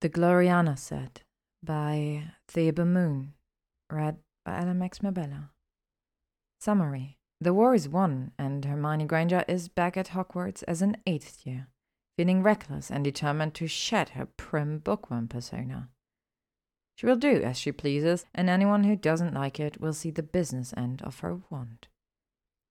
The Gloriana Set by ThebeMoon. Read by LMX Mabella. Summary The war is won, and Hermione Granger is back at Hogwarts as an eighth year, feeling reckless and determined to shed her prim bookworm persona. She will do as she pleases, and anyone who doesn't like it will see the business end of her wand.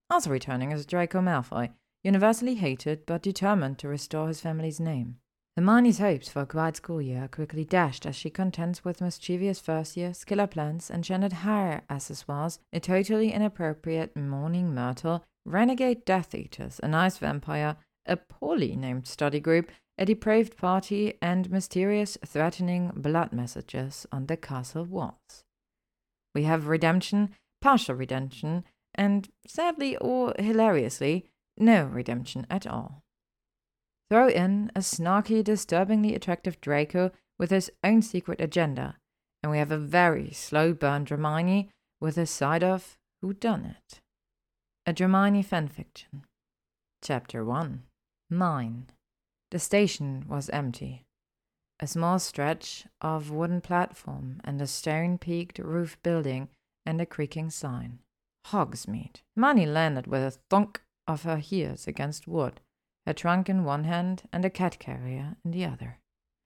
Also returning is Draco Malfoy, universally hated but determined to restore his family's name. Hermione's hopes for a quiet school year are quickly dashed as she contends with mischievous first years, killer plans, enchanted hair accessoires, a totally inappropriate Moaning Myrtle, renegade Death Eaters, a nice vampire, a poorly named study group, a depraved party, and mysterious, threatening blood messages on the castle walls. We have redemption, partial redemption, and sadly or hilariously, no redemption at all. Throw in a snarky, disturbingly attractive Draco with his own secret agenda, and we have a very slow burn Dramione with a side of Who Done It. A Dramione fanfiction. Chapter 1 Mine. The station was empty. A small stretch of wooden platform and a stone peaked roof building and a creaking sign. Hogsmeade. Hermione landed with a thunk of her heels against wood, her trunk in one hand and a cat carrier in the other.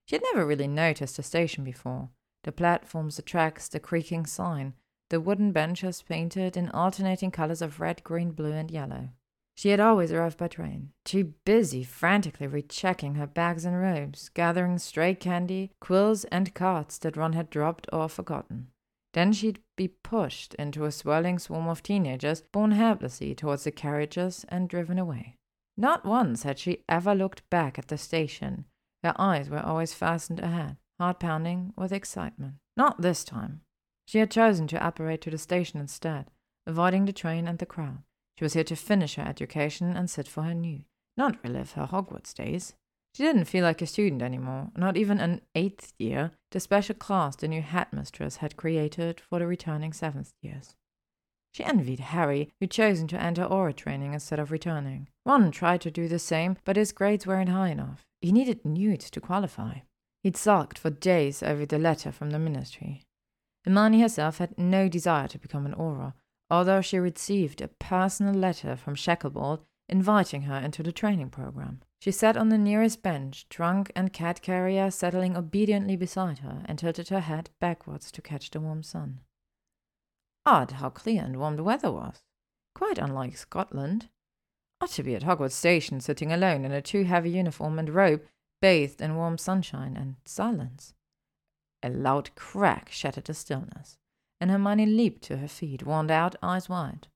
She had never really noticed the station before the platforms, the tracks, the creaking sign, the wooden benches painted in alternating colors of red, green, blue, and yellow. She had always arrived by train, too busy frantically rechecking her bags and robes, gathering stray candy, quills, and cards that Ron had dropped or forgotten. Then she'd be pushed into a swirling swarm of teenagers, borne helplessly towards the carriages and driven away. Not once had she ever looked back at the station. Her eyes were always fastened ahead, heart pounding with excitement. Not this time. She had chosen to apparate to the station instead, avoiding the train and the crowd. She was here to finish her education and sit for her new, not relive her Hogwarts days. She didn't feel like a student anymore, not even an eighth year, the special class the new headmistress had created for the returning seventh years. She envied Harry, who'd chosen to enter Auror training instead of returning. Ron tried to do the same, but his grades weren't high enough. He needed Newt to qualify. He'd sulked for days over the letter from the ministry. Hermione herself had no desire to become an Auror, although she received a personal letter from Shacklebolt inviting her into the training program. She sat on the nearest bench, trunk and cat carrier settling obediently beside her, and tilted her head backwards to catch the warm sun. Odd how clear and warm the weather was. Quite unlike Scotland. Odd to be at Hogwarts Station sitting alone in a too heavy uniform and robe, bathed in warm sunshine and silence. A loud crack shattered the stillness, and Hermione leaped to her feet, worn out, eyes wide.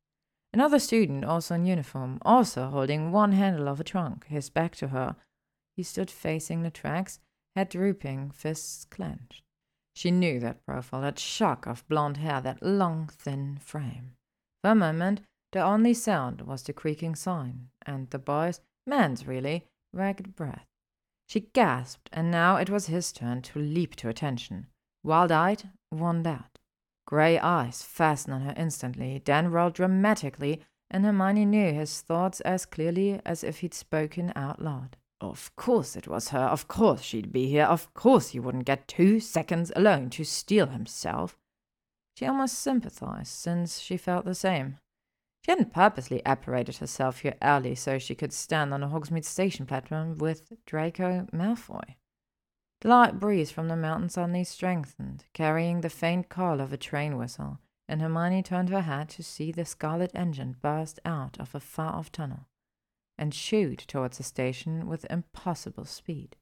Another student, also in uniform, also holding one handle of a trunk, his back to her. He stood facing the tracks, head drooping, fists clenched. She knew that profile, that shock of blonde hair, that long, thin frame. For a moment, the only sound was the creaking sign, and the boy's, man's really, ragged breath. She gasped, and now it was his turn to leap to attention. Wild eyed, won out. Grey eyes fastened on her instantly, then rolled dramatically, and Hermione knew his thoughts as clearly as if he'd spoken out loud. Of course it was her, of course she'd be here, of course he wouldn't get two seconds alone to steel himself. She almost sympathized, since she felt the same. She hadn't purposely apparated herself here early so she could stand on a Hogsmeade station platform with Draco Malfoy. The light breeze from the mountain suddenly strengthened, carrying the faint call of a train whistle, and Hermione turned her head to see the scarlet engine burst out of a far off tunnel and shoot towards the station with impossible speed.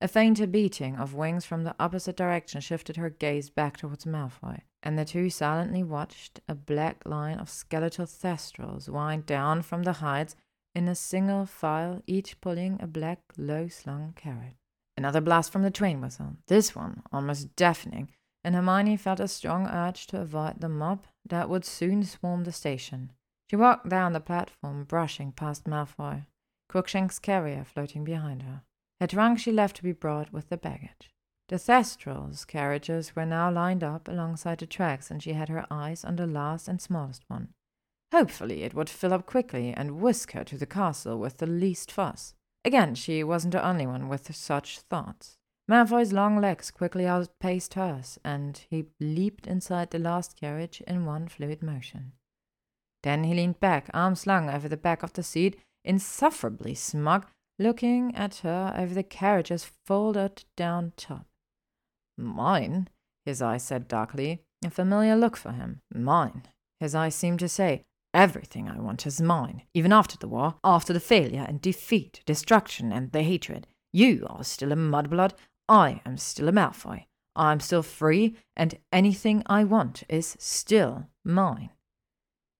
A fainter beating of wings from the opposite direction shifted her gaze back towards Malfoy, and the two silently watched a black line of skeletal thestrals wind down from the heights in a single file, each pulling a black, low slung carrot. Another blast from the train whistle, this one almost deafening, and Hermione felt a strong urge to avoid the mob that would soon swarm the station. She walked down the platform, brushing past Malfoy, Crookshank's carrier floating behind her. Her trunk she left to be brought with the baggage. The Thestrals' carriages were now lined up alongside the tracks, and she had her eyes on the last and smallest one. Hopefully, it would fill up quickly and whisk her to the castle with the least fuss. Again, she wasn't the only one with such thoughts. Malfoy's long legs quickly outpaced hers, and he leaped inside the last carriage in one fluid motion. Then he leaned back, arms slung over the back of the seat, insufferably smug, looking at her over the carriage's folded down top. Mine, his eyes said darkly, a familiar look for him. Mine. His eyes seemed to say, Everything I want is mine, even after the war, after the failure and defeat, destruction and the hatred. You are still a mudblood, I am still a Malfoy. I am still free, and anything I want is still mine.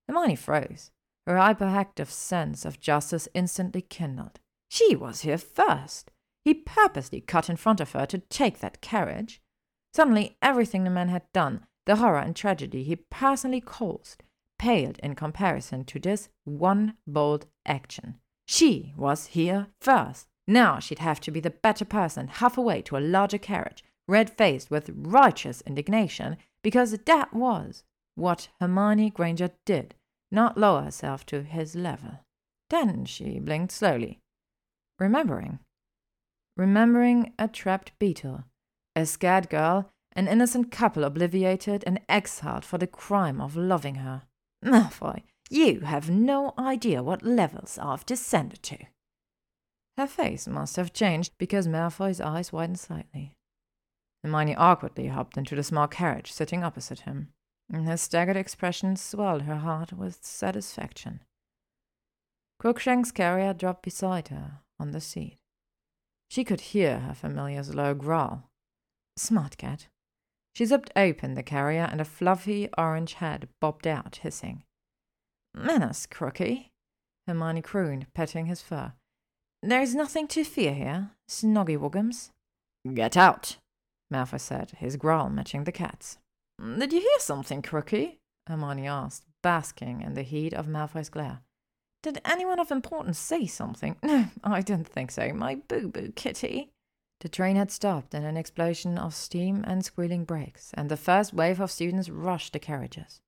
Hermione froze. Her hyperactive sense of justice instantly kindled. She was here first. He purposely cut in front of her to take that carriage. Suddenly, everything the man had done, the horror and tragedy he personally caused, paled in comparison to this one bold action. She was here first. Now she'd have to be the better person, half away to a larger carriage, red faced with righteous indignation, because that was what Hermione Granger did, not lower herself to his level. Then she blinked slowly, remembering. Remembering a trapped beetle, a scared girl, an innocent couple obliviated and exiled for the crime of loving her. Malfoy, you have no idea what levels I've descended to. Her face must have changed because Malfoy's eyes widened slightly. Hermione awkwardly hopped into the small carriage sitting opposite him, his staggered expression swelled her heart with satisfaction. Crookshank's carrier dropped beside her on the seat. She could hear her familiar's low growl. Smart cat. She zipped open the carrier, and a fluffy orange head bobbed out, hissing. Manners, Crookie, Hermione crooned, petting his fur. There's nothing to fear here, Snoggywoggums. Get out, Malfoy said, his growl matching the cat's. Mm, did you hear something, Crookie? Hermione asked, basking in the heat of Malfoy's glare. Did anyone of importance say something? No, I don't think so. My boo-boo kitty. The train had stopped in an explosion of steam and squealing brakes, and the first wave of students rushed the carriages.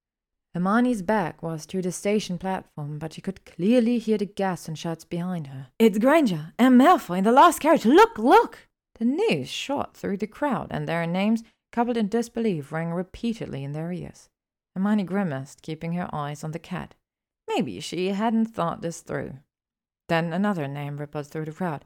Hermione's back was to the station platform, but she could clearly hear the gas and shouts behind her. It's Granger and Malfoy in the last carriage. Look, look! The news shot through the crowd, and their names, coupled in disbelief, rang repeatedly in their ears. Hermione grimaced, keeping her eyes on the cat. Maybe she hadn't thought this through. Then another name rippled through the crowd.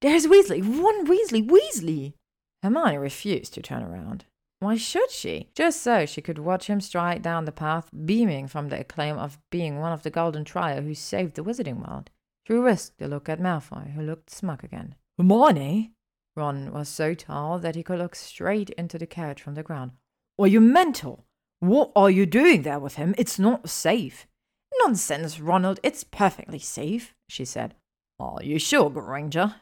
There's Weasley! One Weasley! Weasley! Hermione refused to turn around. Why should she? Just so she could watch him stride down the path, beaming from the acclaim of being one of the Golden Trio who saved the Wizarding World. She risked a look at Malfoy, who looked smug again. Hermione? Ron was so tall that he could look straight into the carriage from the ground. Are you mental? What are you doing there with him? It's not safe. Nonsense, Ronald. It's perfectly safe, she said. Are you sure, Granger?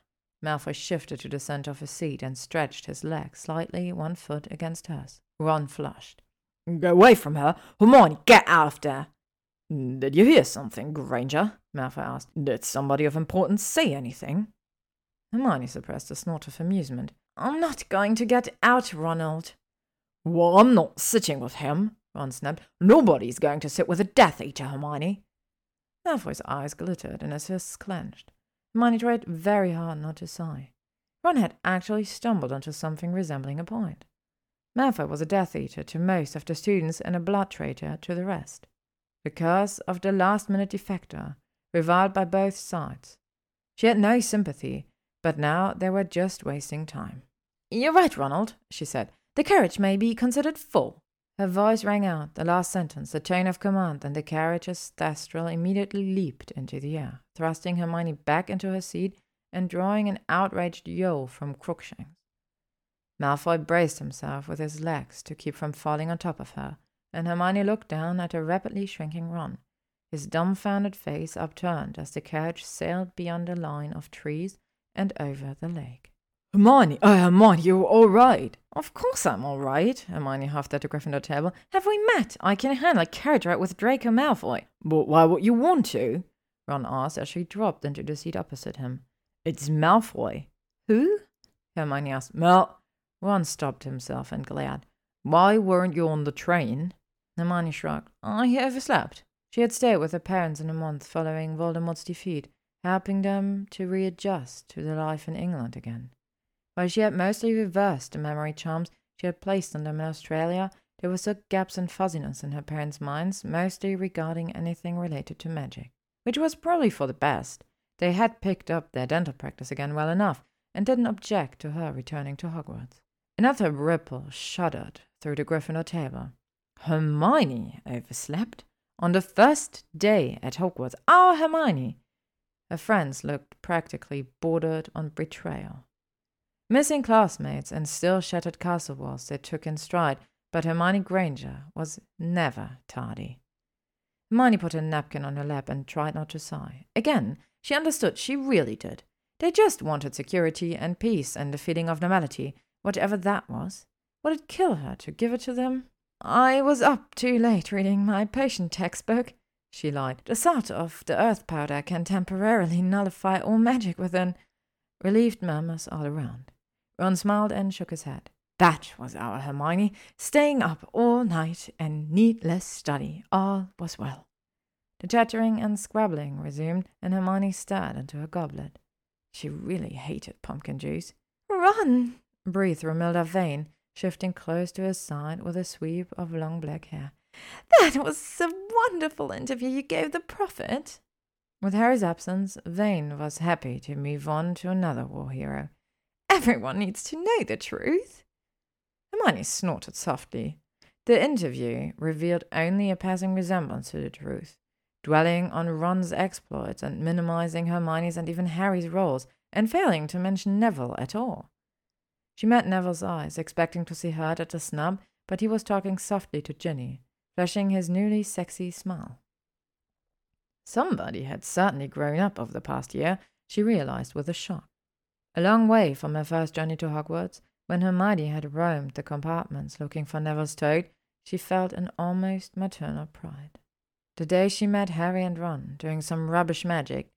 Malfoy shifted to the center of his seat and stretched his leg slightly, one foot against hers. Ron flushed. Go away from her. Hermione, get out of there. Did you hear something, Granger? Malfoy asked. Did somebody of importance say anything? Hermione suppressed a snort of amusement. I'm not going to get out, Ronald. Well, I'm not sitting with him, Ron snapped. Nobody's going to sit with a Death Eater, Hermione. Malfoy's eyes glittered and his fists clenched. Hermione tried very hard not to sigh. Ron had actually stumbled onto something resembling a point. Malfoy was a Death Eater to most of the students and a blood traitor to the rest. The curse of the last-minute defector, reviled by both sides. She had no sympathy, but now they were just wasting time. You're right, Ronald, she said. The carriage may be considered full. Her voice rang out, the last sentence, the tone of command, and the carriage's thestral immediately leaped into the air, thrusting Hermione back into her seat and drawing an outraged yowl from Crookshanks. Malfoy braced himself with his legs to keep from falling on top of her, and Hermione looked down at a rapidly shrinking Ron, his dumbfounded face upturned as the carriage sailed beyond a line of trees and over the lake. Hermione, oh, Hermione, you're all right. Of course I'm all right, Hermione huffed at the Gryffindor table. Have we met? I can handle a carriage ride with Draco Malfoy. But why would you want to? Ron asked as she dropped into the seat opposite him. It's Malfoy. Who? Hermione asked. Mal. Ron stopped himself and glared. Why weren't you on the train? Hermione shrugged. I overslept. She had stayed with her parents in a month following Voldemort's defeat, helping them to readjust to the life in England again. While she had mostly reversed the memory charms she had placed on them in Australia, there were still gaps and fuzziness in her parents' minds, mostly regarding anything related to magic. Which was probably for the best. They had picked up their dental practice again well enough, and didn't object to her returning to Hogwarts. Another ripple shuddered through the Gryffindor table. Hermione overslept? On the first day at Hogwarts, our Hermione! Her friends looked practically bordered on betrayal. Missing classmates and still shattered castle walls they took in stride, but Hermione Granger was never tardy. Hermione put a napkin on her lap and tried not to sigh. Again, she understood she really did. They just wanted security and peace and a feeling of normality, whatever that was. Would it kill her to give it to them? I was up too late reading my patient textbook, she lied. The thought of the earth powder can temporarily nullify all magic within. Relieved murmurs all around. Ron smiled and shook his head. That was our Hermione, staying up all night and needless study. All was well. The chattering and squabbling resumed, and Hermione stared into her goblet. She really hated pumpkin juice. Ron! breathed Romilda Vane, shifting close to his side with a sweep of long black hair. That was a wonderful interview you gave the prophet. With Harry's absence, Vane was happy to move on to another war hero. Everyone needs to know the truth. Hermione snorted softly. The interview revealed only a passing resemblance to the truth, dwelling on Ron's exploits and minimizing Hermione's and even Harry's roles, and failing to mention Neville at all. She met Neville's eyes, expecting to see hurt at the snub, but he was talking softly to Ginny, flashing his newly sexy smile. Somebody had certainly grown up over the past year, she realized with a shock. A long way from her first journey to Hogwarts, when Hermione had roamed the compartments looking for Neville's toad, she felt an almost maternal pride. The day she met Harry and Ron doing some rubbish magic,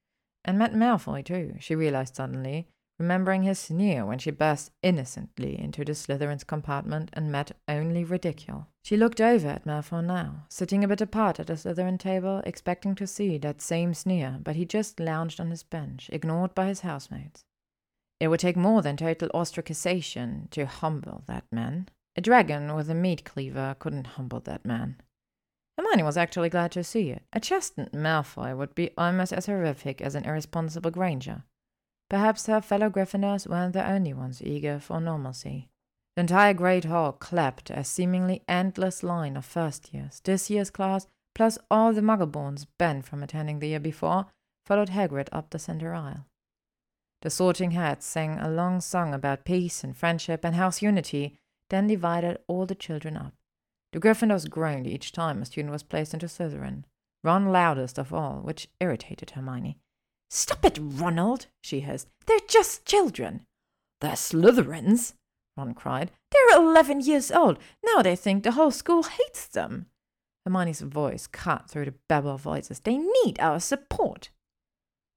and met Malfoy too, she realized suddenly, remembering his sneer when she burst innocently into the Slytherin's compartment and met only ridicule. She looked over at Malfoy now, sitting a bit apart at the Slytherin table, expecting to see that same sneer, but he just lounged on his bench, ignored by his housemates. It would take more than total ostracization to humble that man. A dragon with a meat cleaver couldn't humble that man. Hermione was actually glad to see it. A chastened Malfoy would be almost as horrific as an irresponsible Granger. Perhaps her fellow Gryffindors weren't the only ones eager for normalcy. The entire Great Hall clapped a seemingly endless line of first years. This year's class, plus all the Muggleborns banned from attending the year before, followed Hagrid up the center aisle. The Sorting hat sang a long song about peace and friendship and house unity, then divided all the children up. The Gryffindors groaned each time a student was placed into Slytherin, Ron loudest of all, which irritated Hermione. Stop it, Ronald, she hissed. They're just children. They're Slytherins, Ron cried. They're eleven years old. Now they think the whole school hates them. Hermione's voice cut through the babble of voices. They need our support.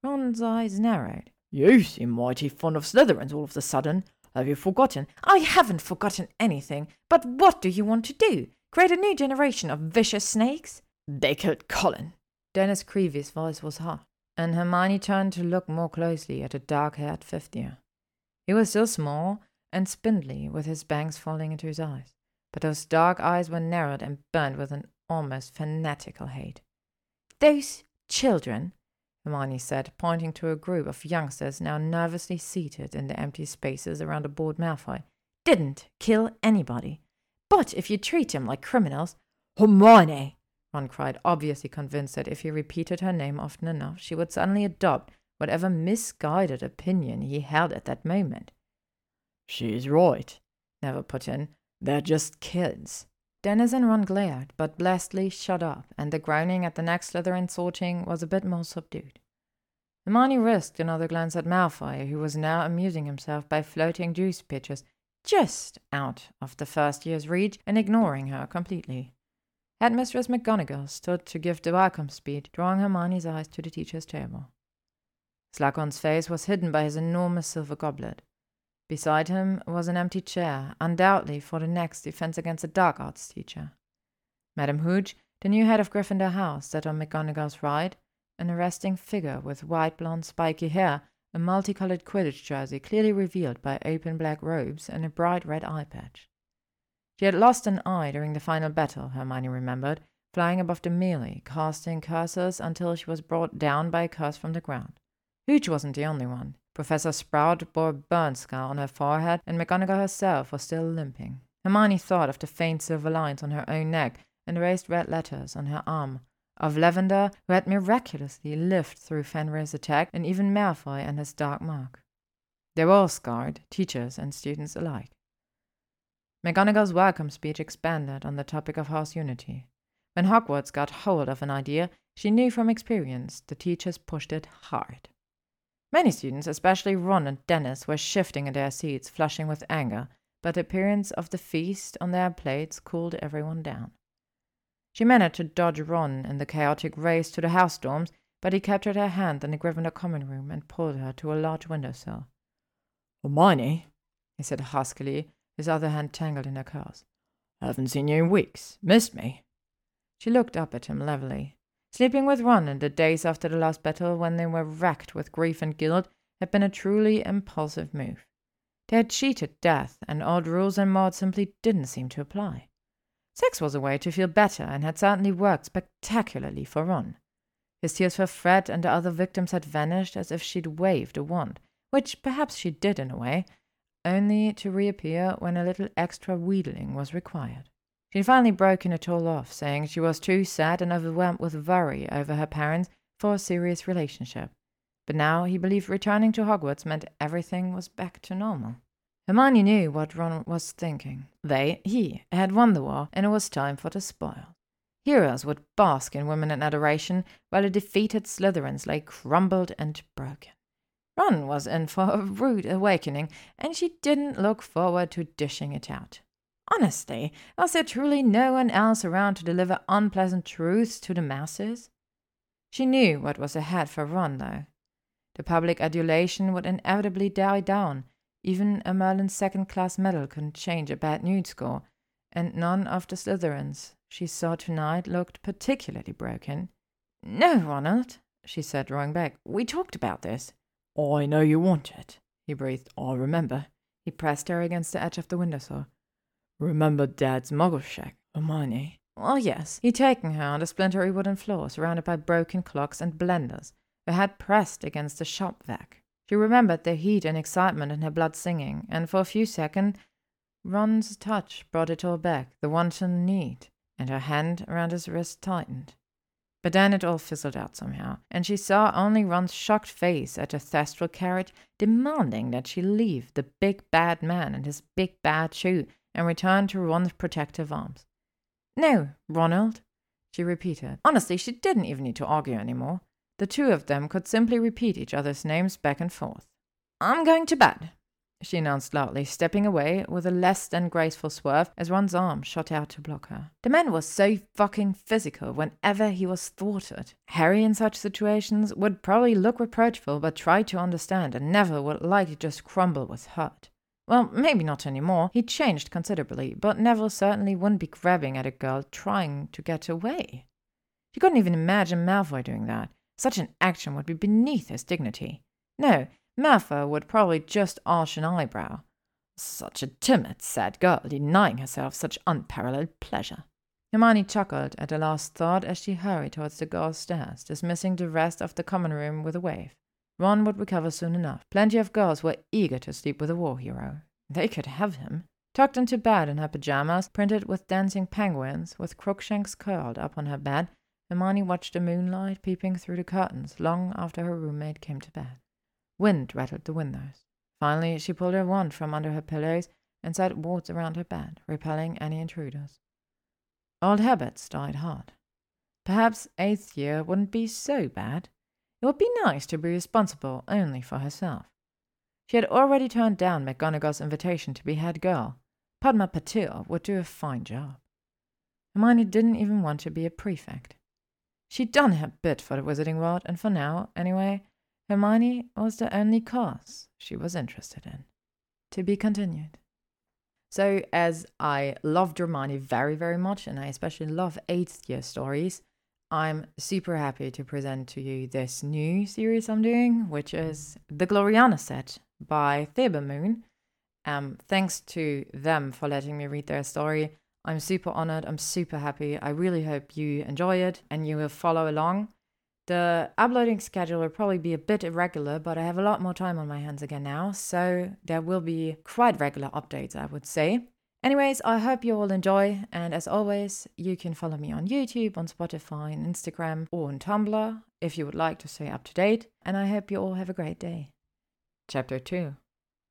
Ron's eyes narrowed. You seem mighty fond of Slytherins all of a sudden. Have you forgotten? I haven't forgotten anything. But what do you want to do? Create a new generation of vicious snakes? They killed Colin. Dennis Creevey's voice was harsh and Hermione turned to look more closely at the dark haired fifth year. He was still small and spindly, with his bangs falling into his eyes, but those dark eyes were narrowed and burned with an almost fanatical hate. Those children, Hermione said, pointing to a group of youngsters now nervously seated in the empty spaces around the bored Malfoy, didn't kill anybody. But if you treat them like criminals, Hermione, Ron cried, obviously convinced that if he repeated her name often enough, she would suddenly adopt whatever misguided opinion he held at that moment. She's right, Neville put in. They're just kids. Dennis and Ron glared, but Blastly shut up, and the groaning at the next Slytherin sorting was a bit more subdued. Hermione risked another glance at Malfoy, who was now amusing himself by floating juice pitchers just out of the first year's reach and ignoring her completely. Headmistress McGonagall stood to give the welcome speech, drawing Hermione's eyes to the teacher's table. Slughorn's face was hidden by his enormous silver goblet. Beside him was an empty chair, undoubtedly for the next defense against a dark arts teacher. Madam Hooch, the new head of Gryffindor House, sat on McGonagall's right, an arresting figure with white blonde spiky hair a multicolored Quidditch jersey clearly revealed by open black robes and a bright red eye patch. She had lost an eye during the final battle, Hermione remembered, flying above the melee, casting curses until she was brought down by a curse from the ground. Hooch wasn't the only one. Professor Sprout bore a burn scar on her forehead, and McGonagall herself was still limping. Hermione thought of the faint silver lines on her own neck and raised red letters on her arm, of Lavender, who had miraculously lived through Fenrir's attack, and even Malfoy and his dark mark. They were all scarred, teachers and students alike. McGonagall's welcome speech expanded on the topic of house unity. When Hogwarts got hold of an idea, she knew from experience the teachers pushed it hard. Many students, especially Ron and Dennis, were shifting in their seats, flushing with anger, but the appearance of the feast on their plates cooled everyone down. She managed to dodge Ron in the chaotic race to the house dorms, but he captured her hand in the Gryffindor common room and pulled her to a large windowsill. Hermione, he said huskily, his other hand tangled in her curls. Haven't seen you in weeks. Missed me? She looked up at him levelly. Sleeping with Ron in the days after the last battle, when they were racked with grief and guilt, had been a truly impulsive move. They had cheated death, and old rules and mods simply didn't seem to apply. Sex was a way to feel better, and had certainly worked spectacularly for Ron. His tears for Fred and the other victims had vanished as if she'd waved a wand, which perhaps she did in a way, only to reappear when a little extra wheedling was required. She'd finally broken it all off, saying she was too sad and overwhelmed with worry over her parents for a serious relationship. But now he believed returning to Hogwarts meant everything was back to normal. Hermione knew what Ron was thinking. They, he, had won the war, and it was time for the spoils. Heroes would bask in women and adoration, while the defeated Slytherins lay crumbled and broken. Ron was in for a rude awakening, and she didn't look forward to dishing it out. Honestly, was there truly no one else around to deliver unpleasant truths to the masses? She knew what was ahead for Ron, though. The public adulation would inevitably die down. Even a Merlin's second class medal couldn't change a bad Newt score, and none of the Slytherins she saw tonight looked particularly broken. No, Ronald, she said, drawing back. We talked about this. I know you want it, he breathed. I remember. He pressed her against the edge of the windowsill. Remember Dad's muggle shack, Hermione? Oh, yes. He'd taken her on the splintery wooden floor, surrounded by broken clocks and blenders, her head pressed against the shop vac. She remembered the heat and excitement in her blood singing, and for a few seconds, Ron's touch brought it all back, the wanton need, and her hand around his wrist tightened. But then it all fizzled out somehow, and she saw only Ron's shocked face at the thestral carriage, demanding that she leave the big bad man and his big bad shoe and return to Ron's protective arms. No, Ronald, she repeated. Honestly, she didn't even need to argue anymore. The two of them could simply repeat each other's names back and forth. I'm going to bed, she announced loudly, stepping away with a less than graceful swerve as Ron's arm shot out to block her. The man was so fucking physical whenever he was thwarted. Harry in such situations would probably look reproachful but try to understand, and Neville would likely just crumble with hurt. Well, maybe not anymore. He'd changed considerably, but Neville certainly wouldn't be grabbing at a girl trying to get away. She couldn't even imagine Malfoy doing that. Such an action would be beneath his dignity. No, Malfoy would probably just arch an eyebrow. Such a timid, sad girl, denying herself such unparalleled pleasure. Hermione chuckled at the last thought as she hurried towards the girls' stairs, dismissing the rest of the common room with a wave. Ron would recover soon enough. Plenty of girls were eager to sleep with a war hero. They could have him. Tucked into bed in her pajamas, printed with dancing penguins, with Crookshanks curled up on her bed, Hermione watched the moonlight peeping through the curtains long after her roommate came to bed. Wind rattled the windows. Finally, she pulled her wand from under her pillows and set wards around her bed, repelling any intruders. Old habits died hard. Perhaps eighth year wouldn't be so bad. It would be nice to be responsible only for herself. She had already turned down McGonagall's invitation to be head girl. Padma Patil would do a fine job. Hermione didn't even want to be a prefect. She'd done her bit for the Wizarding World, and for now, anyway, Hermione was the only course she was interested in. To be continued. So, as I loved Hermione very, very much, and I especially love eighth year stories, I'm super happy to present to you this new series I'm doing, which is The Gloriana Set by ThebeMoon. Um, thanks to them for letting me read their story. I'm super honored. I'm super happy. I really hope you enjoy it and you will follow along. The uploading schedule will probably be a bit irregular, but I have a lot more time on my hands again now, so there will be quite regular updates, I would say. Anyways, I hope you all enjoy, and as always, you can follow me on YouTube, on Spotify, on Instagram, or on Tumblr if you would like to stay up to date, and I hope you all have a great day. Chapter 2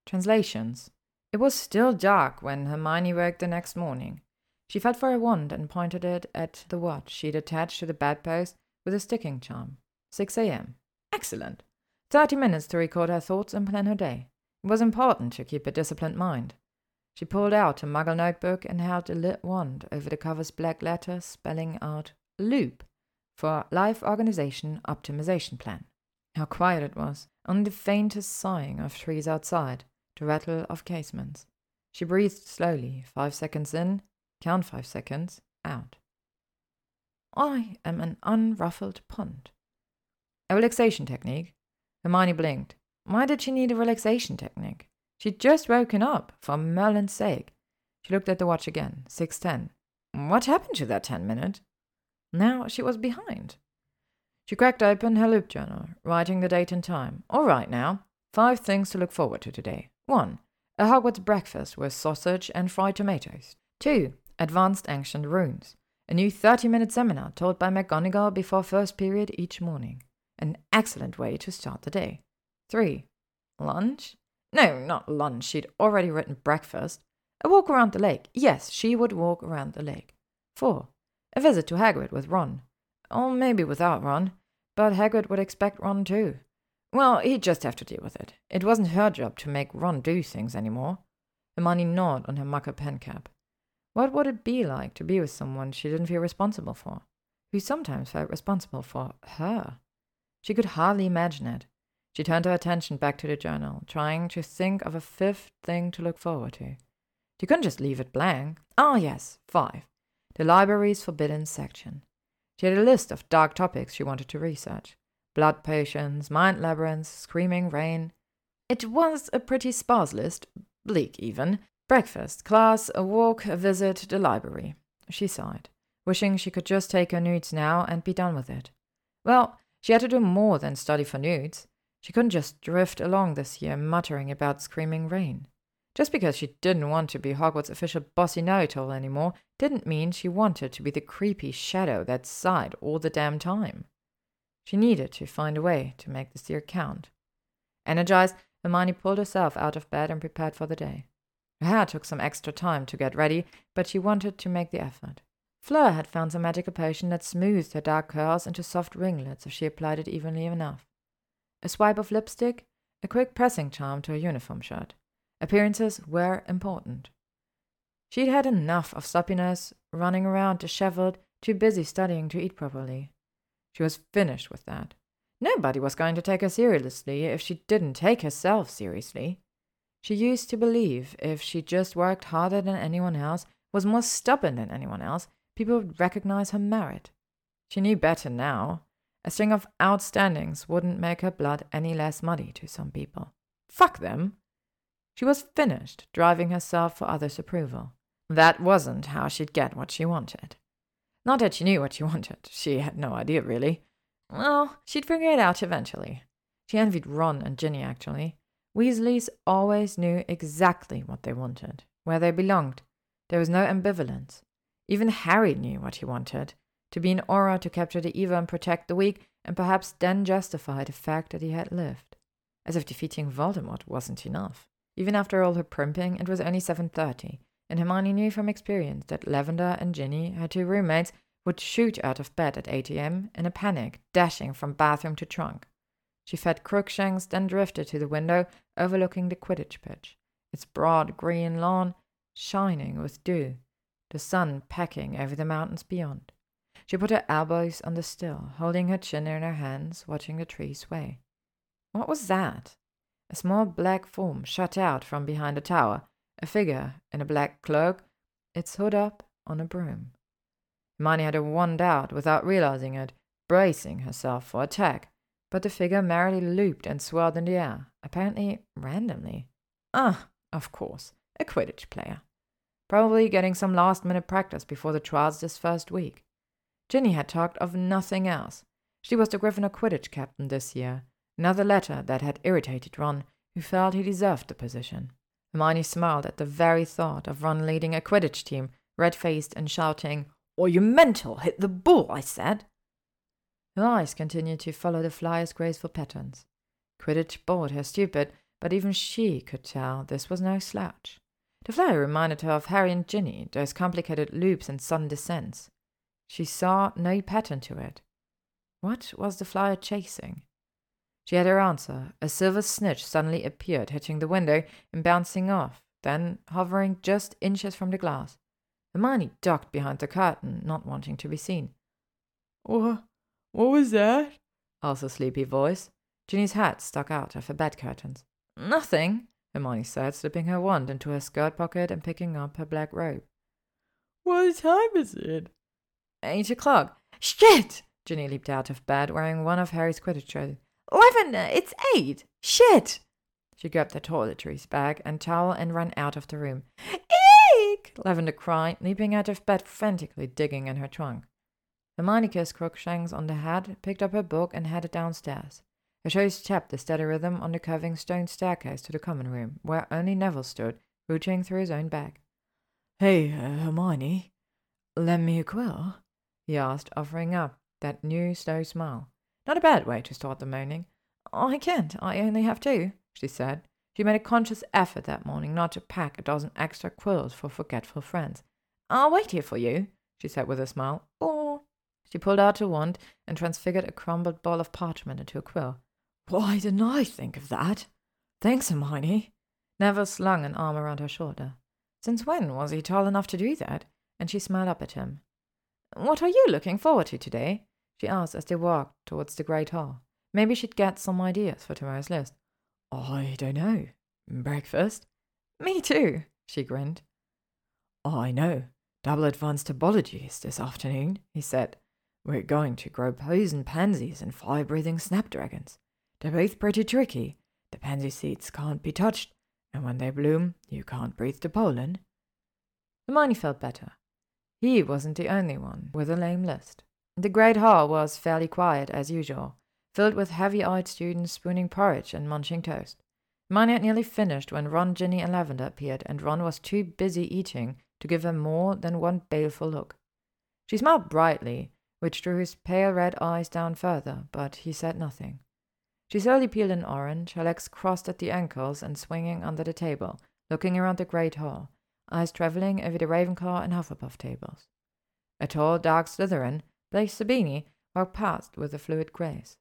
Translations It was still dark when Hermione woke the next morning. She felt for a wand and pointed it at the watch she'd attached to the bedpost with a sticking charm. 6 a.m. Excellent. 30 minutes to record her thoughts and plan her day. It was important to keep a disciplined mind. She pulled out a muggle notebook and held a lit wand over the cover's black letter spelling out LOOP for Life Organization Optimization Plan. How quiet it was, only the faintest sighing of trees outside, the rattle of casements. She breathed slowly, five seconds in, count five seconds, out. I am an unruffled pond. A relaxation technique? Hermione blinked. Why did she need a relaxation technique? She'd just woken up, for Merlin's sake. She looked at the watch again. Six ten. What happened to that ten minute? Now she was behind. She cracked open her loop journal, writing the date and time. All right now. Five things to look forward to today. One, a Hogwarts breakfast with sausage and fried tomatoes. Two, advanced ancient runes. A new 30 minute seminar taught by McGonagall before first period each morning. An excellent way to start the day. 3. Lunch? No, not lunch. She'd already written breakfast. A walk around the lake. Yes, she would walk around the lake. 4. A visit to Hagrid with Ron. Or maybe without Ron. But Hagrid would expect Ron too. Well, he'd just have to deal with it. It wasn't her job to make Ron do things anymore. Hermione gnawed on her mucker pen cap. What would it be like to be with someone she didn't feel responsible for, who sometimes felt responsible for her? She could hardly imagine it. She turned her attention back to the journal, trying to think of a fifth thing to look forward to. She couldn't just leave it blank. Ah, yes, five. The library's forbidden section. She had a list of dark topics she wanted to research blood potions, mind labyrinths, screaming rain. It was a pretty sparse list, bleak even, Breakfast, class, a walk, a visit, the library. She sighed, wishing she could just take her Newts now and be done with it. Well, she had to do more than study for Newts. She couldn't just drift along this year muttering about screaming rain. Just because she didn't want to be Hogwarts' official bossy know-it-all anymore didn't mean she wanted to be the creepy shadow that sighed all the damn time. She needed to find a way to make this year count. Energized, Hermione pulled herself out of bed and prepared for the day. Her hair took some extra time to get ready, but she wanted to make the effort. Fleur had found some magical potion that smoothed her dark curls into soft ringlets if she applied it evenly enough. A swipe of lipstick, a quick pressing charm to her uniform shirt. Appearances were important. She'd had enough of sloppiness, running around disheveled, too busy studying to eat properly. She was finished with that. Nobody was going to take her seriously if she didn't take herself seriously. She used to believe if she just worked harder than anyone else, was more stubborn than anyone else, people would recognize her merit. She knew better now. A string of outstandings wouldn't make her blood any less muddy to some people. Fuck them! She was finished driving herself for others' approval. That wasn't how she'd get what she wanted. Not that she knew what she wanted, she had no idea really. Well, she'd figure it out eventually. She envied Ron and Ginny, actually. Weasleys always knew exactly what they wanted, where they belonged. There was no ambivalence. Even Harry knew what he wanted to be an Auror to capture the evil and protect the weak, and perhaps then justify the fact that he had lived. As if defeating Voldemort wasn't enough. Even after all her primping, it was only 7.30, and Hermione knew from experience that Lavender and Ginny, her two roommates, would shoot out of bed at 8 a.m. in a panic, dashing from bathroom to trunk. She fed Crookshanks, then drifted to the window overlooking the Quidditch pitch, its broad green lawn shining with dew, the sun pecking over the mountains beyond. She put her elbows on the sill, holding her chin in her hands, watching the trees sway. What was that? A small black form shot out from behind a tower, a figure in a black cloak, its hood up on a broom. Hermione had her one doubt without realizing it, bracing herself for attack, but the figure merrily looped and swirled in the air, apparently randomly. Ah, of course, a Quidditch player. Probably getting some last minute practice before the trials this first week. Ginny had talked of nothing else. She was the Gryffindor Quidditch captain this year, another letter that had irritated Ron, who felt he deserved the position. Hermione smiled at the very thought of Ron leading a Quidditch team, red faced and shouting, Or you mental? Hit the ball, I said. Her eyes continued to follow the flyer's graceful patterns. Quidditch bored her stupid, but even she could tell this was no slouch. The flyer reminded her of Harry and Ginny, those complicated loops and sudden descents. She saw no pattern to it. What was the flyer chasing? She had her answer. A silver snitch suddenly appeared, hitting the window and bouncing off, then hovering just inches from the glass. Hermione ducked behind the curtain, not wanting to be seen. What, what was that? asked a sleepy voice. Ginny's hat stuck out of her bed curtains. Nothing, Hermione said, slipping her wand into her skirt pocket and picking up her black robe. What time is it? Eight o'clock. Shit! Ginny leaped out of bed, wearing one of Harry's Quidditch shirts. Lavender, uh, it's eight! Shit! She grabbed the toiletries bag and towel and ran out of the room. Eek! Lavender cried, leaping out of bed frantically, digging in her trunk. Hermione kissed Crookshanks on the head, picked up her book, and headed downstairs. Her toes tapped the steady rhythm on the curving stone staircase to the common room, where only Neville stood, rooting through his own bag. Hey, uh, Hermione, lend me a quill? he asked, offering up that new slow smile. Not a bad way to start the morning. I can't, I only have two, she said. She made a conscious effort that morning not to pack a dozen extra quills for forgetful friends. I'll wait here for you, she said with a smile. She pulled out a wand and transfigured a crumbled ball of parchment into a quill. Why didn't I think of that? Thanks, Hermione. Neville slung an arm around her shoulder. Since when was he tall enough to do that? And she smiled up at him. What are you looking forward to today? she asked as they walked towards the great hall. Maybe she'd get some ideas for tomorrow's list. I don't know. Breakfast? Me too, she grinned. I know. Double advanced Herbology is this afternoon, he said. We're going to grow poison pansies and fire breathing snapdragons. They're both pretty tricky. The pansy seeds can't be touched, and when they bloom, you can't breathe the pollen. Hermione felt better. He wasn't the only one with a lame list. The great hall was fairly quiet as usual, filled with heavy-eyed students spooning porridge and munching toast. Hermione had nearly finished when Ron, Ginny, and Lavender appeared, and Ron was too busy eating to give her more than one baleful look. She smiled brightly, which drew his pale red eyes down further, but he said nothing. She slowly peeled an orange, her legs crossed at the ankles and swinging under the table, looking around the great hall, eyes travelling over the Ravenclaw and Hufflepuff tables. A tall, dark Slytherin, Blaise Zabini, walked past with a fluid grace.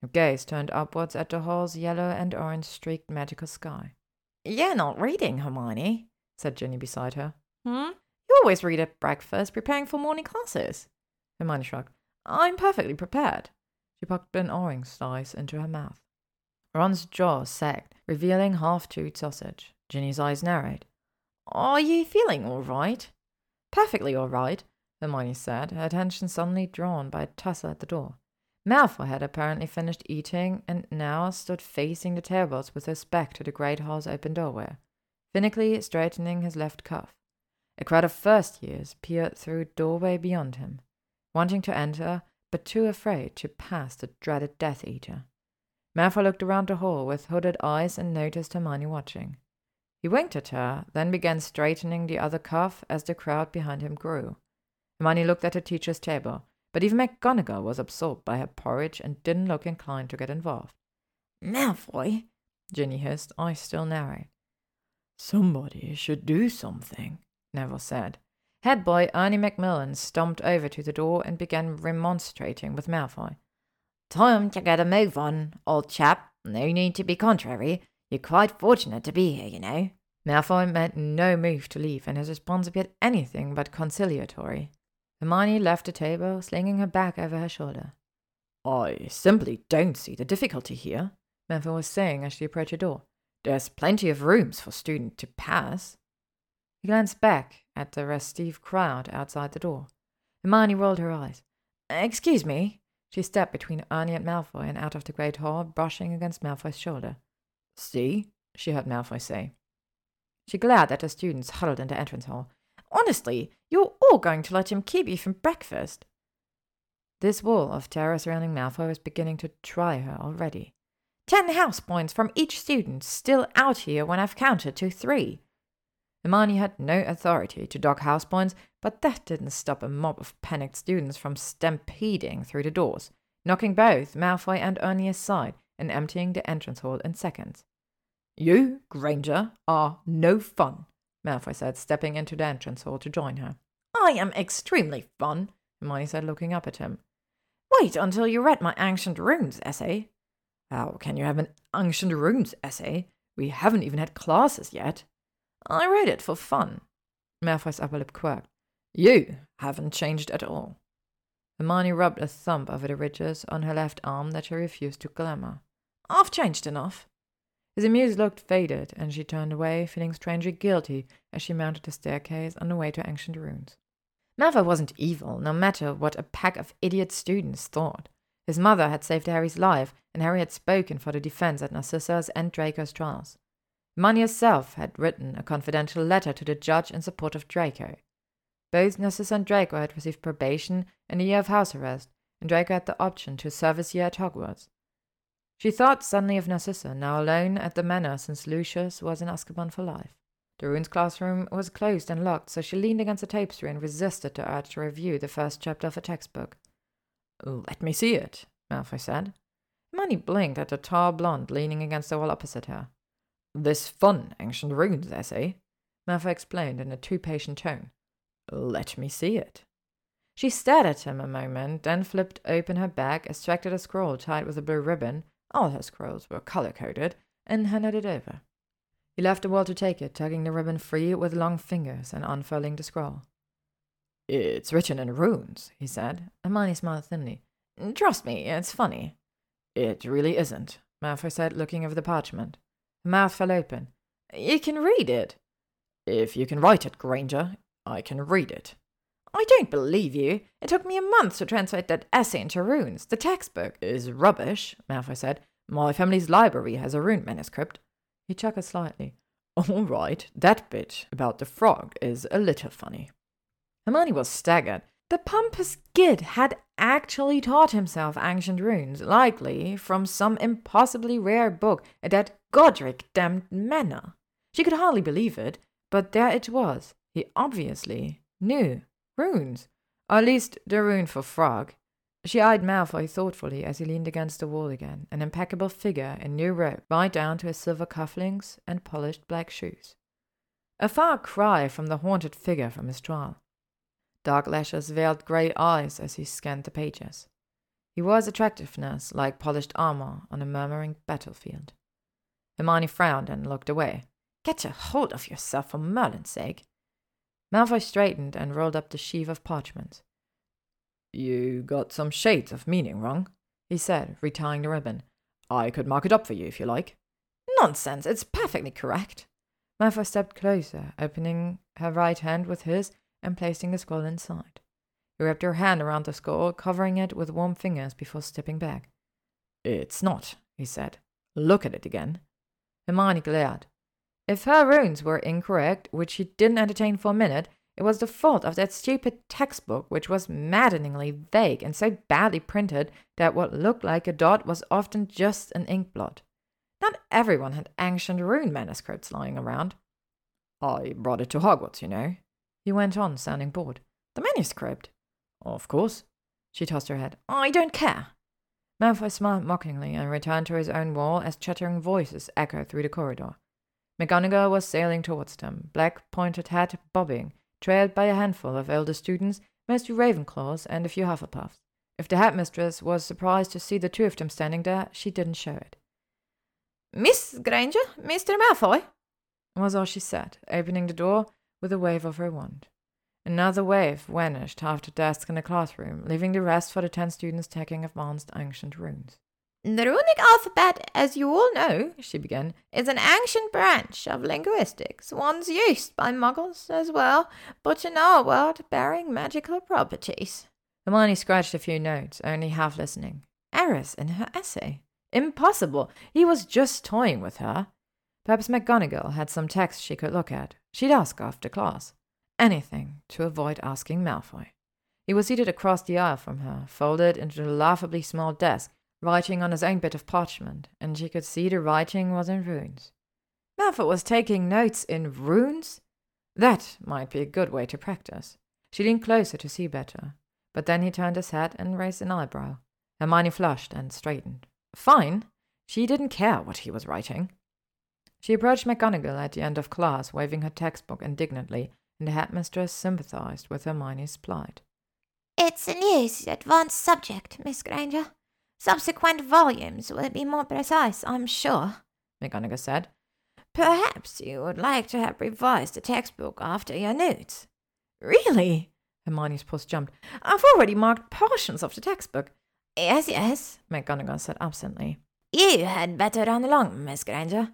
Her gaze turned upwards at the hall's yellow and orange streaked magical sky. You're not reading, Hermione, said Ginny beside her. Hmm? You always read at breakfast, preparing for morning classes. Hermione shrugged. I'm perfectly prepared. She popped an orange slice into her mouth. Ron's jaw sagged, revealing half-chewed sausage. Ginny's eyes narrowed. Are you feeling all right? Perfectly all right, Hermione said, her attention suddenly drawn by a tussle at the door. Malfoy had apparently finished eating and now stood facing the tables with his back to the great hall's open doorway, finically straightening his left cuff. A crowd of first years peered through a doorway beyond him. Wanting to enter, but too afraid to pass the dreaded Death Eater. Malfoy looked around the hall with hooded eyes and noticed Hermione watching. He winked at her, then began straightening the other cuff as the crowd behind him grew. Hermione looked at her teacher's table, but even McGonagall was absorbed by her porridge and didn't look inclined to get involved. Malfoy, Ginny hissed, eyes still narrowed. Somebody should do something, Neville said. Head boy Ernie Macmillan stomped over to the door and began remonstrating with Malfoy. Time to get a move on, old chap. No need to be contrary. You're quite fortunate to be here, you know. Malfoy made no move to leave, and his response appeared anything but conciliatory. Hermione left the table, slinging her bag over her shoulder. I simply don't see the difficulty here, Malfoy was saying as she approached the door. There's plenty of rooms for students to pass. He glanced back at the restive crowd outside the door. Hermione rolled her eyes. Excuse me. She stepped between Ernie and Malfoy and out of the great hall, brushing against Malfoy's shoulder. See? she heard Malfoy say. She glared at the students huddled in the entrance hall. Honestly, you're all going to let him keep you from breakfast. This wall of terror surrounding Malfoy was beginning to try her already. Ten house points from each student still out here when I've counted to three. Hermione had no authority to dock house points, but that didn't stop a mob of panicked students from stampeding through the doors, knocking both Malfoy and Ernie aside and emptying the entrance hall in seconds. You, Granger, are no fun, Malfoy said, stepping into the entrance hall to join her. I am extremely fun, Hermione said, looking up at him. Wait until you read my Ancient Runes essay. How can you have an Ancient Runes essay? We haven't even had classes yet. I read it for fun. Malfoy's upper lip quirked. You haven't changed at all. Hermione rubbed a thumb over the ridges on her left arm that she refused to glamour. I've changed enough. His amused look faded, and she turned away, feeling strangely guilty as she mounted the staircase on the way to ancient runes. Malfoy wasn't evil, no matter what a pack of idiot students thought. His mother had saved Harry's life, and Harry had spoken for the defense at Narcissa's and Draco's trials. Hermione herself had written a confidential letter to the judge in support of Draco. Both Narcissa and Draco had received probation and a year of house arrest, and Draco had the option to serve his year at Hogwarts. She thought suddenly of Narcissa, now alone at the manor since Lucius was in Azkaban for life. The runes classroom was closed and locked, so she leaned against a tapestry and resisted the urge to review the first chapter of a textbook. Let me see it, Malfoy said. Hermione blinked at the tall blonde leaning against the wall opposite her. This fun ancient runes essay, Malfoy explained in a too patient tone. Let me see it. She stared at him a moment, then flipped open her bag, extracted a scroll tied with a blue ribbon, all her scrolls were color coded, and handed it over. He left the wall to take it, tugging the ribbon free with long fingers and unfurling the scroll. It's written in runes, he said. Hermione smiled thinly. Trust me, it's funny. It really isn't, Malfoy said, looking over the parchment. Mouth fell open. You can read it. If you can write it, Granger, I can read it. I don't believe you. It took me a month to translate that essay into runes. The textbook is rubbish, Malfoy said. My family's library has a rune manuscript. He chuckled slightly. All right, that bit about the frog is a little funny. Hermione was staggered. The pompous gid had actually taught himself ancient runes, likely from some impossibly rare book at that Godric damned manor. She could hardly believe it, but there it was. He obviously knew Runes. Or at least the rune for frog. She eyed Malfoy thoughtfully as he leaned against the wall again, an impeccable figure in new robe, right down to his silver cufflinks and polished black shoes. A far cry from the haunted figure from his trial. Dark lashes veiled grey eyes as he scanned the pages. He was attractiveness like polished armor on a murmuring battlefield. Hermione frowned and looked away. Get a hold of yourself for Merlin's sake. Malfoy straightened and rolled up the sheaf of parchment. You got some shades of meaning wrong, he said, retying the ribbon. I could mark it up for you if you like. Nonsense, it's perfectly correct. Malfoy stepped closer, opening her right hand with his and placing the scroll inside. He wrapped her hand around the scroll, covering it with warm fingers before stepping back. It's not, he said. Look at it again. Hermione glared. If her runes were incorrect, which she didn't entertain for a minute, it was the fault of that stupid textbook, which was maddeningly vague and so badly printed that what looked like a dot was often just an ink blot. Not everyone had ancient rune manuscripts lying around. I brought it to Hogwarts, you know. He went on, sounding bored. The manuscript? Of course. She tossed her head. I don't care. Malfoy smiled mockingly and returned to his own wall as chattering voices echoed through the corridor. McGonagall was sailing towards them, black pointed hat bobbing, trailed by a handful of elder students, mostly Ravenclaws and a few Hufflepuffs. If the headmistress was surprised to see the two of them standing there, she didn't show it. Miss Granger, Mr. Malfoy, was all she said, opening the door with a wave of her wand. Another wave vanished half the desks in the classroom, leaving the rest for the ten students taking advanced ancient runes. The runic alphabet, as you all know, she began, is an ancient branch of linguistics, one's used by muggles as well, but in our world bearing magical properties. Hermione scratched a few notes, only half listening. Errors in her essay. Impossible! He was just toying with her. Perhaps McGonagall had some text she could look at. She'd ask after class. Anything to avoid asking Malfoy. He was seated across the aisle from her, folded into a laughably small desk, writing on his own bit of parchment, and she could see the writing was in runes. Malfoy was taking notes in runes? That might be a good way to practice. She leaned closer to see better, but then he turned his head and raised an eyebrow. Hermione flushed and straightened. Fine. She didn't care what he was writing. She approached McGonagall at the end of class, waving her textbook indignantly, and the headmistress sympathized with Hermione's plight. It's a new advanced subject, Miss Granger. Subsequent volumes will be more precise, I'm sure, McGonagall said. Perhaps you would like to have revised the textbook after your notes. Really? Hermione's pulse jumped. I've already marked portions of the textbook. Yes, yes, McGonagall said absently. You had better run along, Miss Granger.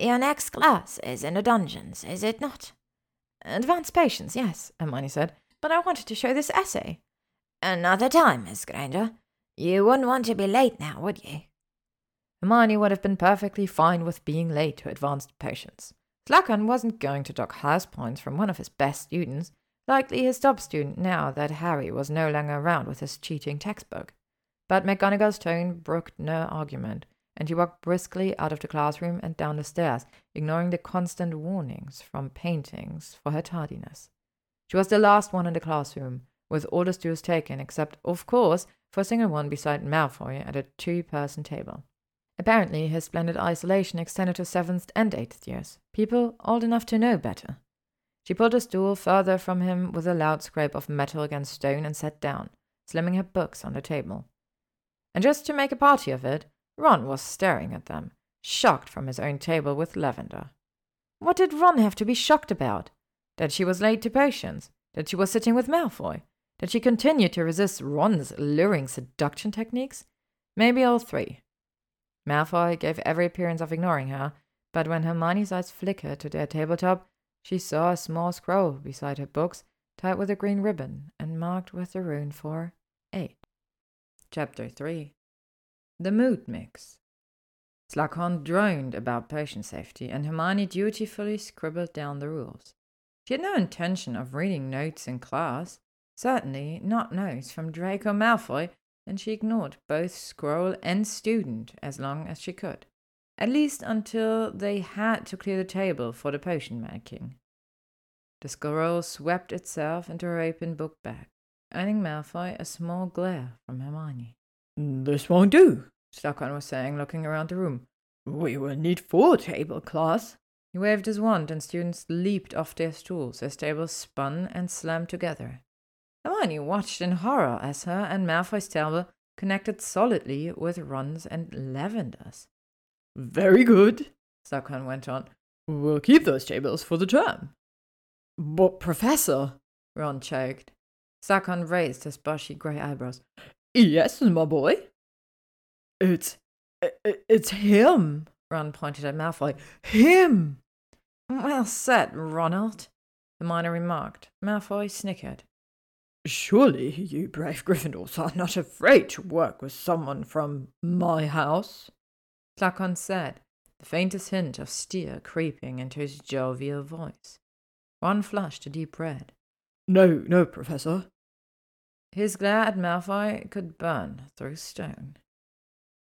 Your next class is in the dungeons, is it not? Advanced Potions, yes, Hermione said. But I wanted to show this essay. Another time, Miss Granger. You wouldn't want to be late now, would you? Hermione would have been perfectly fine with being late to advanced potions. Slughorn wasn't going to dock house points from one of his best students, likely his top student now that Harry was no longer around with his cheating textbook. But McGonagall's tone brooked no argument, and she walked briskly out of the classroom and down the stairs, ignoring the constant warnings from paintings for her tardiness. She was the last one in the classroom, with all the stools taken, except, of course, for a single one beside Malfoy at a two person table. Apparently, his splendid isolation extended to seventh and eighth years, people old enough to know better. She pulled a stool further from him with a loud scrape of metal against stone and sat down, slamming her books on the table. And just to make a party of it, Ron was staring at them, shocked from his own table with Lavender. What did Ron have to be shocked about? That she was late to potions? That she was sitting with Malfoy? that she continued to resist Ron's luring seduction techniques? Maybe all three. Malfoy gave every appearance of ignoring her, but when Hermione's eyes flickered to their tabletop, she saw a small scroll beside her books, tied with a green ribbon and marked with the rune for eight. Chapter 3 The Mood Mix Slughorn droned about potion safety, and Hermione dutifully scribbled down the rules. She had no intention of reading notes in class, Certainly not notes from Draco Malfoy, and she ignored both scroll and student as long as she could. At least until they had to clear the table for the potion making. The scroll swept itself into her open book bag, earning Malfoy a small glare from Hermione. This won't do, Slughorn was saying, looking around the room. We will need four tablecloths. He waved his wand, and students leaped off their stools as tables spun and slammed together. Hermione watched in horror as her and Malfoy's table connected solidly with Ron's and Lavender's. Very good, Slughorn went on. We'll keep those tables for the term. But, Professor, Ron choked. Slughorn raised his bushy grey eyebrows. Yes, my boy. It's. It's him. Ron pointed at Malfoy. Him! Well said, Ronald, the miner remarked. Malfoy snickered. Surely you brave Gryffindors are not afraid to work with someone from my house? Slughorn said, the faintest hint of steer creeping into his jovial voice. Ron flushed a deep red. No, no, Professor. His glare at Malfoy could burn through stone.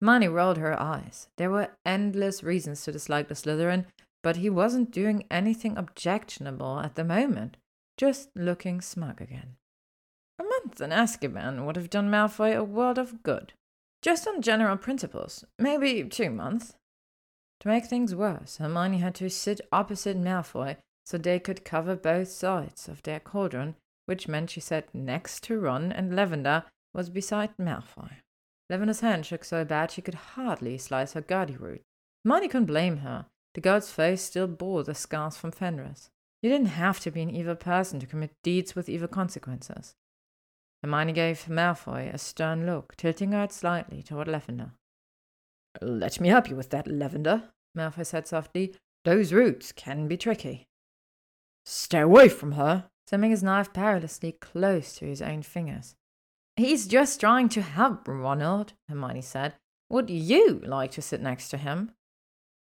Hermione rolled her eyes. There were endless reasons to dislike the Slytherin, but he wasn't doing anything objectionable at the moment, just looking smug again. A month in Azkaban would have done Malfoy a world of good. Just on general principles, maybe two months. To make things worse, Hermione had to sit opposite Malfoy so they could cover both sides of their cauldron, which meant she sat next to Ron and Lavender was beside Malfoy. Lavender's hand shook so bad she could hardly slice her Gurdy root. Hermione couldn't blame her. The girl's face still bore the scars from Fenrir. You didn't have to be an evil person to commit deeds with evil consequences. Hermione gave Malfoy a stern look, tilting her head slightly toward Lavender. Let me help you with that, Lavender, Malfoy said softly. Those roots can be tricky. Stay away from her, slamming his knife perilously close to his own fingers. He's just trying to help, Ronald, Hermione said. Would you like to sit next to him?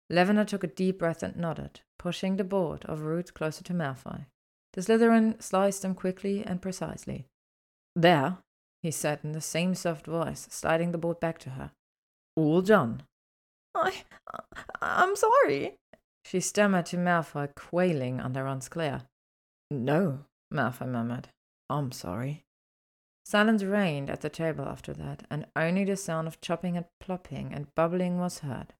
Lavender took a deep breath and nodded, pushing the board of roots closer to Malfoy. The Slytherin sliced them quickly and precisely. There, he said in the same soft voice, sliding the board back to her. All done. I, I'm sorry, she stammered to Malfoy, quailing under Ron's glare. No, Malfoy murmured. I'm sorry. Silence reigned at the table after that, and only the sound of chopping and plopping and bubbling was heard.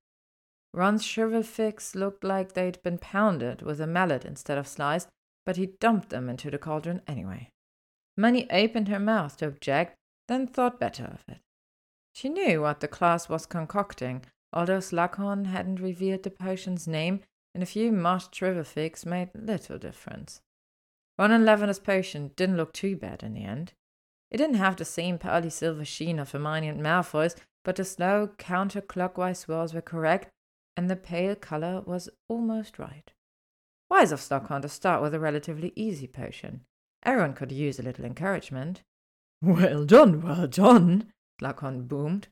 Ron's shriveled figs looked like they'd been pounded with a mallet instead of sliced, but he dumped them into the cauldron anyway. Money opened her mouth to object, then thought better of it. She knew what the class was concocting, although Slughorn hadn't revealed the potion's name, and a few mashed shrivel figs made little difference. Ron and Lavender's potion didn't look too bad in the end. It didn't have the same pearly silver sheen of Hermione and Malfoy's, but the slow counterclockwise swirls were correct, and the pale color was almost right. Wise of Slughorn to start with a relatively easy potion. Everyone could use a little encouragement. Well done, well done, Slughorn boomed.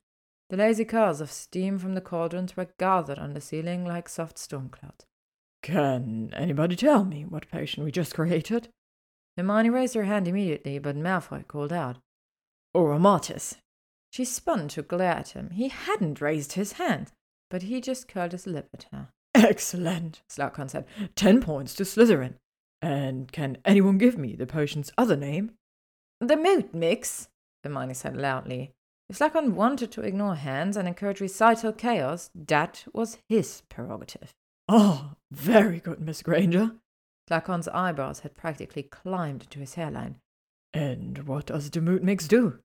The lazy curls of steam from the cauldrons were gathered on the ceiling like soft storm clouds. Can anybody tell me what potion we just created? Hermione raised her hand immediately, but Malfoy called out. Aromatis. She spun to glare at him. He hadn't raised his hand, but he just curled his lip at her. Excellent, Slughorn said. Ten points to Slytherin. And can anyone give me the potion's other name? The mood mix, Hermione said loudly. If Slughorn wanted to ignore hands and encourage recital chaos, that was his prerogative. Ah, oh, very good, Miss Granger. Slughorn's eyebrows had practically climbed to his hairline. And what does the mood mix do?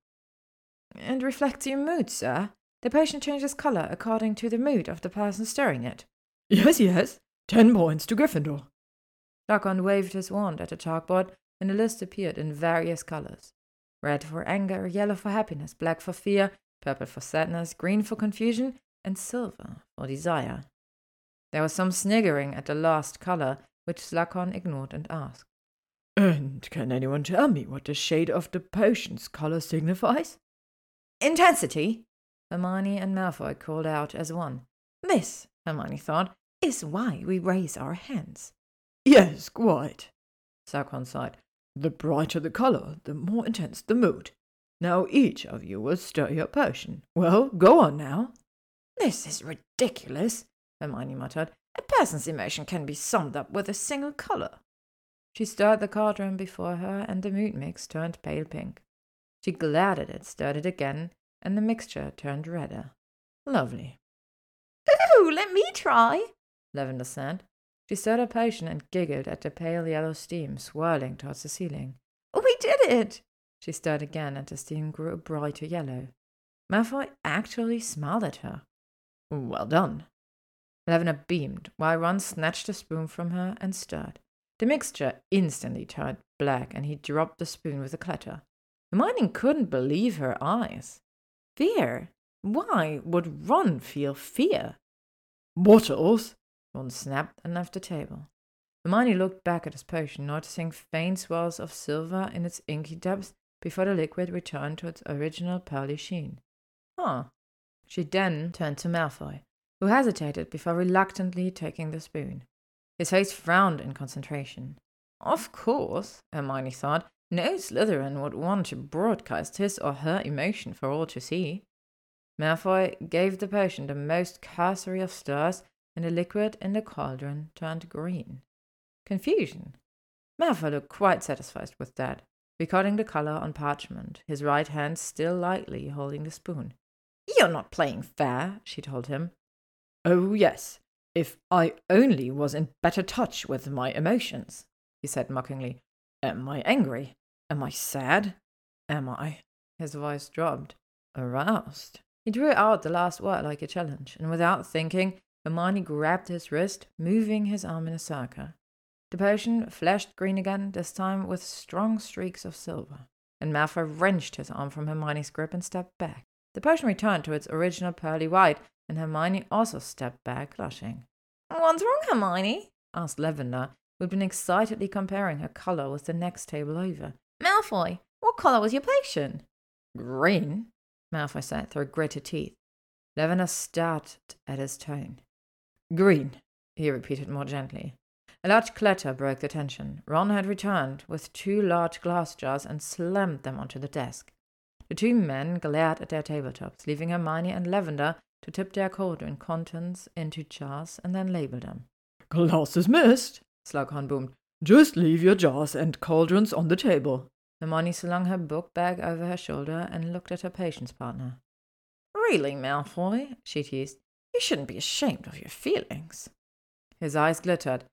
It reflects your mood, sir. The potion changes color according to the mood of the person stirring it. Yes, yes. Ten points to Gryffindor. Slughorn waved his wand at the chalkboard, and the list appeared in various colors red for anger, yellow for happiness, black for fear, purple for sadness, green for confusion, and silver for desire. There was some sniggering at the last color, which Slughorn ignored and asked. And can anyone tell me what the shade of the potion's color signifies? Intensity, Hermione and Malfoy called out as one. This, Hermione thought, is why we raise our hands. Yes, quite, Slughorn sighed. The brighter the color, the more intense the mood. Now each of you will stir your potion. Well, go on now. This is ridiculous, Hermione muttered. A person's emotion can be summed up with a single color. She stirred the cauldron before her, and the mood mix turned pale pink. She glared at it, stirred it again, and the mixture turned redder. Lovely. Ooh, let me try, Lavender said. She stirred her potion and giggled at the pale yellow steam swirling towards the ceiling. We did it! She stirred again, and the steam grew a brighter yellow. Malfoy actually smiled at her. Well done. Lavender beamed, while Ron snatched the spoon from her and stirred. The mixture instantly turned black, and he dropped the spoon with a clatter. Hermione couldn't believe her eyes. Fear? Why would Ron feel fear? Bottles? Ron snapped and left the table. Hermione looked back at his potion, noticing faint swirls of silver in its inky depths before the liquid returned to its original pearly sheen. Huh. She then turned to Malfoy, who hesitated before reluctantly taking the spoon. His face frowned in concentration. Of course, Hermione thought, no Slytherin would want to broadcast his or her emotion for all to see. Malfoy gave the potion the most cursory of stirs and the liquid in the cauldron turned green. Confusion. Malfoy looked quite satisfied with that, recording the color on parchment, his right hand still lightly holding the spoon. You're not playing fair, she told him. Oh, yes, if I only was in better touch with my emotions, he said mockingly. Am I angry? Am I sad? Am I? His voice dropped. Aroused. He drew out the last word like a challenge, and without thinking, Hermione grabbed his wrist, moving his arm in a circle. The potion flashed green again, this time with strong streaks of silver, and Malfoy wrenched his arm from Hermione's grip and stepped back. The potion returned to its original pearly white, and Hermione also stepped back, blushing. What's wrong, Hermione? asked Lavender, who had been excitedly comparing her colour with the next table over. Malfoy, what colour was your potion? Green, Malfoy said through gritted teeth. Lavender started at his tone. Green, he repeated more gently. A large clatter broke the tension. Ron had returned with two large glass jars and slammed them onto the desk. The two men glared at their tabletops, leaving Hermione and Lavender to tip their cauldron contents into jars and then label them. Glasses missed, Slughorn boomed. Just leave your jars and cauldrons on the table. Hermione slung her book bag over her shoulder and looked at her potions partner. Really, Malfoy, she teased, you shouldn't be ashamed of your feelings. His eyes glittered.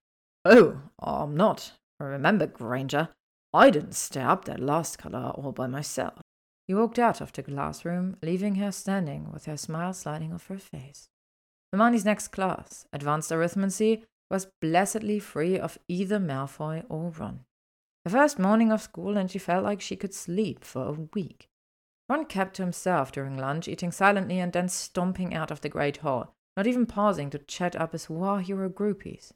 Oh, I'm not. Remember, Granger, I didn't stir up that last color all by myself. He walked out of the glass room, leaving her standing with her smile sliding off her face. Hermione's next class, Advanced Arithmancy, was blessedly free of either Malfoy or Ron. The first morning of school, and she felt like she could sleep for a week. Ron kept to himself during lunch, eating silently and then stomping out of the great hall, not even pausing to chat up his war hero groupies.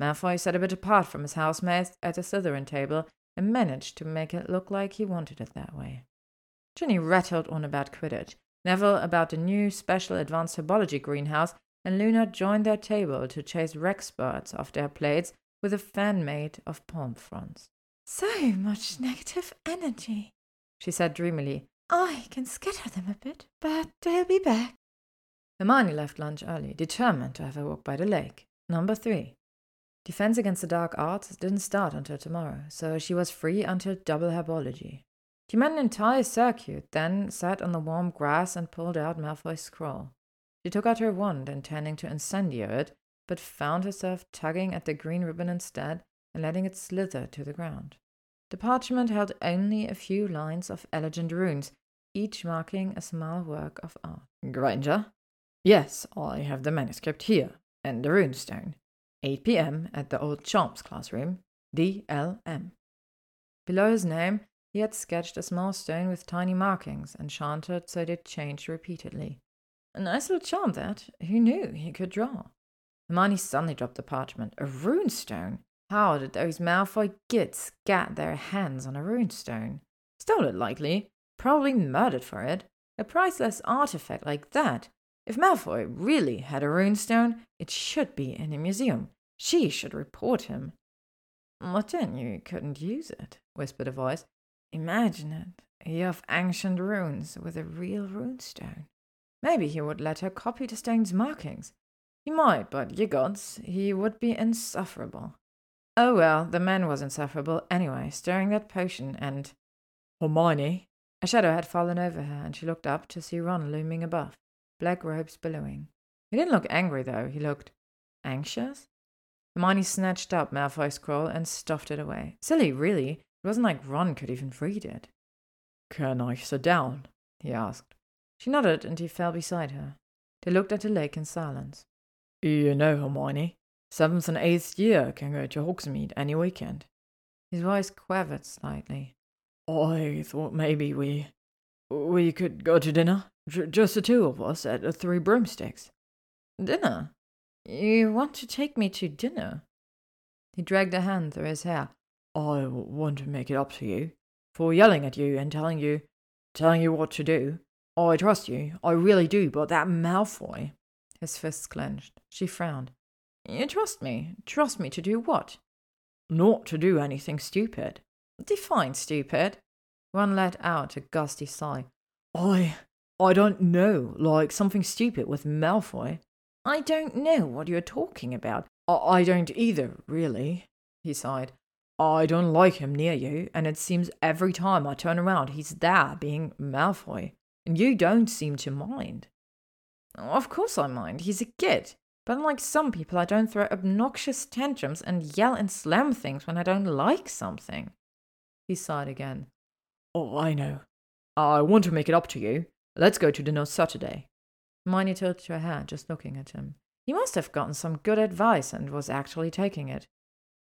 Malfoy sat a bit apart from his housemates at the Slytherin table and managed to make it look like he wanted it that way. Ginny rattled on about Quidditch, Neville about the new special advanced herbology greenhouse, and Luna joined their table to chase Wrackspurts off their plates with a fan made of palm fronds. So much negative energy, she said dreamily. I can scatter them a bit, but they'll be back. Hermione left lunch early, determined to have a walk by the lake. Number three. Defense against the dark arts didn't start until tomorrow, so she was free until double herbology. She made an entire circuit, then sat on the warm grass and pulled out Malfoy's scroll. She took out her wand, intending to incendio it, but found herself tugging at the green ribbon instead and letting it slither to the ground. The parchment held only a few lines of elegant runes, each marking a small work of art. Granger? Yes, I have the manuscript here, and the runestone. 8 p.m. at the old Charms classroom, D.L.M. Below his name, he had sketched a small stone with tiny markings, enchanted so it changed repeatedly. A nice little charm that. Who knew he could draw? Hermione suddenly dropped the parchment. A runestone? How did those Malfoy gits get their hands on a runestone? Stole it, likely. Probably murdered for it. A priceless artifact like that. If Malfoy really had a runestone, it should be in a museum. She should report him. But then you couldn't use it, whispered a voice. Imagine it. You have ancient runes with a real runestone. Maybe he would let her copy the stone's markings. He might, but ye gods, he would be insufferable. Oh well, the man was insufferable anyway, stirring that potion and. Hermione? A shadow had fallen over her, and she looked up to see Ron looming above, black robes billowing. He didn't look angry, though. He looked anxious. Hermione snatched up Malfoy's scroll and stuffed it away. Silly, really. It wasn't like Ron could even read it. Can I sit down? he asked. She nodded, and he fell beside her. They looked at the lake in silence. You know, Hermione, seventh and eighth year can go to Hogsmeade any weekend. His voice quavered slightly. I thought maybe we we could go to dinner, J- just the two of us at the Three Broomsticks. Dinner? You want to take me to dinner? He dragged a hand through his hair. I want to make it up to you for yelling at you and telling you, telling you what to do. I trust you, I really do, but that Malfoy. His fists clenched. She frowned. You trust me? Trust me to do what? Not to do anything stupid. Define stupid. Ron let out a gusty sigh. I. I don't know. Like something stupid with Malfoy. I don't know what you're talking about. I, I don't either, really. He sighed. I don't like him near you, and it seems every time I turn around he's there being Malfoy, and you don't seem to mind. Of course I mind. He's a kid. But unlike some people, I don't throw obnoxious tantrums and yell and slam things when I don't like something. He sighed again. Oh, I know. I want to make it up to you. Let's go to dinner Saturday. Hermione tilted her head, just looking at him. He must have gotten some good advice and was actually taking it.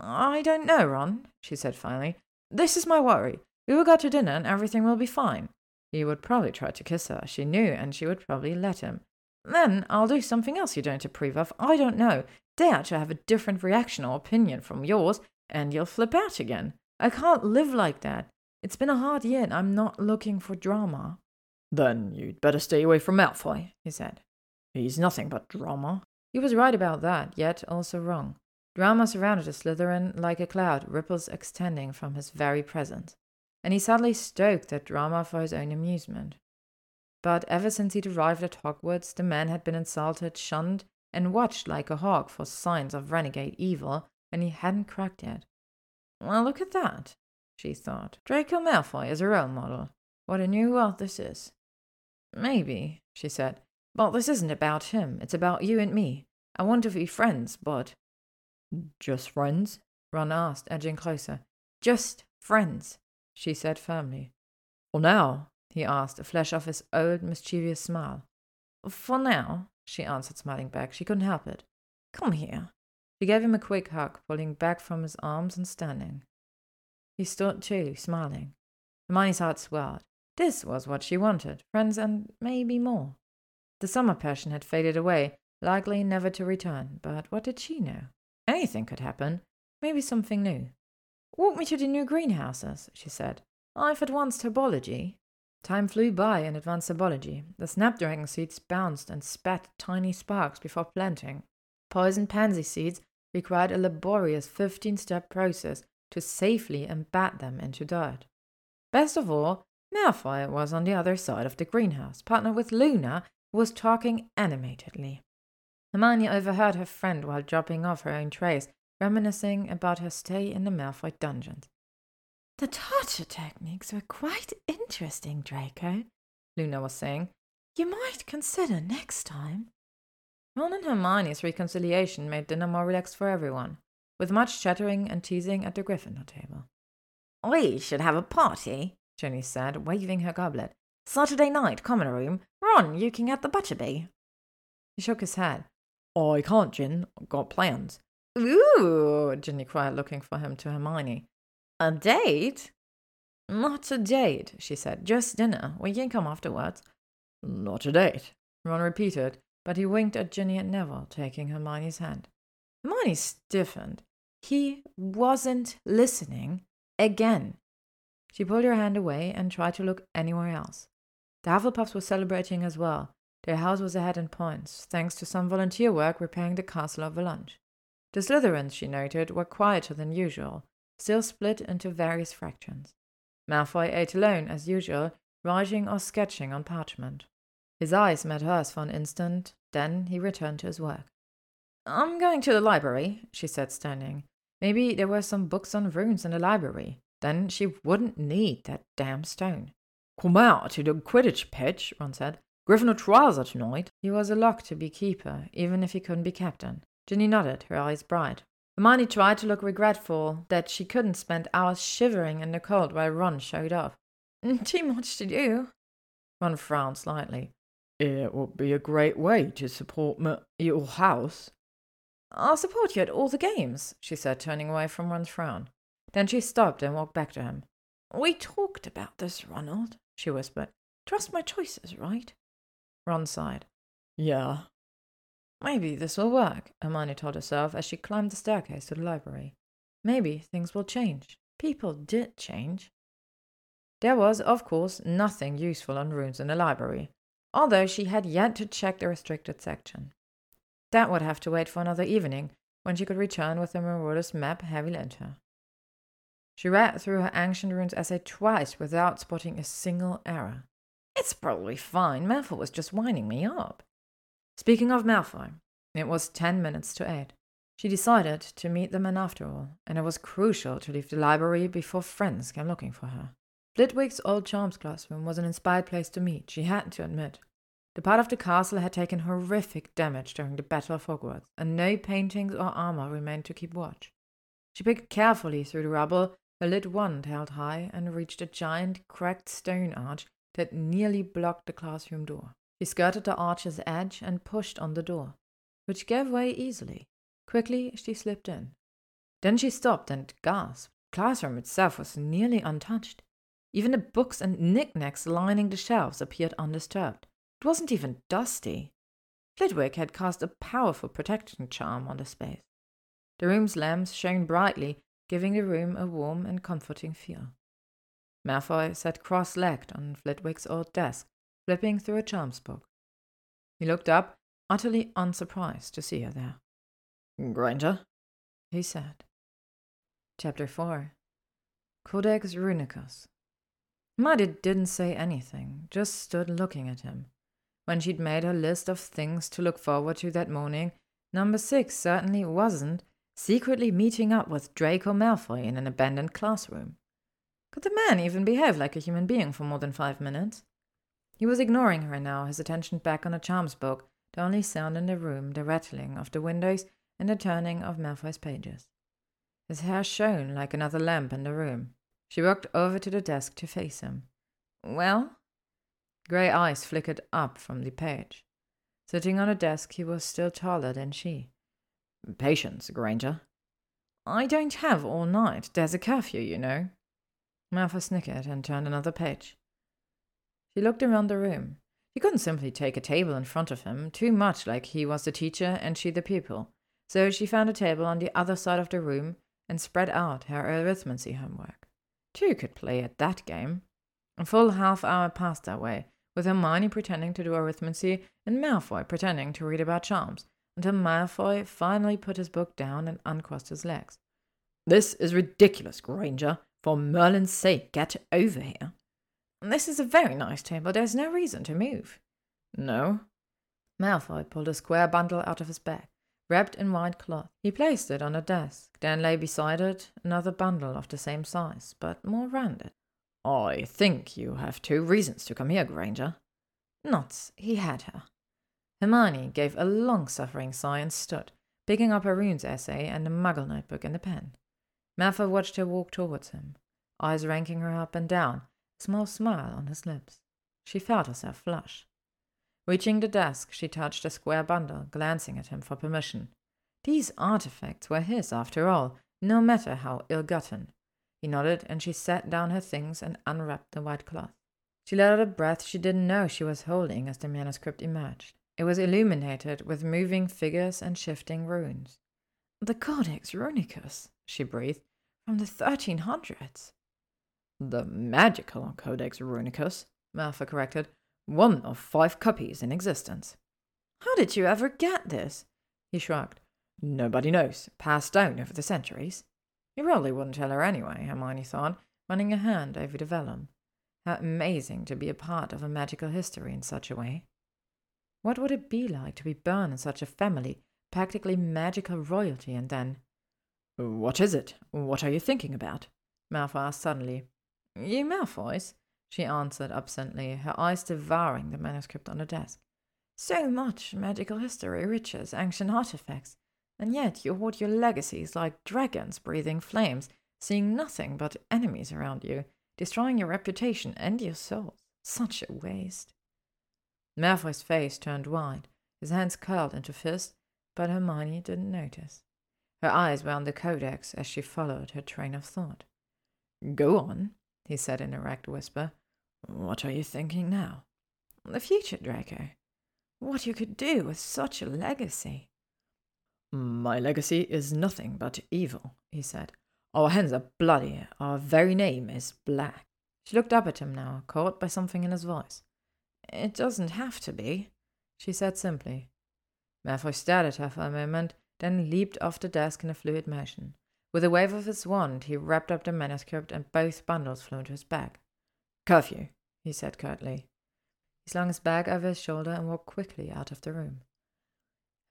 I don't know, Ron, she said finally. This is my worry. We will go to dinner and everything will be fine. He would probably try to kiss her, she knew, and she would probably let him. Then I'll do something else you don't approve of. I don't know. Dare to have a different reaction or opinion from yours, and you'll flip out again. I can't live like that. It's been a hard year, and I'm not looking for drama. Then you'd better stay away from Malfoy, he said. He's nothing but drama. He was right about that, yet also wrong. Drama surrounded a Slytherin like a cloud, ripples extending from his very presence, and he sadly stoked that drama for his own amusement. But ever since he'd arrived at Hogwarts, the man had been insulted, shunned, and watched like a hawk for signs of renegade evil, and he hadn't cracked yet. Well, look at that, she thought. Draco Malfoy is a role model. What a new world this is. Maybe, she said, but this isn't about him. It's about you and me. I want to be friends, but. Just friends? Ron asked, edging closer. Just friends, she said firmly. For now, he asked, a flash of his old mischievous smile. For now, she answered, smiling back. She couldn't help it. Come here. She gave him a quick hug, pulling back from his arms and standing. He stood too, smiling. Hermione's heart swelled. This was what she wanted friends and maybe more. The summer passion had faded away, likely never to return, but what did she know? Anything could happen. Maybe something new. Walk me to the new greenhouses, she said. I've advanced herbology. Time flew by in advanced herbology. The snapdragon seeds bounced and spat tiny sparks before planting. Poison pansy seeds required a laborious 15 step process to safely embed them into dirt. Best of all, Malfoy was on the other side of the greenhouse, partnered with Luna, who was talking animatedly. Hermione overheard her friend while dropping off her own trays, reminiscing about her stay in the Malfoy dungeons. The torture techniques were quite interesting, Draco, Luna was saying. You might consider next time. Ron and Hermione's reconciliation made dinner more relaxed for everyone, with much chattering and teasing at the Gryffindor table. We should have a party, Ginny said, waving her goblet. Saturday night, common room. Ron, you can get the butterbeer. He shook his head. I can't. I've got plans. Ooh, Ginny cried, looking for him to Hermione. A date? Not a date, she said. Just dinner. We can come afterwards. Not a date, Ron repeated, but he winked at Ginny and Neville, taking Hermione's hand. Hermione stiffened. He wasn't listening again. She pulled her hand away and tried to look anywhere else. The Hufflepuffs were celebrating as well. Their house was ahead in points, thanks to some volunteer work repairing the castle of Volange. The Slytherins, she noted, were quieter than usual, still split into various fractions. Malfoy ate alone, as usual, writing or sketching on parchment. His eyes met hers for an instant, then he returned to his work. I'm going to the library, she said, standing. Maybe there were some books on runes in the library. Then she wouldn't need that damn stone. Come out to the Quidditch pitch, Ron said. Gryffindor trials are tonight. He was a lock to be keeper, even if he couldn't be captain. Ginny nodded, her eyes bright. Hermione tried to look regretful that she couldn't spend hours shivering in the cold while Ron showed up. Mm, too much to do. Ron frowned slightly. It would be a great way to support m- your house. I'll support you at all the games, she said, turning away from Ron's frown. Then she stopped and walked back to him. We talked about this, Ronald, she whispered. Trust my choices, right? Ron sighed. Yeah. Maybe this will work, Hermione told herself as she climbed the staircase to the library. Maybe things will change. People did change. There was, of course, nothing useful on runes in the library, although she had yet to check the restricted section. That would have to wait for another evening, when she could return with the Marauders map Harry lent her. She read through her Ancient Runes essay twice without spotting a single error. It's probably fine. Malfoy was just winding me up. Speaking of Malfoy, it was ten minutes to eight. She decided to meet the man after all, and it was crucial to leave the library before friends came looking for her. Flitwick's old charms classroom was an inspired place to meet, she had to admit. The part of the castle had taken horrific damage during the Battle of Hogwarts, and no paintings or armor remained to keep watch. She picked carefully through the rubble, her lit wand held high, and reached a giant, cracked stone arch that nearly blocked the classroom door. He skirted the arch's edge and pushed on the door, which gave way easily. Quickly, she slipped in. Then she stopped and gasped. The classroom itself was nearly untouched. Even the books and knickknacks lining the shelves appeared undisturbed. It wasn't even dusty. Flitwick had cast a powerful protection charm on the space. The room's lamps shone brightly, giving the room a warm and comforting feel. Malfoy sat cross legged on Flitwick's old desk, flipping through a charms book. He looked up, utterly unsurprised to see her there. Granger? he said. Chapter 4 Codex Runicus. Hermione didn't say anything, just stood looking at him. When she'd made her list of things to look forward to that morning, number six certainly wasn't secretly meeting up with Draco Malfoy in an abandoned classroom. Could the man even behave like a human being for more than five minutes? He was ignoring her now, his attention back on the charms book, the only sound in the room the rattling of the windows and the turning of Malfoy's pages. His hair shone like another lamp in the room. She walked over to the desk to face him. Well? Grey eyes flickered up from the page. Sitting on a desk, he was still taller than she. Patience, Granger. I don't have all night. There's a curfew, you know. Malfoy snickered and turned another page. She looked around the room. She couldn't simply take a table in front of him, too much like he was the teacher and she the pupil. So she found a table on the other side of the room and spread out her arithmancy homework. Two could play at that game. A full half hour passed that way, with Hermione pretending to do arithmancy and Malfoy pretending to read about charms, until Malfoy finally put his book down and uncrossed his legs. This is ridiculous, Granger. For Merlin's sake, get over here. This is a very nice table. There's no reason to move. No? Malfoy pulled a square bundle out of his bag, wrapped in white cloth. He placed it on a desk, then lay beside it another bundle of the same size, but more rounded. I think you have two reasons to come here, Granger. Nuts, he had her. Hermione gave a long suffering sigh and stood, picking up her runes essay and the muggle notebook and the pen. Malfoy watched her walk towards him, eyes ranking her up and down, a small smile on his lips. She felt herself flush. Reaching the desk, she touched a square bundle, glancing at him for permission. These artifacts were his, after all, no matter how ill gotten. He nodded, and she set down her things and unwrapped the white cloth. She let out a breath she didn't know she was holding as the manuscript emerged. It was illuminated with moving figures and shifting runes. The Codex Runicus, she breathed, from the 1300s. The magical Codex Runicus, Malfoy corrected, one of five copies in existence. How did you ever get this? He shrugged. Nobody knows. Passed down over the centuries. You probably wouldn't tell her anyway, Hermione thought, running a hand over the vellum. How amazing to be a part of a magical history in such a way. What would it be like to be born in such a family, practically magical royalty, and then what is it? What are you thinking about? Malfoy asked suddenly. You Malfoys? she answered absently, her eyes devouring the manuscript on the desk. So much magical history, riches, ancient artifacts, and yet you hoard your legacies like dragons breathing flames, seeing nothing but enemies around you, destroying your reputation and your souls. Such a waste. Malfoy's face turned white, his hands curled into fists, but Hermione didn't notice. Her eyes were on the codex as she followed her train of thought. Go on, he said in a ragged whisper. What are you thinking now? The future, Draco. What you could do with such a legacy. My legacy is nothing but evil, he said. Our hands are bloody, our very name is black. She looked up at him now, caught by something in his voice. It doesn't have to be, she said simply. Malfoy stared at her for a moment, then leaped off the desk in a fluid motion. With a wave of his wand, he wrapped up the manuscript and both bundles flew into his bag. Curfew, he said curtly. He slung his bag over his shoulder and walked quickly out of the room.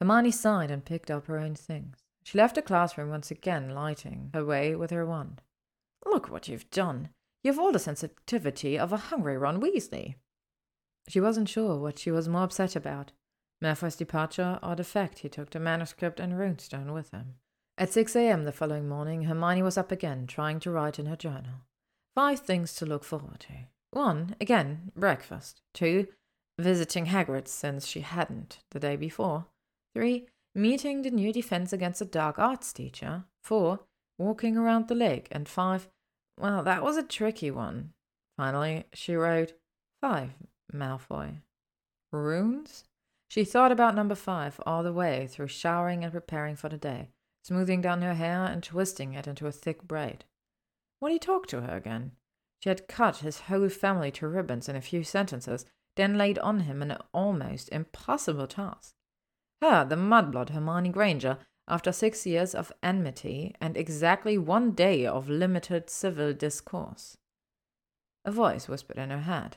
Hermione sighed and picked up her own things. She left the classroom once again, lighting her way with her wand. Look what you've done. You've all the sensitivity of a hungry Ron Weasley. She wasn't sure what she was more upset about Malfoy's departure or the fact he took the manuscript and runestone with him. At 6 a.m. the following morning, Hermione was up again, trying to write in her journal. Five things to look forward to. One, again, breakfast. Two, visiting Hagrid since she hadn't the day before. Three, meeting the new defense against the dark arts teacher. Four, walking around the lake. And five, well, that was a tricky one. Finally, she wrote, Five, Malfoy. Runes? She thought about number five all the way through showering and preparing for the day, smoothing down her hair and twisting it into a thick braid. Would he talk to her again? She had cut his whole family to ribbons in a few sentences, then laid on him an almost impossible task. Her, the mudblood Hermione Granger, after six years of enmity and exactly one day of limited civil discourse. A voice whispered in her head.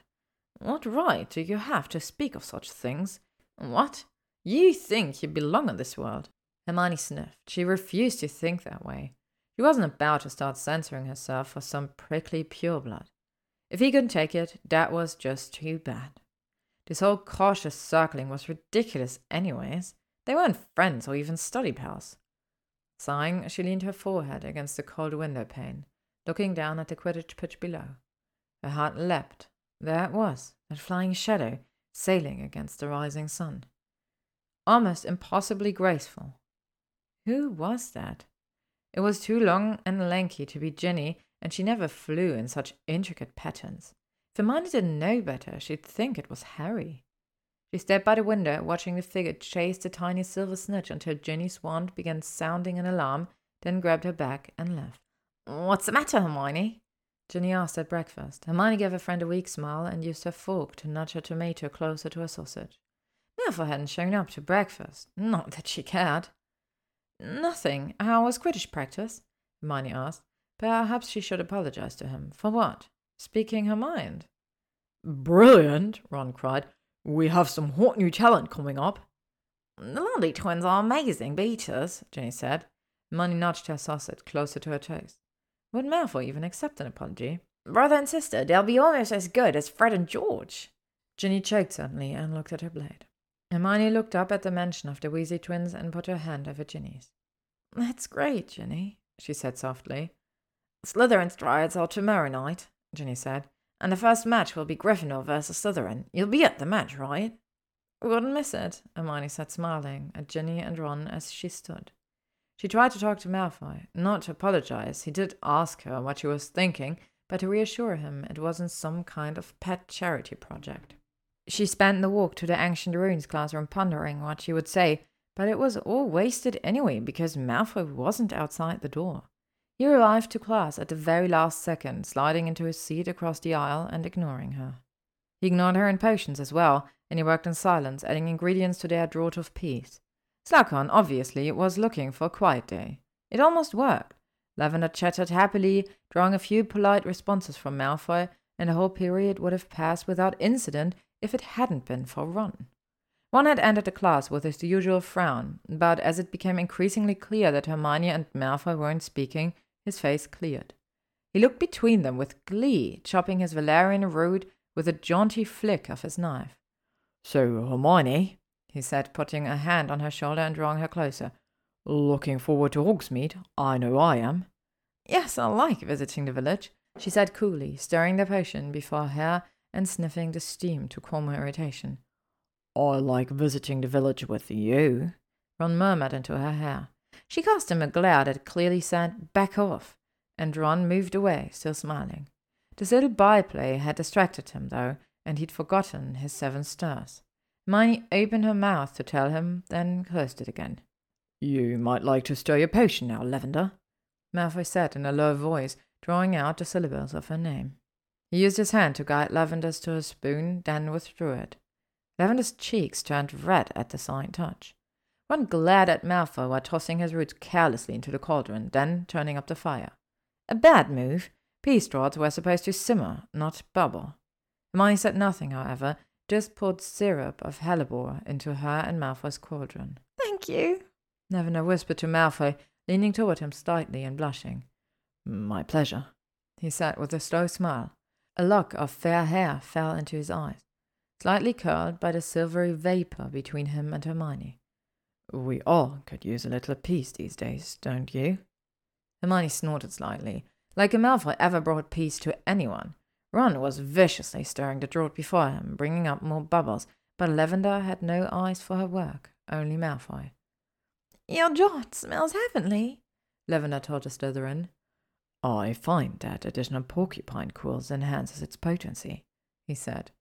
What right do you have to speak of such things? What? You think you belong in this world? Hermione sniffed. She refused to think that way. She wasn't about to start censoring herself for some prickly pureblood. If he couldn't take it, that was just too bad. This whole cautious circling was ridiculous, anyways. They weren't friends or even study pals. Sighing, she leaned her forehead against the cold window pane, looking down at the Quidditch pitch below. Her heart leapt. There it was, that flying shadow, sailing against the rising sun. Almost impossibly graceful. Who was that? It was too long and lanky to be Ginny, and she never flew in such intricate patterns. If Hermione didn't know better, she'd think it was Harry. She stood by the window, watching the figure chase the tiny silver snitch until Ginny's wand began sounding an alarm, then grabbed her back and left. What's the matter, Hermione? Ginny asked at breakfast. Hermione gave her friend a weak smile and used her fork to nudge her tomato closer to her sausage. Malfoy hadn't shown up to breakfast. Not that she cared. Nothing. How was Quidditch practice? Hermione asked. Perhaps she should apologize to him. For what? Speaking her mind. Brilliant, Ron cried. We have some hot new talent coming up. The Lundy twins are amazing beaters, Ginny said. Hermione nudged her sausage closer to her toast. Would Malfoy even accept an apology? Brother and sister, they'll be almost as good as Fred and George. Ginny choked suddenly and looked at her blade. Hermione looked up at the mention of the Weasley twins and put her hand over Ginny's. That's great, Ginny, she said softly. Slytherin's trials are tomorrow night, Ginny said and the first match will be Gryffindor versus Slytherin. You'll be at the match, right? Wouldn't miss it, Hermione said, smiling at Ginny and Ron as she stood. She tried to talk to Malfoy, not to apologize. He did ask her what she was thinking, but to reassure him it wasn't some kind of pet charity project. She spent the walk to the Ancient Runes classroom pondering what she would say, but it was all wasted anyway because Malfoy wasn't outside the door. He arrived to class at the very last second, sliding into his seat across the aisle and ignoring her. He ignored her in potions as well, and he worked in silence, adding ingredients to their draught of peace. Slughorn, obviously, was looking for a quiet day. It almost worked. Lavender chattered happily, drawing a few polite responses from Malfoy, and the whole period would have passed without incident if it hadn't been for Ron. Ron had entered the class with his usual frown, but as it became increasingly clear that Hermione and Malfoy weren't speaking, his face cleared. He looked between them with glee, chopping his Valerian root with a jaunty flick of his knife. So, Hermione, he said, putting a hand on her shoulder and drawing her closer. Looking forward to Hogsmeade? I know I am. Yes, I like visiting the village, she said coolly, stirring the potion before her and sniffing the steam to calm her irritation. I like visiting the village with you, Ron murmured into her hair. She cast him a glare that clearly said, Back off, and Ron moved away, still smiling. This little byplay had distracted him, though, and he'd forgotten his seven stars. Hermione opened her mouth to tell him, then closed it again. You might like to stir your potion now, Lavender, Malfoy said in a low voice, drawing out the syllables of her name. He used his hand to guide Lavender's to a spoon, then withdrew it. Lavender's cheeks turned red at the slight touch. Ron glared at Malfoy while tossing his roots carelessly into the cauldron, then turning up the fire. A bad move. Peace draughts were supposed to simmer, not bubble. Hermione said nothing, however, just poured syrup of hellebore into her and Malfoy's cauldron. Thank you, Lavender whispered to Malfoy, leaning toward him slightly and blushing. My pleasure, he said with a slow smile. A lock of fair hair fell into his eyes, slightly curled by the silvery vapor between him and Hermione. We all could use a little peace these days, don't you? Hermione snorted slightly. Like a Malfoy ever brought peace to anyone. Ron was viciously stirring the draught before him, bringing up more bubbles, but Lavender had no eyes for her work, only Malfoy. Your draught smells heavenly, Lavender told the Slytherin. I find that additional porcupine quills enhances its potency, he said.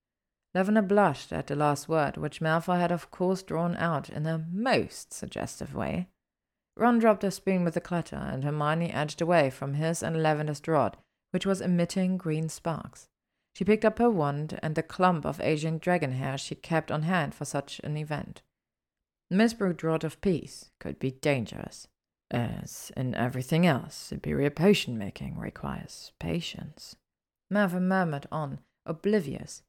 Lavender blushed at the last word, which Malfoy had of course drawn out in a most suggestive way. Ron dropped a spoon with a clatter, and Hermione edged away from his and Lavender's rod, which was emitting green sparks. She picked up her wand and the clump of Asian dragon hair she kept on hand for such an event. Missbrued Rod of Peace could be dangerous. As in everything else, superior potion making requires patience. Malfoy murmured on, oblivious.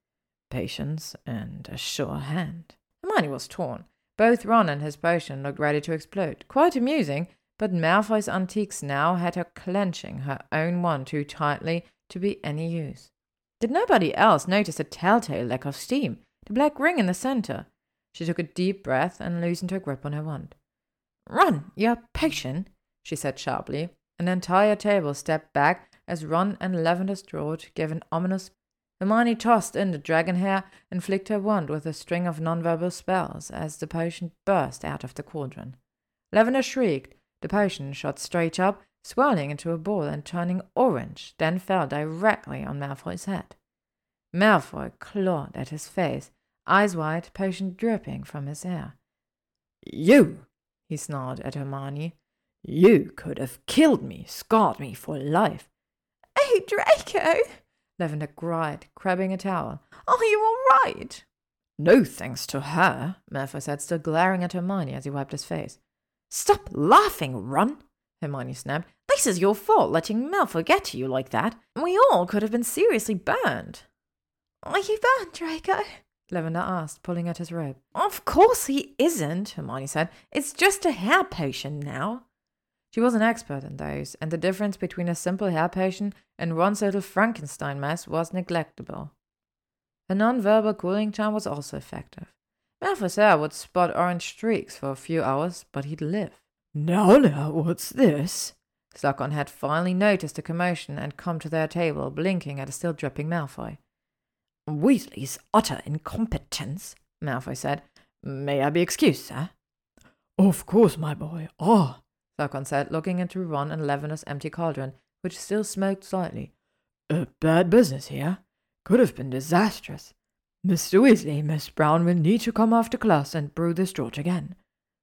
Patience and a sure hand. Hermione was torn. Both Ron and his potion looked ready to explode. Quite amusing, but Malfoy's antiques now had her clenching her own wand too tightly to be any use. Did nobody else notice a telltale lack of steam? The black ring in the center. She took a deep breath and loosened her grip on her wand. Ron, you're patient, she said sharply. An entire table stepped back as Ron and Lavender Strode gave an ominous. Hermione tossed in the dragon hair and flicked her wand with a string of nonverbal spells as the potion burst out of the cauldron. Lavender shrieked. The potion shot straight up, swirling into a ball and turning orange, then fell directly on Malfoy's head. Malfoy clawed at his face eyes wide, potion dripping from his hair. You, he snarled at Hermione, you could have killed me, scarred me for life. Oh, Draco, Lavender cried, grabbing a towel. Are you all right? No thanks to her, Malfoy said, still glaring at Hermione as he wiped his face. Stop laughing, Ron, Hermione snapped. This is your fault, letting Malfoy get to you like that. We all could have been seriously burned. Are you burned, Draco? Lavender asked, pulling at his robe. Of course he isn't, Hermione said. It's just a hair potion now. She was an expert in those, and the difference between a simple hair potion and Ron's little Frankenstein mess was neglectable. Her non-verbal cooling charm was also effective. Malfoy's hair would spot orange streaks for a few hours, but he'd live. Now, now, what's this? Slughorn had finally noticed the commotion and come to their table, blinking at a still dripping Malfoy. Weasley's utter incompetence, Malfoy said. May I be excused, sir? Of course, my boy. Ah, Slughorn said, looking into Ron and Lavender's empty cauldron, which still smoked slightly. A bad business here. Could have been disastrous. Mr. Weasley, Miss Brown will need to come after class and brew this draught again.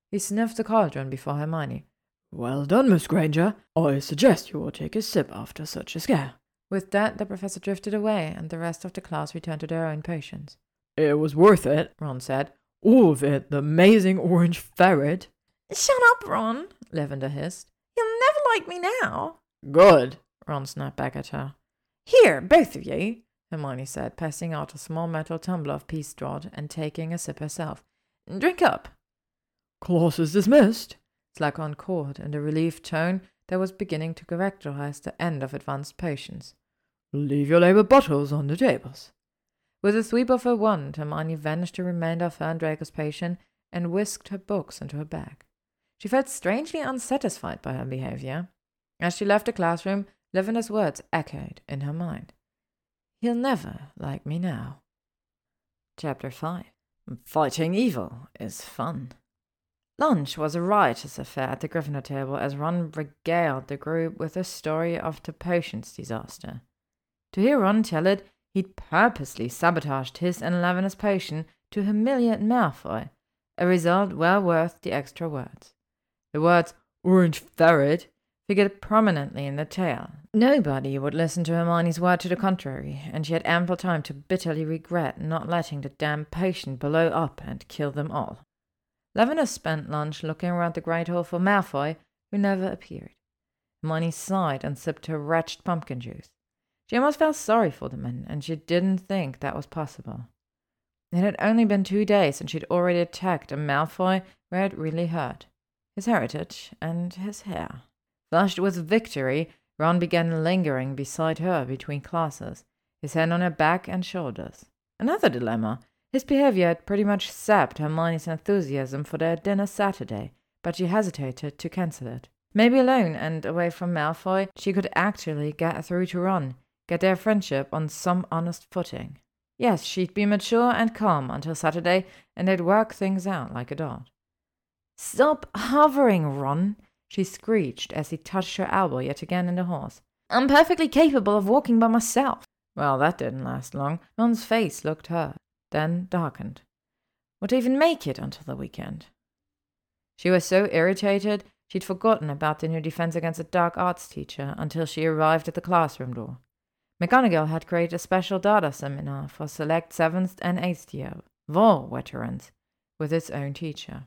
He sniffed the cauldron before Hermione. Well done, Miss Granger. I suggest you will take a sip after such a scare. With that, the professor drifted away, and the rest of the class returned to their own potions. It was worth it, Ron said. All of it, the amazing orange ferret. Shut up, Ron, Lavender hissed. You'll never like me now. Good, Ron snapped back at her. Here, both of you, Hermione said, passing out a small metal tumbler of peace draught and taking a sip herself. Drink up. Class is dismissed. Slughorn called in the relieved tone that was beginning to characterize the end of advanced potions. Leave your labor bottles on the tables. With a sweep of her wand, Hermione vanished the remainder of her and Draco's potion and whisked her books into her bag. She felt strangely unsatisfied by her behavior. As she left the classroom, Lavender's words echoed in her mind. He'll never like me now. Chapter 5 Fighting evil is fun. Lunch was a riotous affair at the Gryffindor table as Ron regaled the group with the story of the potions disaster. To hear Ron tell it, he'd purposely sabotaged his and Lavender's potion to humiliate Malfoy, a result well worth the extra words. The words orange ferret figured prominently in the tale. Nobody would listen to Hermione's word to the contrary, and she had ample time to bitterly regret not letting the damn potion blow up and kill them all. Lavender spent lunch looking around the great hall for Malfoy, who never appeared. Hermione sighed and sipped her wretched pumpkin juice. She almost felt sorry for the man, and she didn't think that was possible. It had only been two days, and she'd already attacked a Malfoy where it really hurt his heritage and his hair. Flushed with victory, Ron began lingering beside her between classes, his hand on her back and shoulders. Another dilemma. His behavior had pretty much sapped Hermione's enthusiasm for their dinner Saturday, but she hesitated to cancel it. Maybe alone and away from Malfoy, she could actually get through to Ron, get their friendship on some honest footing. Yes, she'd be mature and calm until Saturday, and they'd work things out like a dot. Stop hovering, Ron, she screeched as he touched her elbow yet again in the horse. I'm perfectly capable of walking by myself. Well, that didn't last long. Ron's face looked hurt. then darkened. Would even make it until the weekend. She was so irritated she'd forgotten about the new Defense Against the Dark Arts teacher until she arrived at the classroom door. McGonagall had created a special DADA seminar for select 7th and 8th year war veterans with its own teacher.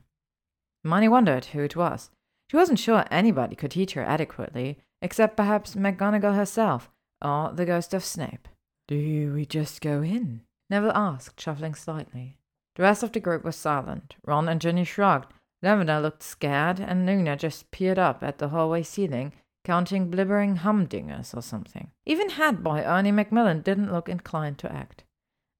Hermione wondered who it was. She wasn't sure anybody could teach her adequately, except perhaps McGonagall herself or the ghost of Snape. Do we just go in? Neville asked, shuffling slightly. The rest of the group was silent. Ron and Ginny shrugged. Lavender looked scared, and Luna just peered up at the hallway ceiling, counting blibbering humdingers or something. Even head boy Ernie Macmillan didn't look inclined to act.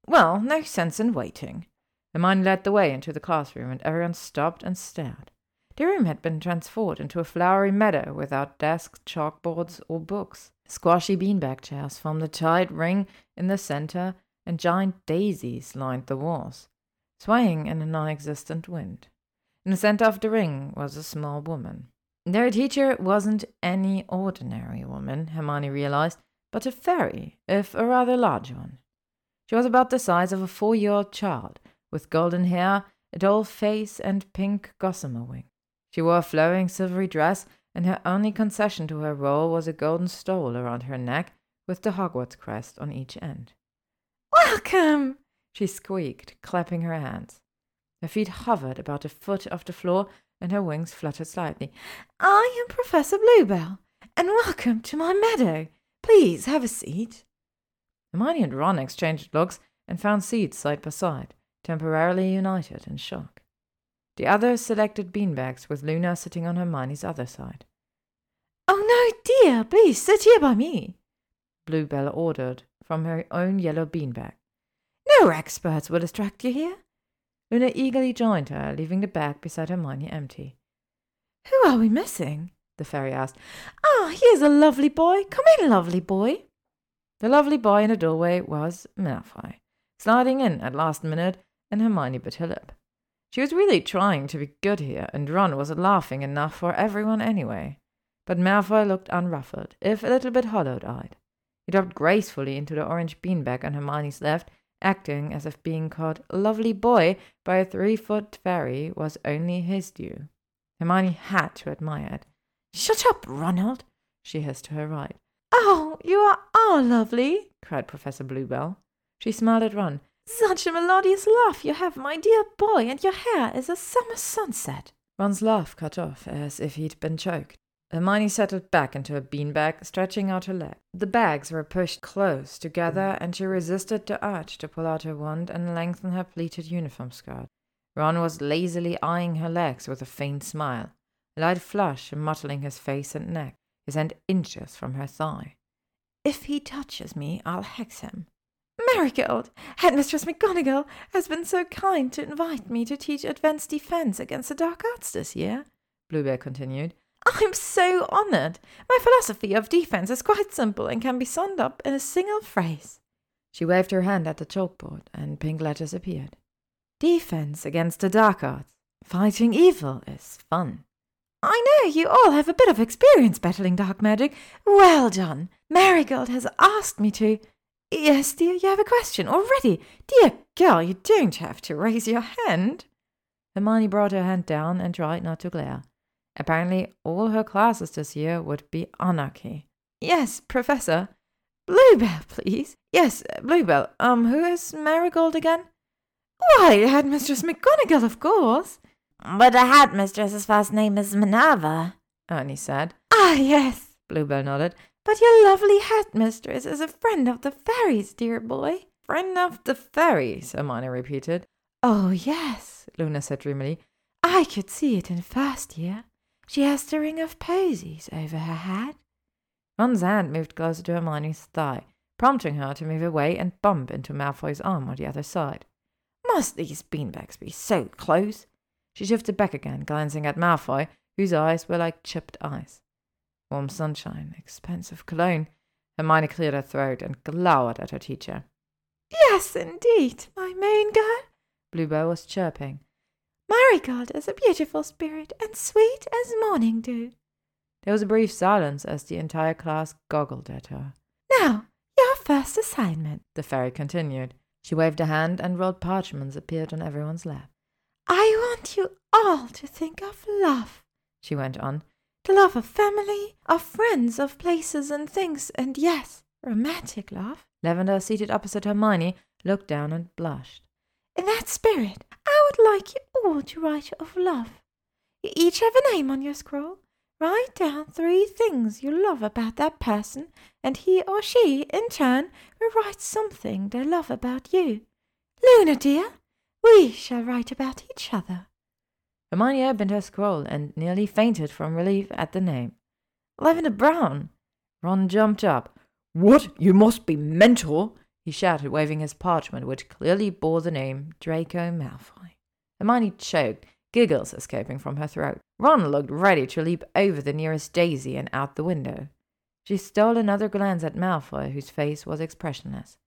Well, no sense in waiting. Hermione led the way into the classroom, and everyone stopped and stared. The room had been transformed into a flowery meadow without desks, chalkboards, or books. Squashy beanbag chairs formed a tight ring in the center, and giant daisies lined the walls, swaying in a non existent wind. In the center of the ring was a small woman. Their teacher wasn't any ordinary woman, Hermione realized, but a fairy, if a rather large one. She was about the size of a four year old child, with golden hair, a doll face, and pink gossamer wings. She wore a flowing silvery dress, and her only concession to her role was a golden stole around her neck with the Hogwarts crest on each end. Welcome! she squeaked, clapping her hands. Her feet hovered about a foot off the floor, and her wings fluttered slightly. I am Professor Bluebell, and welcome to my meadow. Please have a seat. Hermione and Ron exchanged looks and found seats side by side, temporarily united in shock. The others selected beanbags, with Luna sitting on Hermione's other side. Oh, no, dear, please sit here by me, Bluebell ordered from her own yellow beanbag. No experts will distract you here. Luna eagerly joined her, leaving the bag beside Hermione empty. Who are we missing? the fairy asked. Ah, here's a lovely boy. Come in, lovely boy. The lovely boy in the doorway was Malfoy, sliding in at last minute, and Hermione bit her lip. She was really trying to be good here, and Ron was laughing enough for everyone anyway. But Malfoy looked unruffled, if a little bit hollow-eyed. He dropped gracefully into the orange beanbag on Hermione's left, acting as if being called lovely boy by a three-foot fairy was only his due. Hermione had to admire it. Shut up, Ronald, she hissed to her right. Oh, you are all lovely, cried Professor Bluebell. She smiled at Ron. Such a melodious laugh you have, my dear boy, and your hair is a summer sunset. Ron's laugh cut off as if he'd been choked. Hermione settled back into a beanbag, stretching out her leg. The bags were pushed close together, and she resisted the urge to pull out her wand and lengthen her pleated uniform skirt. Ron was lazily eyeing her legs with a faint smile, a light flush mottling his face and neck, his hand inches from her thigh. If he touches me, I'll hex him. Marigold, Headmistress McGonagall has been so kind to invite me to teach Advanced Defense against the Dark Arts this year, Bluebell continued. I'm so honored. My philosophy of defense is quite simple and can be summed up in a single phrase. She waved her hand at the chalkboard, and pink letters appeared. Defense against the dark arts. Fighting evil is fun. I know you all have a bit of experience battling dark magic. Well done. Marigold has asked me to. Yes, dear, you have a question already. Dear girl, you don't have to raise your hand. Hermione brought her hand down and tried not to glare. Apparently, all her classes this year would be anarchy. Yes, Professor. Bluebell, please. Yes, Bluebell. Um, who is Marigold again? Why, Headmistress McGonagall, of course. But the headmistress's first name is Minerva, Ernie said. Ah, yes, Bluebell nodded. But your lovely headmistress is a friend of the fairies, dear boy. Friend of the fairies, Hermione repeated. Oh, yes, Luna said dreamily. I could see it in first year. She has the ring of posies over her head. Ron's hand moved closer to Hermione's thigh, prompting her to move away and bump into Malfoy's arm on the other side. Must these beanbags be so close? She shifted back again, glancing at Malfoy, whose eyes were like chipped ice. Warm sunshine, expensive cologne. Hermione cleared her throat and glowered at her teacher. Yes, indeed, my main girl, Bluebell was chirping. Marigold is a beautiful spirit and sweet as morning dew. There was a brief silence as the entire class goggled at her. Now, your first assignment, the fairy continued. She waved a hand, and rolled parchments appeared on everyone's lap. I want you all to think of love, she went on. The love of family, of friends, of places and things, and yes, romantic love. Lavender, seated opposite Hermione, looked down and blushed. In that spirit, I would like you all to write of love. You each have a name on your scroll. Write down three things you love about that person, and he or she, in turn, will write something they love about you. Luna, dear, we shall write about each other. Hermione opened her scroll and nearly fainted from relief at the name. Lavender Brown! Ron jumped up. What? You must be mental! he shouted, waving his parchment, which clearly bore the name Draco Malfoy. Hermione choked, giggles escaping from her throat. Ron looked ready to leap over the nearest daisy and out the window. She stole another glance at Malfoy, whose face was expressionless.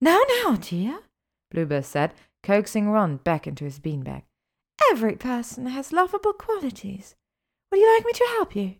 Now, now, dear, Bluebell said, coaxing Ron back into his beanbag. Every person has lovable qualities. Would you like me to help you?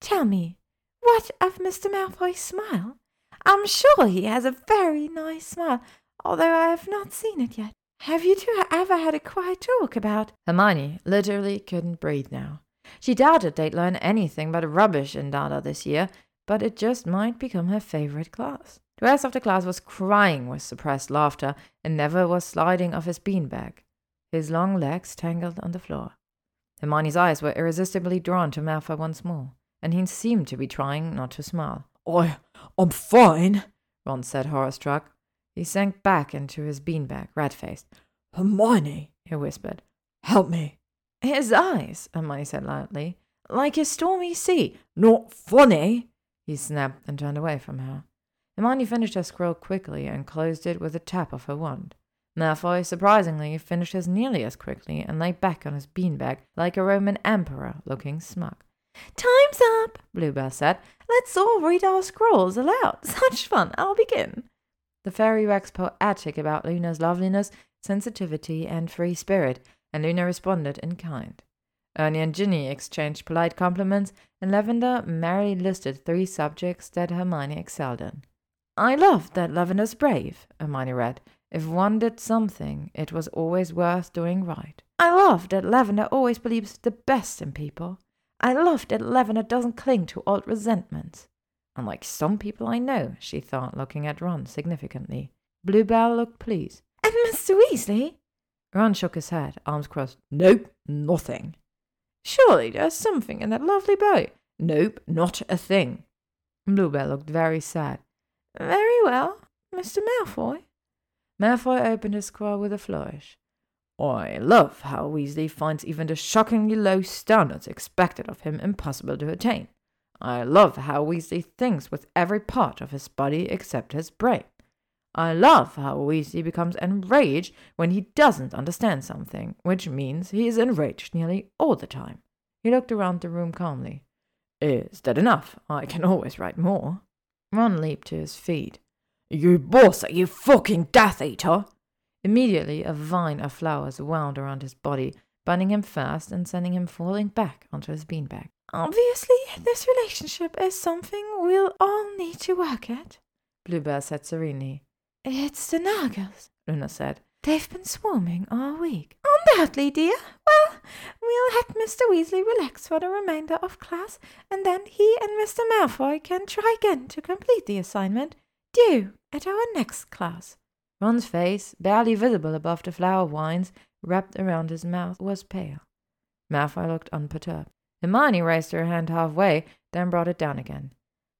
Tell me, what of Mr. Malfoy's smile? I'm sure he has a very nice smile, although I have not seen it yet. Have you two ever had a quiet talk about? Hermione literally couldn't breathe now. She doubted they'd learn anything but rubbish in Dada this year, but it just might become her favorite class. The rest of the class was crying with suppressed laughter, and Neville was sliding off his beanbag, his long legs tangled on the floor. Hermione's eyes were irresistibly drawn to Malfoy once more, and he seemed to be trying not to smile. I, I'm fine, Ron said, horror struck. He sank back into his beanbag, red faced. Hermione, he whispered. Help me. His eyes, Hermione said loudly, like a stormy sea. Not funny, he snapped and turned away from her. Hermione finished her scroll quickly and closed it with a tap of her wand. Malfoy, surprisingly, finished his nearly as quickly and lay back on his beanbag like a Roman emperor, looking smug. Time's up, Bluebell said. Let's all read our scrolls aloud. Such fun. I'll begin. The fairy waxed poetic about Luna's loveliness, sensitivity, and free spirit, and Luna responded in kind. Ernie and Ginny exchanged polite compliments, and Lavender merrily listed three subjects that Hermione excelled in. I love that Lavender's brave, Hermione read. If one did something, it was always worth doing right. I love that Lavender always believes the best in people. I love that Lavender doesn't cling to old resentments. Unlike some people I know, she thought, looking at Ron significantly. Bluebell looked pleased. And Mr. Weasley? Ron shook his head, arms crossed. Nope, nothing. Surely there's something in that lovely bow. Nope, not a thing. Bluebell looked very sad. Very well, Mr. Malfoy. Malfoy opened his scroll with a flourish. I love how Weasley finds even the shockingly low standards expected of him impossible to attain. I love how Weasley thinks with every part of his body except his brain. I love how Weasley becomes enraged when he doesn't understand something, which means he is enraged nearly all the time. He looked around the room calmly. Is that enough? I can always write more. Ron leaped to his feet. You boss, you fucking Death Eater! Immediately, a vine of flowers wound around his body, binding him fast and sending him falling back onto his beanbag. Obviously, this relationship is something we'll all need to work at, Bluebell said serenely. It's the Nargles, Luna said. They've been swarming all week. Undoubtedly, dear. Well, we'll let Mr. Weasley relax for the remainder of class, and then he and Mr. Malfoy can try again to complete the assignment due at our next class. Ron's face, barely visible above the flower vines wrapped around his mouth, was pale. Malfoy looked unperturbed. Hermione raised her hand halfway, then brought it down again.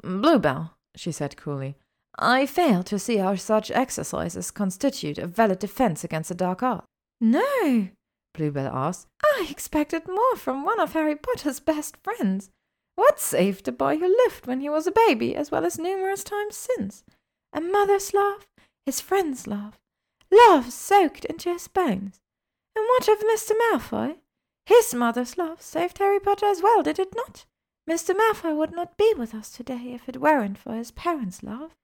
Bluebell, she said coolly, I fail to see how such exercises constitute a valid defense against the dark art. No, Bluebell asked. I expected more from one of Harry Potter's best friends. What saved the boy who lived when he was a baby, as well as numerous times since? A mother's love, his friend's love, love soaked into his bones. And what of Mr. Malfoy? His mother's love saved Harry Potter as well, did it not? Mr. Malfoy would not be with us today if it weren't for his parents' love.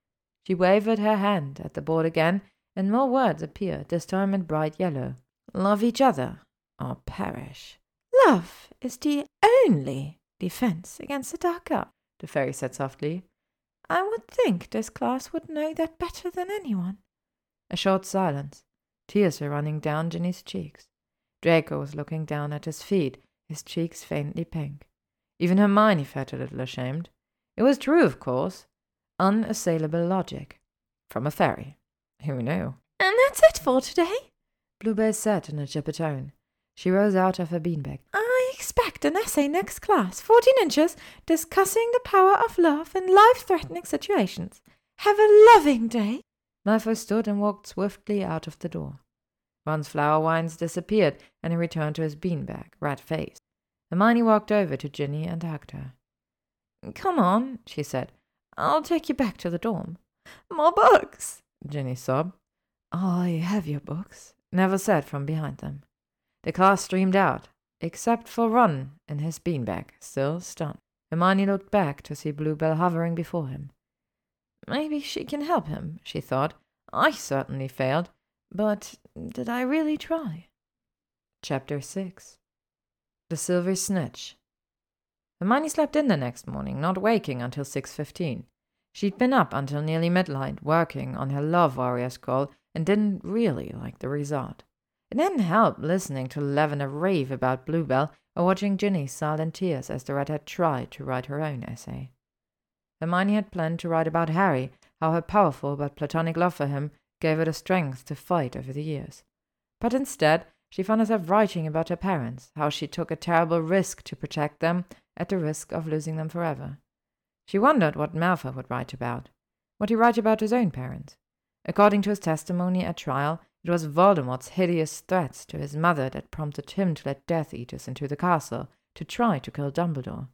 She waved her hand at the board again, and more words appeared, this time in bright yellow. Love each other, or perish. Love is the only defense against the dark art, the fairy said softly. I would think this class would know that better than anyone. A short silence. Tears were running down Ginny's cheeks. Draco was looking down at his feet, his cheeks faintly pink. Even Hermione felt a little ashamed. It was true, of course. Unassailable logic. From a fairy. Who knew? And that's it for today, Bluebell said in a chipper tone. She rose out of her beanbag. I expect an essay next class, 14 inches, discussing the power of love in life threatening situations. Have a loving day. Malfoy stood and walked swiftly out of the door. Ron's flower wines disappeared, and he returned to his beanbag, red faced. Hermione walked over to Ginny and hugged her. Come on, she said. I'll take you back to the dorm. More books, Ginny sobbed. I have your books, Neville said from behind them. The class streamed out, except for Ron in his beanbag, still stunned. Hermione looked back to see Bluebell hovering before him. Maybe she can help him, she thought. I certainly failed, but did I really try? Chapter 6 The Silver Snitch Hermione slept in the next morning, not waking until 6.15. She'd been up until nearly midnight, working on her Love Warrior scroll, and didn't really like the result. It didn't help listening to Lavender rave about Bluebell or watching Ginny's silent tears as the redhead tried to write her own essay. Hermione had planned to write about Harry, how her powerful but platonic love for him gave her the strength to fight over the years. But instead, she found herself writing about her parents, how she took a terrible risk to protect them at the risk of losing them forever. She wondered what Malfoy would write about. Would he write about his own parents? According to his testimony at trial, it was Voldemort's hideous threats to his mother that prompted him to let Death Eaters into the castle to try to kill Dumbledore.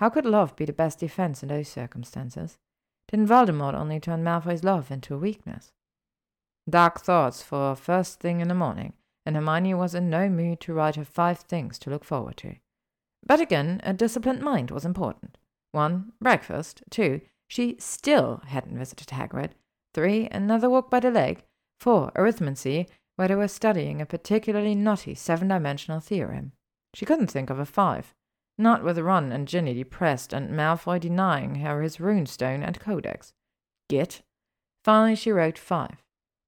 How could love be the best defense in those circumstances? Didn't Voldemort only turn Malfoy's love into a weakness? Dark thoughts for first thing in the morning, and Hermione was in no mood to write her five things to look forward to. But again, a disciplined mind was important. One, breakfast. Two, she still hadn't visited Hagrid. Three, another walk by the lake. Four, arithmancy, where they were studying a particularly knotty seven dimensional theorem. She couldn't think of a five. Not with Ron and Ginny depressed and Malfoy denying her his runestone and codex. Git. Finally, she wrote five.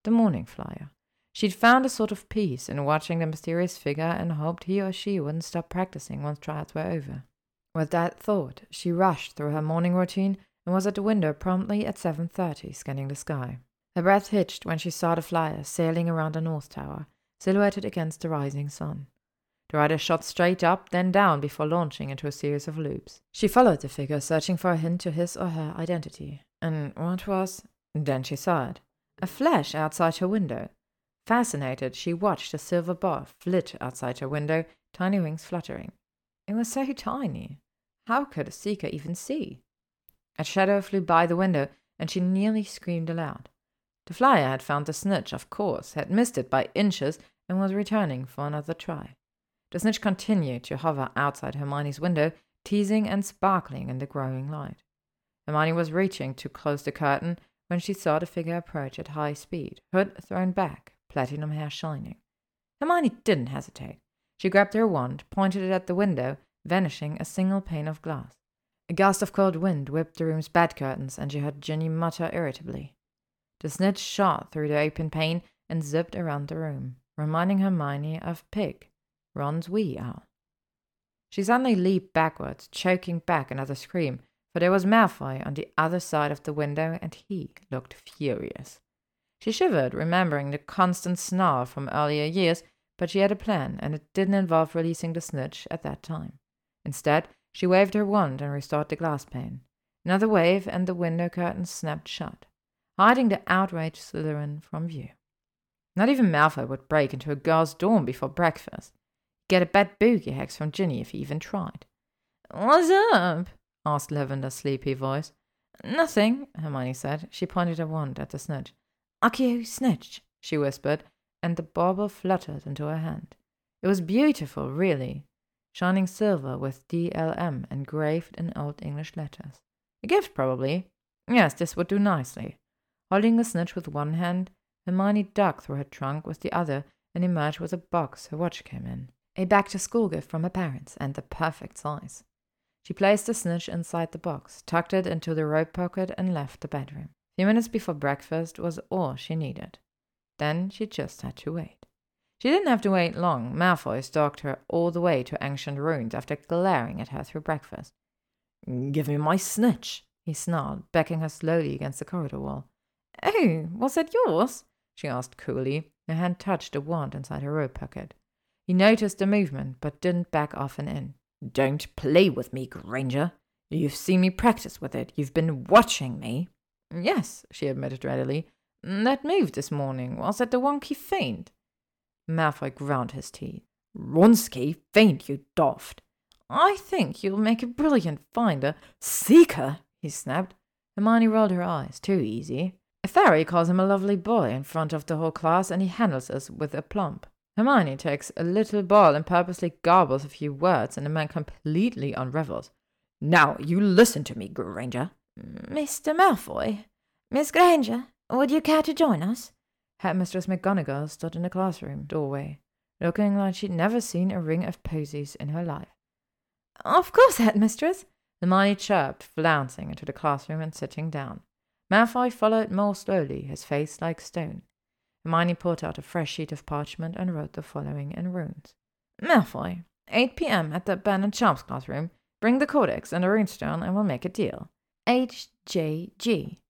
The morning flyer. She'd found a sort of peace in watching the mysterious figure and hoped he or she wouldn't stop practicing once trials were over. With that thought, she rushed through her morning routine and was at the window promptly at 7.30, scanning the sky. Her breath hitched when she saw the flyer sailing around the North Tower, silhouetted against the rising sun. The rider shot straight up, then down before launching into a series of loops. She followed the figure, searching for a hint to his or her identity. And what was? Then she saw it. A flash outside her window. Fascinated, she watched a silver bar flit outside her window, tiny wings fluttering. It was so tiny. How could a seeker even see? A shadow flew by the window, and she nearly screamed aloud. The flyer had found the snitch, of course, had missed it by inches, and was returning for another try. The snitch continued to hover outside Hermione's window, teasing and sparkling in the growing light. Hermione was reaching to close the curtain when she saw the figure approach at high speed, hood thrown back, platinum hair shining. Hermione didn't hesitate. She grabbed her wand, pointed it at the window, vanishing a single pane of glass. A gust of cold wind whipped the room's bed curtains, and she heard Ginny mutter irritably. The snitch shot through the open pane and zipped around the room, reminding Hermione of Pig, Ron's wee owl. She suddenly leaped backwards, choking back another scream, for there was Malfoy on the other side of the window, and he looked furious. She shivered, remembering the constant snarl from earlier years, but she had a plan, and it didn't involve releasing the snitch at that time. Instead, she waved her wand and restored the glass pane. Another wave, and the window curtain snapped shut, hiding the outraged Slytherin from view. Not even Malfoy would break into a girl's dorm before breakfast. Get a Bat-Bogey hex from Ginny if he even tried. What's up? asked Lavender's sleepy voice. Nothing, Hermione said. She pointed her wand at the snitch. Accio snitch, she whispered, and the bauble fluttered into her hand. It was beautiful, really, shining silver with DLM engraved in Old English letters. A gift, probably. Yes, this would do nicely. Holding the snitch with one hand, Hermione dug through her trunk with the other and emerged with a box her watch came in. A back to school gift from her parents, and the perfect size. She placed the snitch inside the box, tucked it into the robe pocket, and left the bedroom. A few minutes before breakfast was all she needed. Then she just had to wait. She didn't have to wait long. Malfoy stalked her all the way to ancient runes after glaring at her through breakfast. Give me my snitch, he snarled, backing her slowly against the corridor wall. Oh, was that yours? she asked coolly. Her hand touched a wand inside her robe pocket. He noticed the movement, but didn't back off and in. Don't play with me, Granger. You've seen me practice with it. You've been watching me. Yes, she admitted readily. That move this morning was at the wonky feint. Malfoy ground his teeth. Wronski, feint, you daft. I think you'll make a brilliant finder. Seeker, he snapped. Hermione rolled her eyes. Too easy. Thary calls him a lovely boy in front of the whole class, and he handles us with aplomb. Hermione takes a little ball and purposely garbles a few words, and the man completely unravels. Now, you listen to me, Granger. Mr. Malfoy, Miss Granger, would you care to join us? Headmistress McGonagall stood in the classroom doorway, looking like she'd never seen a ring of posies in her life. Of course, Headmistress, Hermione chirped, flouncing into the classroom and sitting down. Malfoy followed more slowly, his face like stone. Hermione pulled out a fresh sheet of parchment and wrote the following in runes. Malfoy, 8 p.m. at the Bernard Sharp's classroom. Bring the codex and a runestone and we'll make a deal. H.J.G.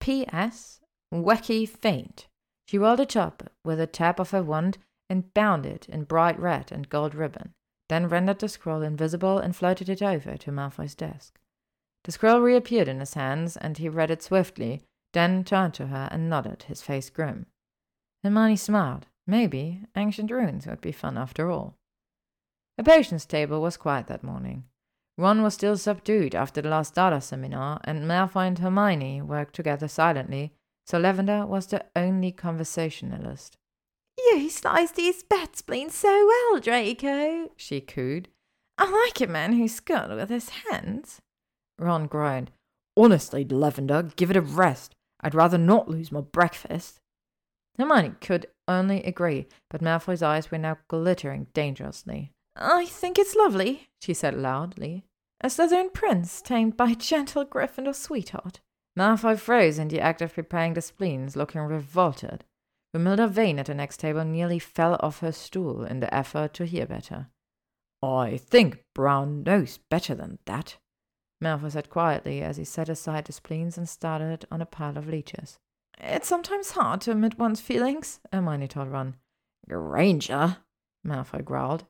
P.S. Wacky feint. She rolled it up with a tap of her wand and bound it in bright red and gold ribbon then rendered the scroll invisible and floated it over to Malfoy's desk. The scroll reappeared in his hands, and he read it swiftly, then turned to her and nodded, his face grim. Hermione smiled. Maybe ancient runes would be fun after all. The potions table was quiet that morning. Ron was still subdued after the last DADA seminar, and Malfoy and Hermione worked together silently, so Lavender was the only conversationalist. You slice these bat spleens so well, Draco, she cooed. I like a man who's good with his hands. Ron groaned. Honestly, Lavender, give it a rest. I'd rather not lose my breakfast. Hermione could only agree, but Malfoy's eyes were now glittering dangerously. I think it's lovely, she said loudly. A southern prince tamed by a gentle Gryffindor sweetheart. Malfoy froze in the act of preparing the spleens, looking revolted. Romilda Vane at the next table nearly fell off her stool in the effort to hear better. I think Brown knows better than that, Malfoy said quietly as he set aside the spleens and started on a pile of leeches. It's sometimes hard to admit one's feelings, Hermione told Ron. Granger, Malfoy growled.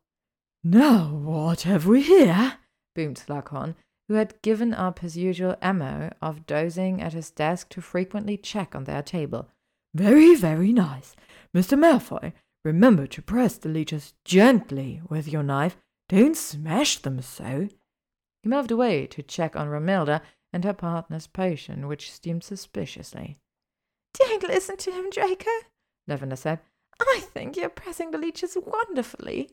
Now what have we here? boomed Slughorn, who had given up his usual ammo of dozing at his desk to frequently check on their table. Very, very nice. Mr. Malfoy, remember to press the leeches gently with your knife. Don't smash them so. He moved away to check on Romilda and her partner's potion, which steamed suspiciously. Don't listen to him, Draco, Lavender said. I think you're pressing the leeches wonderfully.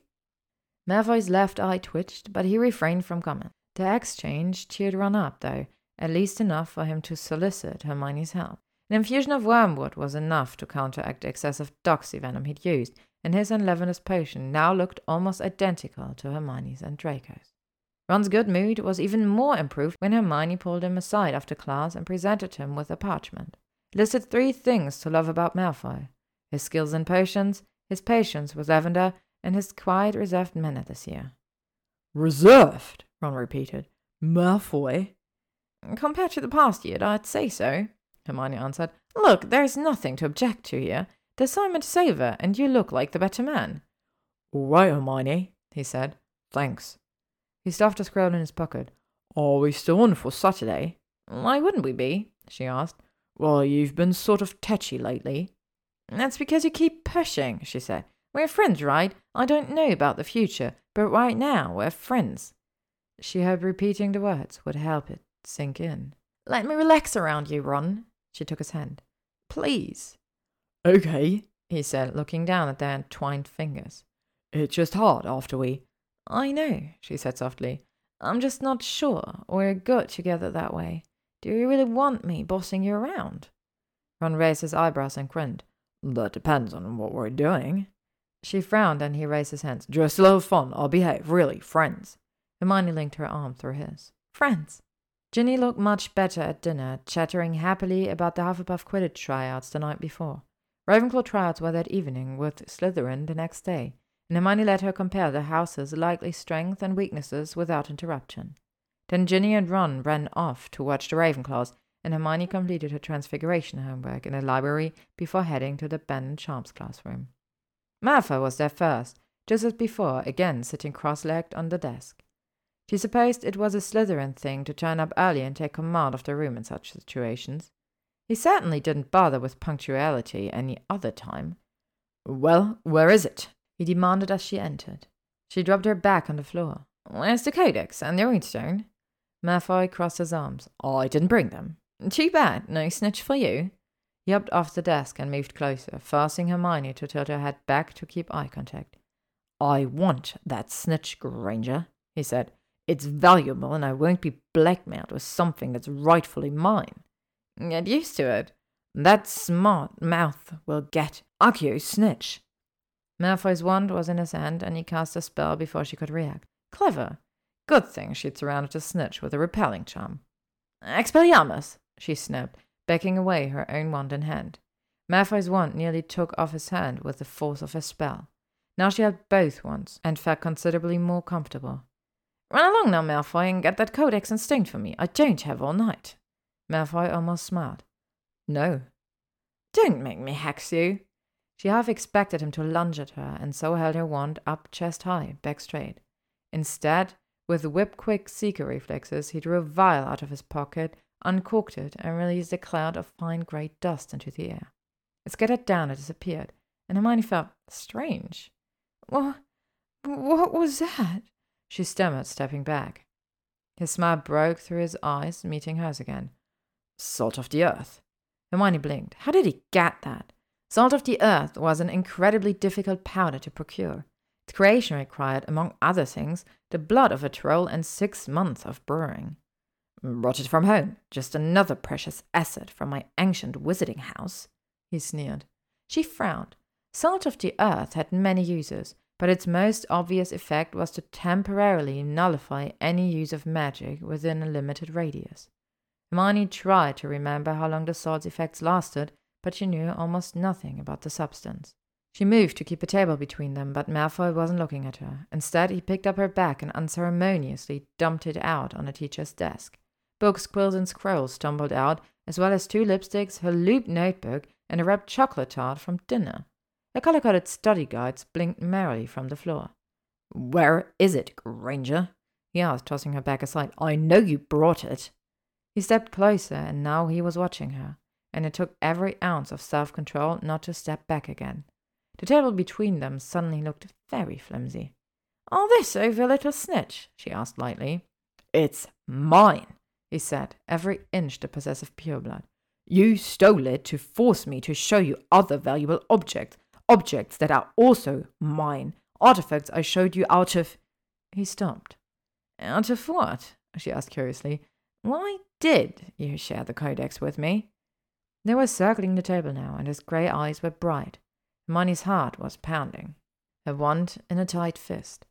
Malfoy's left eye twitched, but he refrained from comment. The exchange cheered Ron up, though, at least enough for him to solicit Hermione's help. An infusion of wormwood was enough to counteract the excessive doxy venom he'd used, and his and Lavender's potion now looked almost identical to Hermione's and Draco's. Ron's good mood was even more improved when Hermione pulled him aside after class and presented him with a parchment. It listed three things to love about Malfoy his skills in potions, his patience with Lavender, and his quiet, reserved manner this year. Reserved? Ron repeated. Malfoy? Compared to the past year, I'd say so, Hermione answered. Look, there's nothing to object to here. There's Simon to savour, and you look like the better man. All right, Hermione, he said. Thanks. He stuffed a scroll in his pocket. Are we still on for Saturday? Why wouldn't we be? she asked. Well, you've been sort of tetchy lately. That's because you keep pushing, she said. We're friends, right? I don't know about the future, but right now we're friends. She hoped repeating the words would help it sink in. Let me relax around you, Ron, she took his hand. Please. Okay, he said, looking down at their entwined fingers. It's just hard after we. I know, she said softly. I'm just not sure we're good together that way. Do you really want me bossing you around? Ron raised his eyebrows and grinned. That depends on what we're doing. She frowned and he raised his hands. Just a little fun. I'll behave. Really, friends. Hermione linked her arm through his. Friends. Ginny looked much better at dinner, chattering happily about the Hufflepuff Quidditch tryouts the night before. Ravenclaw trials were that evening, with Slytherin the next day, Hermione let her compare the house's likely strengths and weaknesses without interruption. Then Ginny and Ron ran off to watch the Ravenclaws, and Hermione completed her transfiguration homework in the library before heading to the Ben and Charms classroom. Malfoy was there first, just as before, again sitting cross-legged on the desk. She supposed it was a Slytherin thing to turn up early and take command of the room in such situations. He certainly didn't bother with punctuality any other time. Well, where is it? He demanded as she entered. She dropped her back on the floor. Where's the codex and the Runestone? Malfoy crossed his arms. I didn't bring them. Too bad. No snitch for you. He upped off the desk and moved closer, forcing Hermione to tilt her head back to keep eye contact. I want that snitch, Granger, he said. It's valuable, and I won't be blackmailed with something that's rightfully mine. Get used to it. That smart mouth will get Accio snitch. Malfoy's wand was in his hand, and he cast a spell before she could react. Clever. Good thing she'd surrounded the snitch with a repelling charm. Expelliarmus, she snapped, backing away her own wand in hand. Malfoy's wand nearly took off his hand with the force of her spell. Now she had both wands, and felt considerably more comfortable. Run along now, Malfoy, and get that codex instinct for me. I don't have all night. Malfoy almost smiled. No. Don't make me hex you. She half expected him to lunge at her, and so held her wand up chest high, back straight. Instead, with whip quick seeker reflexes, he drew a vial out of his pocket, uncorked it, and released a cloud of fine grey dust into the air. It scattered down and disappeared, and Hermione felt strange. What, what was that? She stammered, stepping back. His smile broke through his eyes, meeting hers again. Salt of the earth. Hermione blinked. How did he get that? Salt of the earth was an incredibly difficult powder to procure. Its creation required, among other things, the blood of a troll and six months of brewing. Brought it from home. Just another precious asset from my ancient wizarding house, he sneered. She frowned. Salt of the earth had many uses, but its most obvious effect was to temporarily nullify any use of magic within a limited radius. Hermione tried to remember how long the salt's effects lasted, but she knew almost nothing about the substance. She moved to keep a table between them, but Malfoy wasn't looking at her. Instead, he picked up her bag and unceremoniously dumped it out on the teacher's desk. Books, quills, and scrolls tumbled out, as well as two lipsticks, her looped notebook, and a wrapped chocolate tart from dinner. The color coded study guides blinked merrily from the floor. Where is it, Granger? he asked, tossing her bag aside. I know you brought it. He stepped closer, and now he was watching her, and it took every ounce of self control not to step back again. The table between them suddenly looked very flimsy. All this over a little snitch? she asked lightly. It's mine, he said, every inch the possessive pureblood. You stole it to force me to show you other valuable objects, objects that are also mine, artifacts I showed you out of. He stopped. Out of what? she asked curiously. Why did you share the codex with me? They were circling the table now, and his grey eyes were bright. Hermione's heart was pounding, her wand in a tight fist.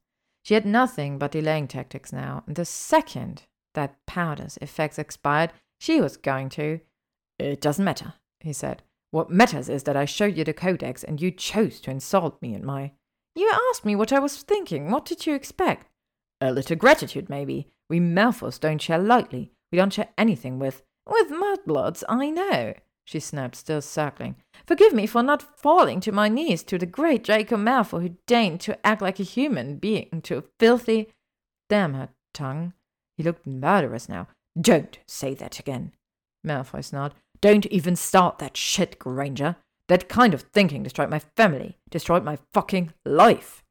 She had nothing but delaying tactics now, and the second that powder's effects expired, she was going to. It doesn't matter, he said. What matters is that I showed you the codex and you chose to insult me and my. You asked me what I was thinking. What did you expect? A little gratitude, maybe. We Malfoys don't share lightly. We don't share anything with. With mudbloods, I know, she snapped, still circling. Forgive me for not falling to my knees to the great Draco Malfoy who deigned to act like a human being to a filthy. Damn her tongue. He looked murderous now. Don't say that again. Malfoy snarled. Don't even start that shit, Granger. That kind of thinking destroyed my family, destroyed my fucking life.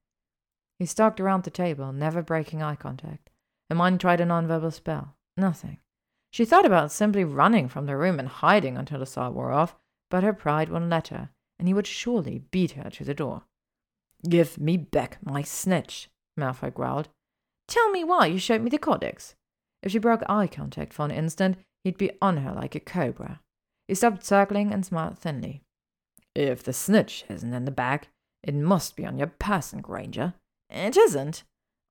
He stalked around the table, never breaking eye contact. Hermione tried a nonverbal spell. Nothing. She thought about simply running from the room and hiding until the saw wore off, but her pride wouldn't let her, and he would surely beat her to the door. Give me back my snitch, Malfoy growled. Tell me why you showed me the codex. If she broke eye contact for an instant, he'd be on her like a cobra. He stopped circling and smiled thinly. If the snitch isn't in the bag, it must be on your person, Granger. It isn't.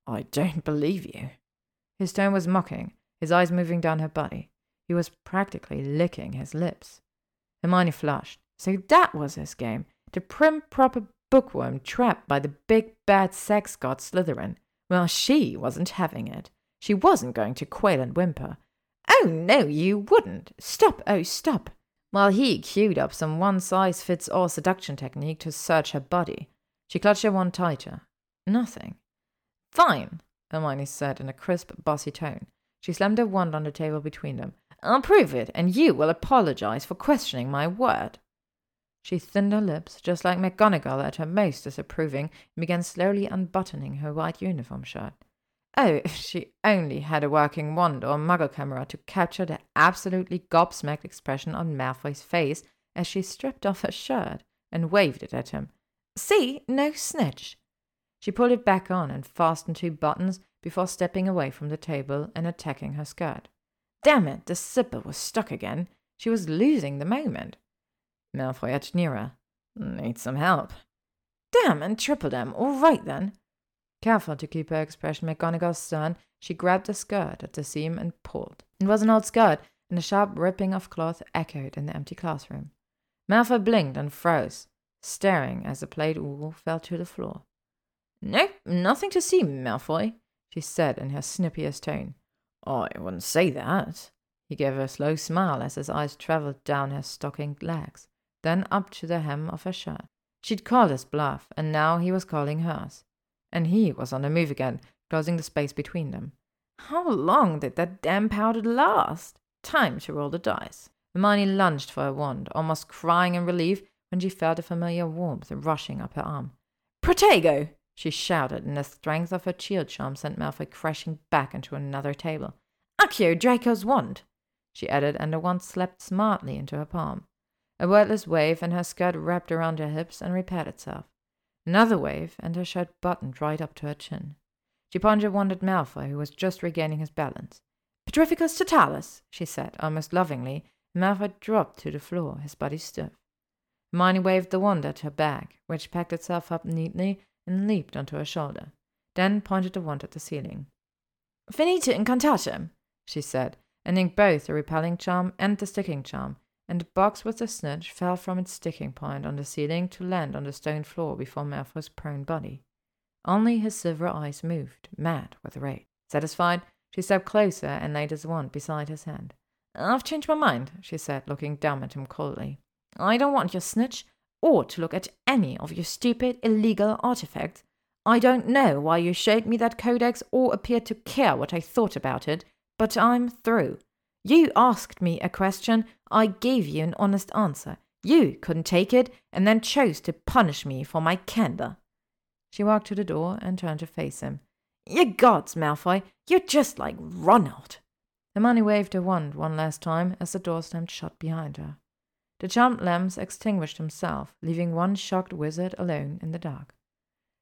I don't believe you. His tone was mocking, his eyes moving down her body. He was practically licking his lips. Hermione flushed. So that was his game. The prim proper bookworm trapped by the big bad sex god Slytherin. Well, she wasn't having it. She wasn't going to quail and whimper. Oh, no, you wouldn't. Stop, oh, stop. While he queued up some one size fits all seduction technique to search her body, she clutched her wand tighter. Nothing. Fine, Hermione said in a crisp, bossy tone. She slammed her wand on the table between them. I'll prove it, and you will apologize for questioning my word. She thinned her lips, just like McGonagall at her most disapproving, and began slowly unbuttoning her white uniform shirt. Oh, if she only had a working wand or muggle camera to capture the absolutely gobsmacked expression on Malfoy's face as she stripped off her shirt and waved it at him. See, no snitch. She pulled it back on and fastened two buttons before stepping away from the table and attacking her skirt. Damn it, the zipper was stuck again. She was losing the moment. Malfoy edged nearer. Need some help. Damn and triple damn, all right then. Careful to keep her expression McGonagall's stern, she grabbed the skirt at the seam and pulled. It was an old skirt, and the sharp ripping of cloth echoed in the empty classroom. Malfoy blinked and froze, staring as the plaid wool fell to the floor. Nope, nothing to see, Malfoy, she said in her snippiest tone. I wouldn't say that. He gave her a slow smile as his eyes travelled down her stockinged legs, then up to the hem of her shirt. She'd called his bluff, and now he was calling hers and he was on the move again, closing the space between them. How long did that damn powder last? Time to roll the dice. Hermione lunged for her wand, almost crying in relief when she felt a familiar warmth rushing up her arm. Protego! She shouted, and the strength of her shield charm sent Malfoy crashing back into another table. Accio Draco's wand! she added, and the wand slapped smartly into her palm. A wordless wave, and her skirt wrapped around her hips and repaired itself. Another wave, and her shirt buttoned right up to her chin. She pointed one at Malfoy, who was just regaining his balance. Petrificus totalus, she said, almost lovingly, Malfoy dropped to the floor, his body stiff. Hermione waved the wand at her bag, which packed itself up neatly and leaped onto her shoulder, then pointed the wand at the ceiling. Finite incantatem, she said, ending both the repelling charm and the sticking charm, and the box with the snitch fell from its sticking point on the ceiling to land on the stone floor before Malfoy's prone body. Only his silver eyes moved, mad with rage. Satisfied, she stepped closer and laid his wand beside his hand. I've changed my mind, she said, looking down at him coldly. I don't want your snitch, or to look at any of your stupid, illegal artifacts. I don't know why you showed me that codex or appeared to care what I thought about it, but I'm through. You asked me a question, I gave you an honest answer. You couldn't take it and then chose to punish me for my candor. She walked to the door and turned to face him. Ye gods, Malfoy, you're just like Ronald. Hermione waved her wand one last time as the door slammed shut behind her. The charmed lamps extinguished himself, leaving one shocked wizard alone in the dark.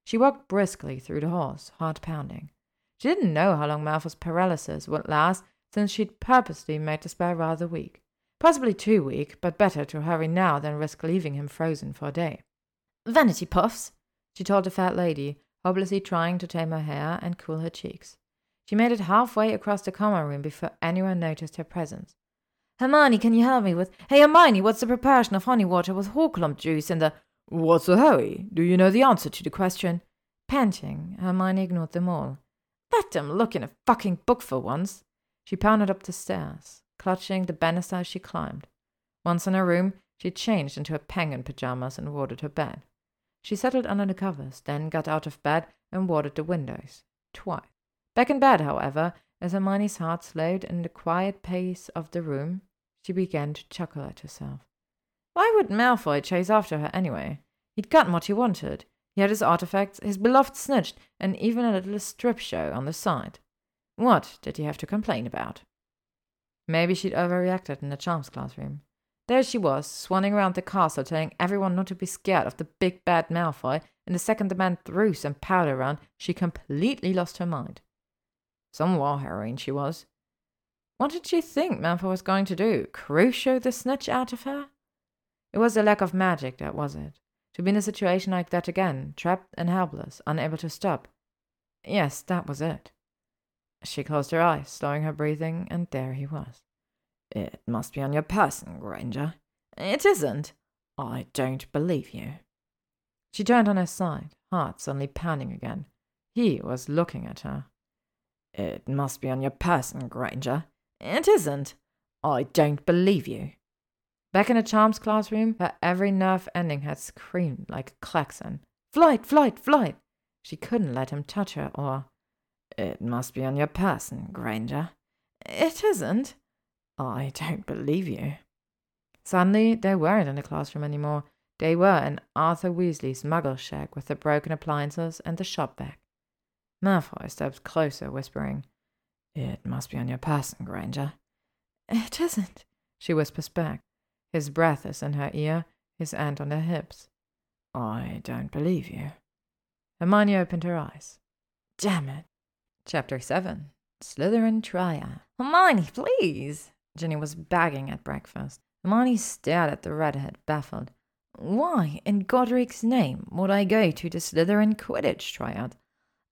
She walked briskly through the halls, heart pounding. She didn't know how long Malfoy's paralysis would last, since she'd purposely made the spell rather weak. Possibly too weak, but better to hurry now than risk leaving him frozen for a day. Vanity puffs, she told the fat lady, hopelessly trying to tame her hair and cool her cheeks. She made it halfway across the common room before anyone noticed her presence. Hermione, can you help me with? Hey, Hermione, what's the preparation of honey water with horklump juice in the? What's the hurry? Do you know the answer to the question? Panting, Hermione ignored them all. Let them look in a fucking book for once. She pounded up the stairs, clutching the banister as she climbed. Once in her room, she changed into her penguin pajamas and watered her bed. She settled under the covers, then got out of bed and watered the windows. Twice. Back in bed, however, as Hermione's heart slowed in the quiet pace of the room, she began to chuckle at herself. Why would Malfoy chase after her anyway? He'd gotten what he wanted. He had his artifacts, his beloved snitch, and even a little strip show on the side. What did he have to complain about? Maybe she'd overreacted in the charms classroom. There she was, swanning around the castle, telling everyone not to be scared of the big bad Malfoy, and the second the man threw some powder around, she completely lost her mind. Some war heroine she was. What did she think Malfoy was going to do? Crucio the snitch out of her? It was the lack of magic that was it. To be in a situation like that again, trapped and helpless, unable to stop. Yes, that was it. She closed her eyes, slowing her breathing, and there he was. It must be on your person, Granger. It isn't. I don't believe you. She turned on her side, heart suddenly pounding again. He was looking at her. It must be on your person, Granger. It isn't. I don't believe you. Back in the charms classroom, her every nerve ending had screamed like a klaxon. Flight, flight, flight! She couldn't let him touch her or. It must be on your person, Granger. It isn't. I don't believe you. Suddenly, they weren't in the classroom anymore. They were in Arthur Weasley's muggle shack with the broken appliances and the shop vac. Malfoy stepped closer, whispering, It must be on your person, Granger. It isn't, she whispers back. His breath is in her ear, his hand on her hips. I don't believe you. Hermione opened her eyes. Damn it. Chapter 7 Slytherin Tryouts. Hermione, please! Ginny was begging at breakfast. Hermione stared at the redhead, baffled. Why, in Godric's name, would I go to the Slytherin Quidditch Tryouts?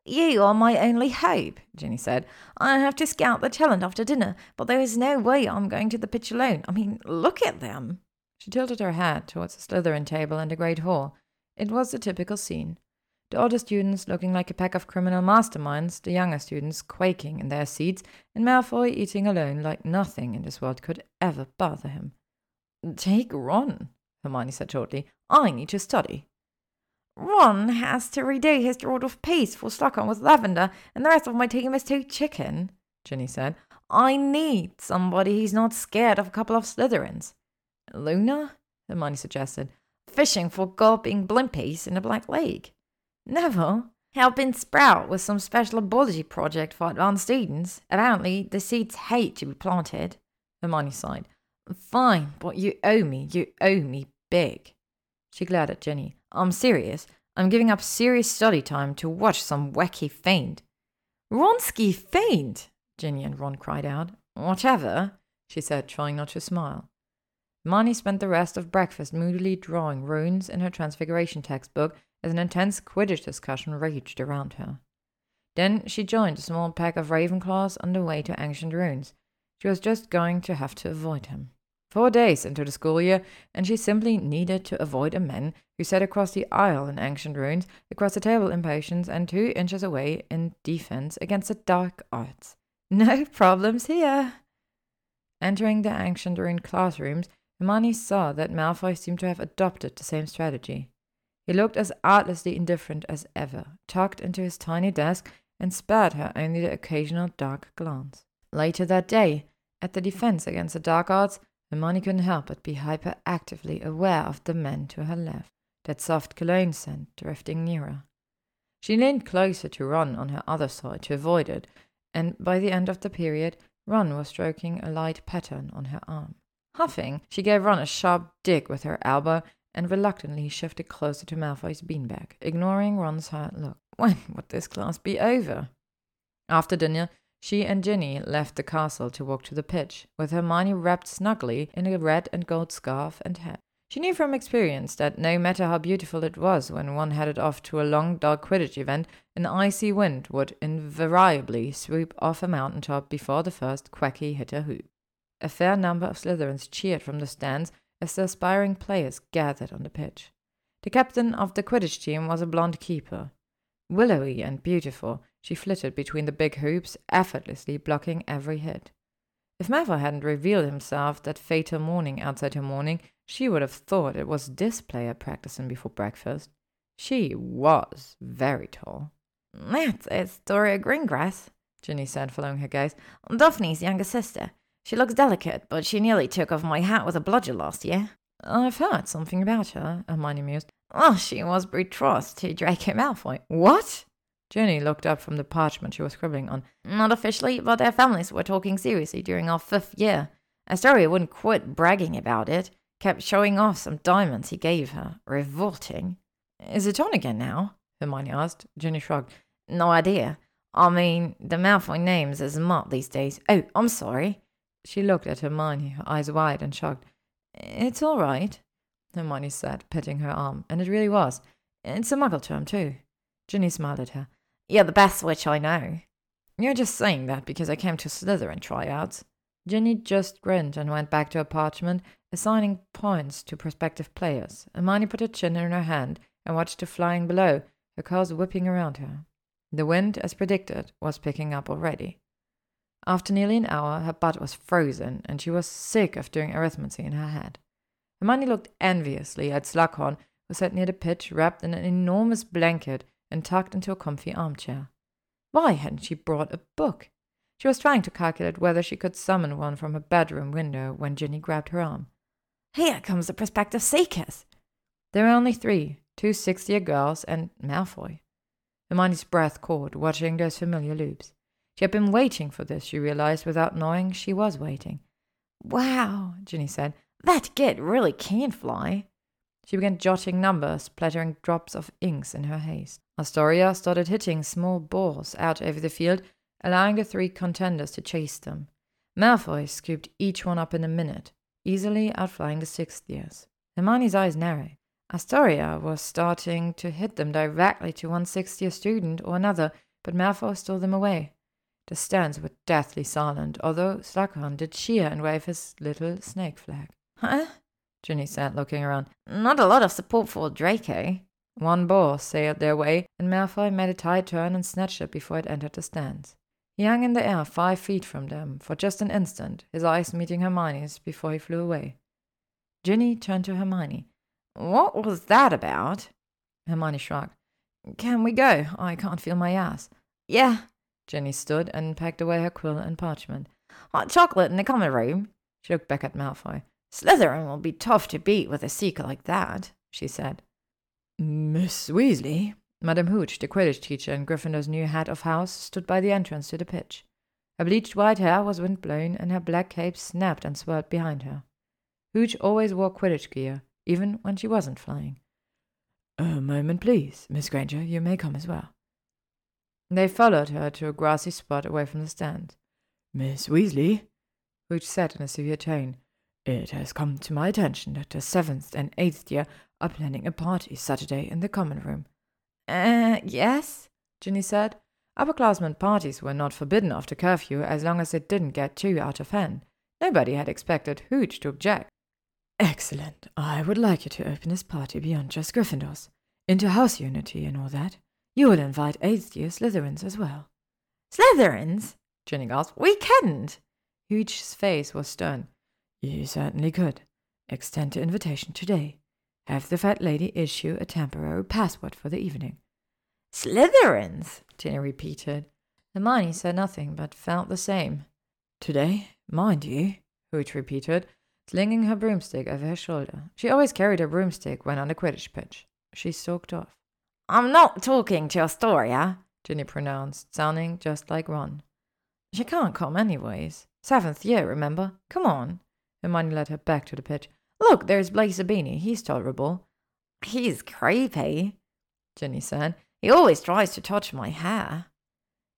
You are my only hope, Ginny said. I have to scout the talent after dinner, but there is no way I'm going to the pitch alone. I mean, look at them. She tilted her head towards the Slytherin table in the great hall. It was the typical scene. The older students looking like a pack of criminal masterminds, the younger students quaking in their seats, and Malfoy eating alone like nothing in this world could ever bother him. Take Ron, Hermione said shortly. I need to study. Ron has to redo his Draught of Peace for Slughorn with Lavender, and the rest of my team is too chicken, Ginny said. I need somebody who's not scared of a couple of Slytherins. Luna? Hermione suggested. Fishing for gulping plimpies in the Black Lake. Neville? Helping Sprout with some special herbology project for advanced students. Apparently, the seeds hate to be planted. Hermione sighed. Fine, but you owe me. You owe me big. She glared at Ginny. I'm serious. I'm giving up serious study time to watch some wacky feint. Wronski feint! Ginny and Ron cried out. Whatever, she said, trying not to smile. Hermione spent the rest of breakfast moodily drawing runes in her Transfiguration textbook as an intense Quidditch discussion raged around her. Then she joined a small pack of Ravenclaws on the way to Ancient Runes. She was just going to have to avoid him. Four days into the school year, and she simply needed to avoid a man who sat across the aisle in ancient runes, across the table in potions, and two inches away in defense against the dark arts. No problems here. Entering the ancient rune classrooms, Hermione saw that Malfoy seemed to have adopted the same strategy. He looked as artlessly indifferent as ever, tucked into his tiny desk, and spared her only the occasional dark glance. Later that day, at the defense against the dark arts, Hermione couldn't help but be hyperactively aware of the men to her left, that soft cologne scent drifting nearer. She leaned closer to Ron on her other side to avoid it, and by the end of the period, Ron was stroking a light pattern on her arm. Huffing, she gave Ron a sharp dig with her elbow and reluctantly shifted closer to Malfoy's beanbag, ignoring Ron's hurt look. When would this class be over? After dinner, she and Ginny left the castle to walk to the pitch, with Hermione wrapped snugly in a red and gold scarf and hat. She knew from experience that no matter how beautiful it was when one headed off to a long, dark Quidditch event, an icy wind would invariably swoop off a mountain top before the first Quaffle hit a hoop. A fair number of Slytherins cheered from the stands as the aspiring players gathered on the pitch. The captain of the Quidditch team was a blonde keeper. Willowy and beautiful, she flitted between the big hoops, effortlessly blocking every hit. If Malfoy hadn't revealed himself that fatal morning outside her morning, she would have thought it was this player practicing before breakfast. She was very tall. That's Astoria Greengrass, Ginny said, following her gaze. Daphne's younger sister. She looks delicate, but she nearly took off my hat with a bludger last year. I've heard something about her, Hermione mused. Oh, she was betrothed to Draco Malfoy. What? Ginny looked up from the parchment she was scribbling on. Not officially, but their families were talking seriously during our fifth year. Astoria wouldn't quit bragging about it. Kept showing off some diamonds he gave her. Revolting. Is it on again now? Hermione asked. Ginny shrugged. No idea. I mean, the Malfoy names is mutt these days. Oh, I'm sorry. She looked at Hermione, her eyes wide, and shrugged. It's all right, Hermione said, patting her arm, and it really was. It's a muggle term, too. Ginny smiled at her. You're the best witch I know. You're just saying that because I came to Slytherin tryouts. Ginny just grinned and went back to her parchment assigning points to prospective players. Hermione put her chin in her hand and watched the flying below, her cars whipping around her. The wind, as predicted, was picking up already. After nearly an hour, her butt was frozen, and she was sick of doing arithmetic in her head. Hermione looked enviously at Slughorn, who sat near the pitch, wrapped in an enormous blanket and tucked into a comfy armchair. Why hadn't she brought a book? She was trying to calculate whether she could summon one from her bedroom window when Ginny grabbed her arm. Here comes the prospective seekers. There were only three, two six-year girls and Malfoy. Hermione's breath caught, watching those familiar loops. She had been waiting for this, she realized, without knowing she was waiting. Wow, Ginny said. That kid really can fly. She began jotting numbers, splattering drops of inks in her haste. Astoria started hitting small balls out over the field, allowing the three contenders to chase them. Malfoy scooped each one up in a minute, easily outflying the sixth years. Hermione's eyes narrowed. Astoria was starting to hit them directly to one sixth year student or another, but Malfoy stole them away. The stands were deathly silent, although Slughorn did cheer and wave his little snake flag. Huh? Ginny said, looking around. Not a lot of support for Draco. One ball sailed their way, and Malfoy made a tight turn and snatched it before it entered the stands. He hung in the air five feet from them for just an instant, his eyes meeting Hermione's before he flew away. Ginny turned to Hermione. What was that about? Hermione shrugged. Can we go? I can't feel my ass. Yeah. Ginny stood and packed away her quill and parchment. Hot chocolate in the common room? She looked back at Malfoy. Slytherin will be tough to beat with a seeker like that, she said. Miss Weasley, Madame Hooch, the Quidditch teacher and Gryffindor's new head of house, stood by the entrance to the pitch. Her bleached white hair was wind-blown, and her black cape snapped and swirled behind her. Hooch always wore Quidditch gear, even when she wasn't flying. A moment, please, Miss Granger. You may come as well. They followed her to a grassy spot away from the stand. Miss Weasley, Hooch said in a severe tone, it has come to my attention that the seventh and eighth year are planning a party Saturday in the common room. Uh, yes, Ginny said. Upperclassmen parties were not forbidden after curfew as long as it didn't get too out of hand. Nobody had expected Hooch to object. Excellent. I would like you to open this party beyond just Gryffindors, into house unity and all that. You will invite eighth year Slytherins as well. Slytherins? Ginny gasped. We couldn't. Hooch's face was stern. You certainly could. Extend the invitation today. Have the fat lady issue a temporary passport for the evening. Slytherins, Ginny repeated. Hermione said nothing, but felt the same. Today, mind you, Hooch repeated, slinging her broomstick over her shoulder. She always carried her broomstick when on the Quidditch pitch. She stalked off. I'm not talking to Astoria, ah, Ginny pronounced, sounding just like Ron. She can't come anyways. Seventh year, remember? Come on. Hermione led her back to the pitch. Look, there's Blaise Zabini. He's tolerable. He's creepy, Ginny said. He always tries to touch my hair.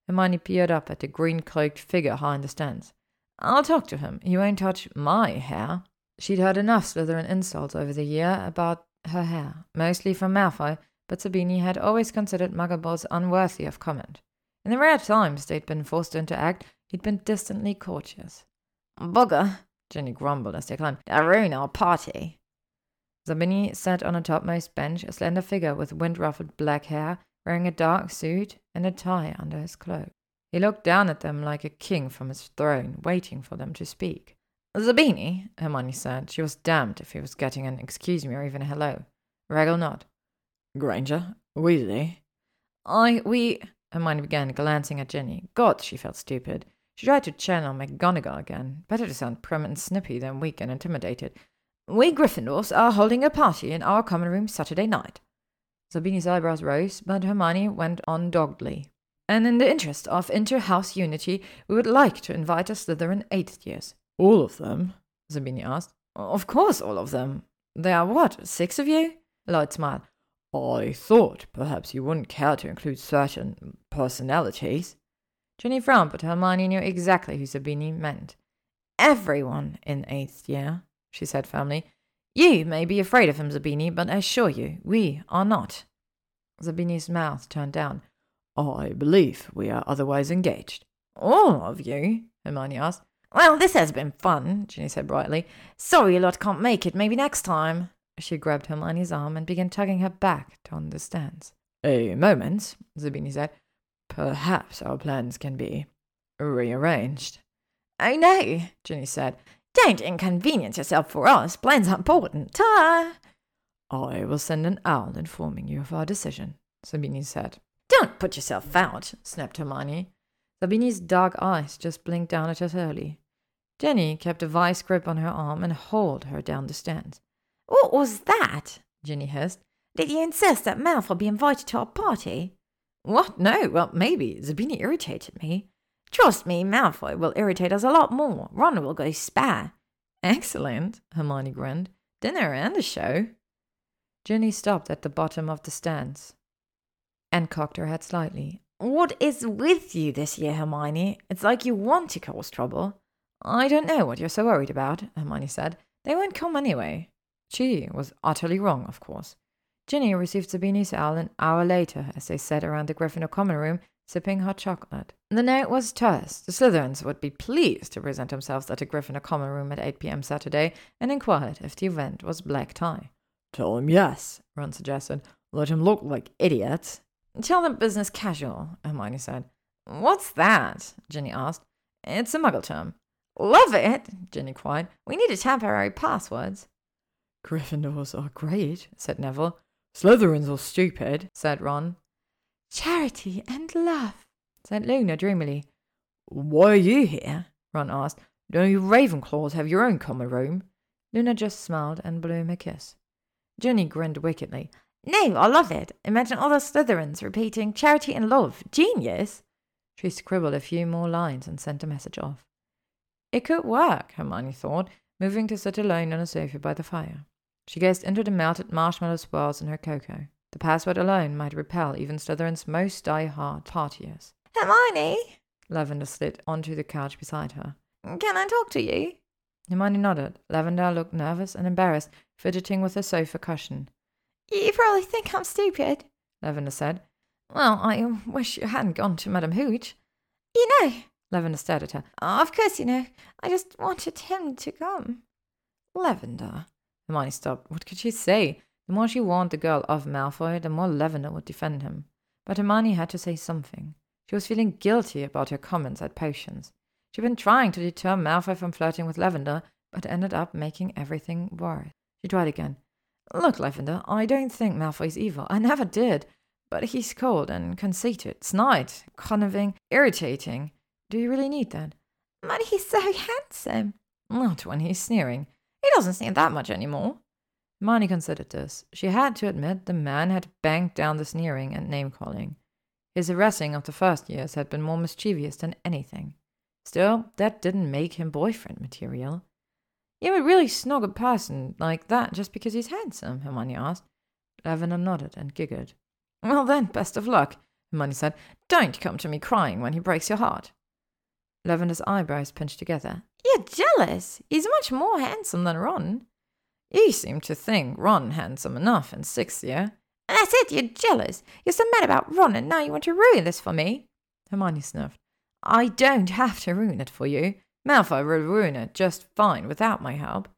Hermione peered up at the green cloaked figure high in the stands. I'll talk to him. He won't touch my hair. She'd heard enough Slytherin insults over the year about her hair, mostly from Malfoy, but Zabini had always considered Muggleborns unworthy of comment. In the rare times they'd been forced to interact, he'd been distantly courteous. Bugger, Ginny grumbled as they climbed. They ruin our party. Zabini sat on a topmost bench, a slender figure with wind-ruffled black hair, wearing a dark suit and a tie under his cloak. He looked down at them like a king from his throne, waiting for them to speak. Zabini, Hermione said. She was damned if he was getting an excuse me or even a hello. Raggle nodded. Granger, Weasley. I, we, Hermione began, glancing at Ginny. God, she felt stupid. She tried to channel McGonagall again. Better to sound prim and snippy than weak and intimidated. We Gryffindors are holding a party in our common room Saturday night. Zabini's eyebrows rose, but Hermione went on doggedly. And in the interest of inter-house unity, we would like to invite a Slytherin eighth years. All of them? Zabini asked. Of course, all of them. There are what, six of you? Lloyd smiled. I thought perhaps you wouldn't care to include certain personalities. Ginny frowned, but Hermione knew exactly who Zabini meant. Everyone in eighth year, she said firmly. You may be afraid of him, Zabini, but I assure you, we are not. Zabini's mouth turned down. I believe we are otherwise engaged. All of you? Hermione asked. Well, this has been fun, Ginny said brightly. Sorry a lot can't make it. Maybe next time. She grabbed Hermione's arm and began tugging her back on the stands. A moment, Zabini said. Perhaps our plans can be rearranged. Oh no, Ginny said. Don't inconvenience yourself for us. Plans are important. Ta! I will send an owl informing you of our decision, Zabini said. Don't put yourself out, snapped Hermione. Zabini's dark eyes just blinked down at her slowly. Ginny kept a vice grip on her arm and hauled her down the stairs. What was that? Ginny hissed. Did you insist that Malfoy be invited to our party? What? No. Well, maybe. Zabini irritated me. Trust me, Malfoy will irritate us a lot more. Ron will go spare. Excellent, Hermione grinned. Dinner and a show. Ginny stopped at the bottom of the stands and cocked her head slightly. What is with you this year, Hermione? It's like you want to cause trouble. I don't know what you're so worried about, Hermione said. They won't come anyway. She was utterly wrong, of course. Ginny received Zabini's owl an hour later as they sat around the Gryffindor common room sipping hot chocolate. The note was terse. The Slytherins would be pleased to present themselves at the Gryffindor common room at 8 p.m. Saturday and inquired if the event was black tie. Tell him yes, Ron suggested. Let him look like idiots. Tell them business casual, Hermione said. What's that? Ginny asked. It's a muggle term. Love it, Ginny cried. We need a temporary passwords. Gryffindors are great, said Neville. Slytherins are stupid, said Ron. Charity and love, said Luna dreamily. Why are you here? Ron asked. Don't you Ravenclaws have your own common room? Luna just smiled and blew him a kiss. Ginny grinned wickedly. No, I love it. Imagine all the Slytherins repeating charity and love. Genius. She scribbled a few more lines and sent a message off. It could work, Hermione thought, moving to sit alone on a sofa by the fire. She gazed into the melted marshmallow swirls in her cocoa. The password alone might repel even Slytherin's most die-hard partiers. Hermione! Lavender slid onto the couch beside her. Can I talk to you? Hermione nodded. Lavender looked nervous and embarrassed, fidgeting with the sofa cushion. You probably think I'm stupid, Lavender said. Well, I wish you hadn't gone to Madame Hooch. You know, Lavender stared at her. Of course you know. I just wanted him to come. Lavender. Hermione stopped. What could she say? The more she warned the girl of Malfoy, the more Lavender would defend him. But Hermione had to say something. She was feeling guilty about her comments at potions. She'd been trying to deter Malfoy from flirting with Lavender, but ended up making everything worse. She tried again. Look, Lavender, I don't think Malfoy's evil. I never did. But he's cold and conceited, snide, conniving, irritating. Do you really need that? But he's so handsome. Not when he's sneering. He doesn't sneer that much anymore. Hermione considered this. She had to admit the man had banked down the sneering and name calling. His harassing of the first years had been more mischievous than anything. Still, that didn't make him boyfriend material. You would really snog a person like that just because he's handsome? Hermione asked. Lavender nodded and giggled. Well then, best of luck, Hermione said. Don't come to me crying when he breaks your heart. Lavender's eyebrows pinched together. You're jealous. He's much more handsome than Ron. You seem to think Ron handsome enough in sixth year. That's it, you're jealous. You're so mad about Ron and now you want to ruin this for me. Hermione sniffed. I don't have to ruin it for you. Malfoy will ruin it just fine without my help.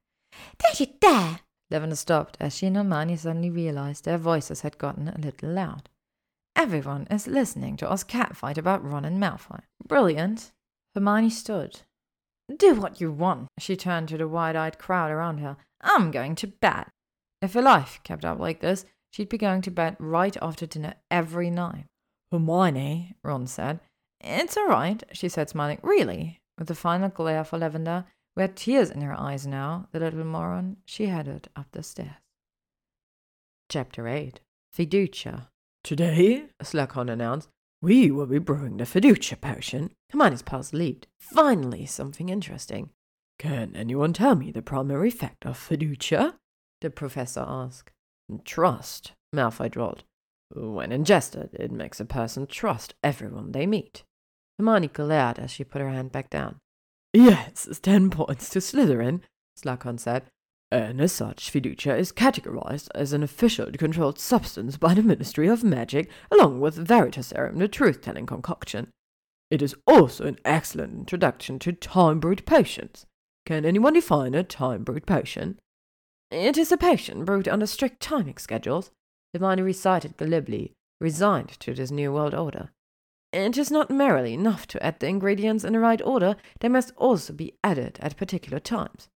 Don't you dare! Lavender stopped as she and Hermione suddenly realized their voices had gotten a little loud. Everyone is listening to us catfight about Ron and Malfoy. Brilliant. Hermione stood. Do what you want. She turned to the wide-eyed crowd around her. I'm going to bed. If her life kept up like this, she'd be going to bed right after dinner every night. Hermione, Ron said. It's all right, she said, smiling. Really? With a final glare for Lavender, who had tears in her eyes now, the little moron, she headed up the stairs. Chapter 8 Fiducia. Today, Slughorn announced, we will be brewing the Fiducia potion. Hermione's pulse leaped. Finally, something interesting. Can anyone tell me the primary effect of Fiducia? The professor asked. Trust, Malfoy drawled. When ingested, it makes a person trust everyone they meet. Hermione glared as she put her hand back down. Yes, it's ten points to Slytherin, Slughorn said. And as such, Fiducia is categorized as an official controlled substance by the Ministry of Magic, along with Veritaserum, the truth-telling concoction. It is also an excellent introduction to time brewed potions. Can anyone define a time brewed potion? It is a potion brewed under strict timing schedules, Hermione recited glibly, resigned to this new world order. It is not merely enough to add the ingredients in the right order, they must also be added at particular times.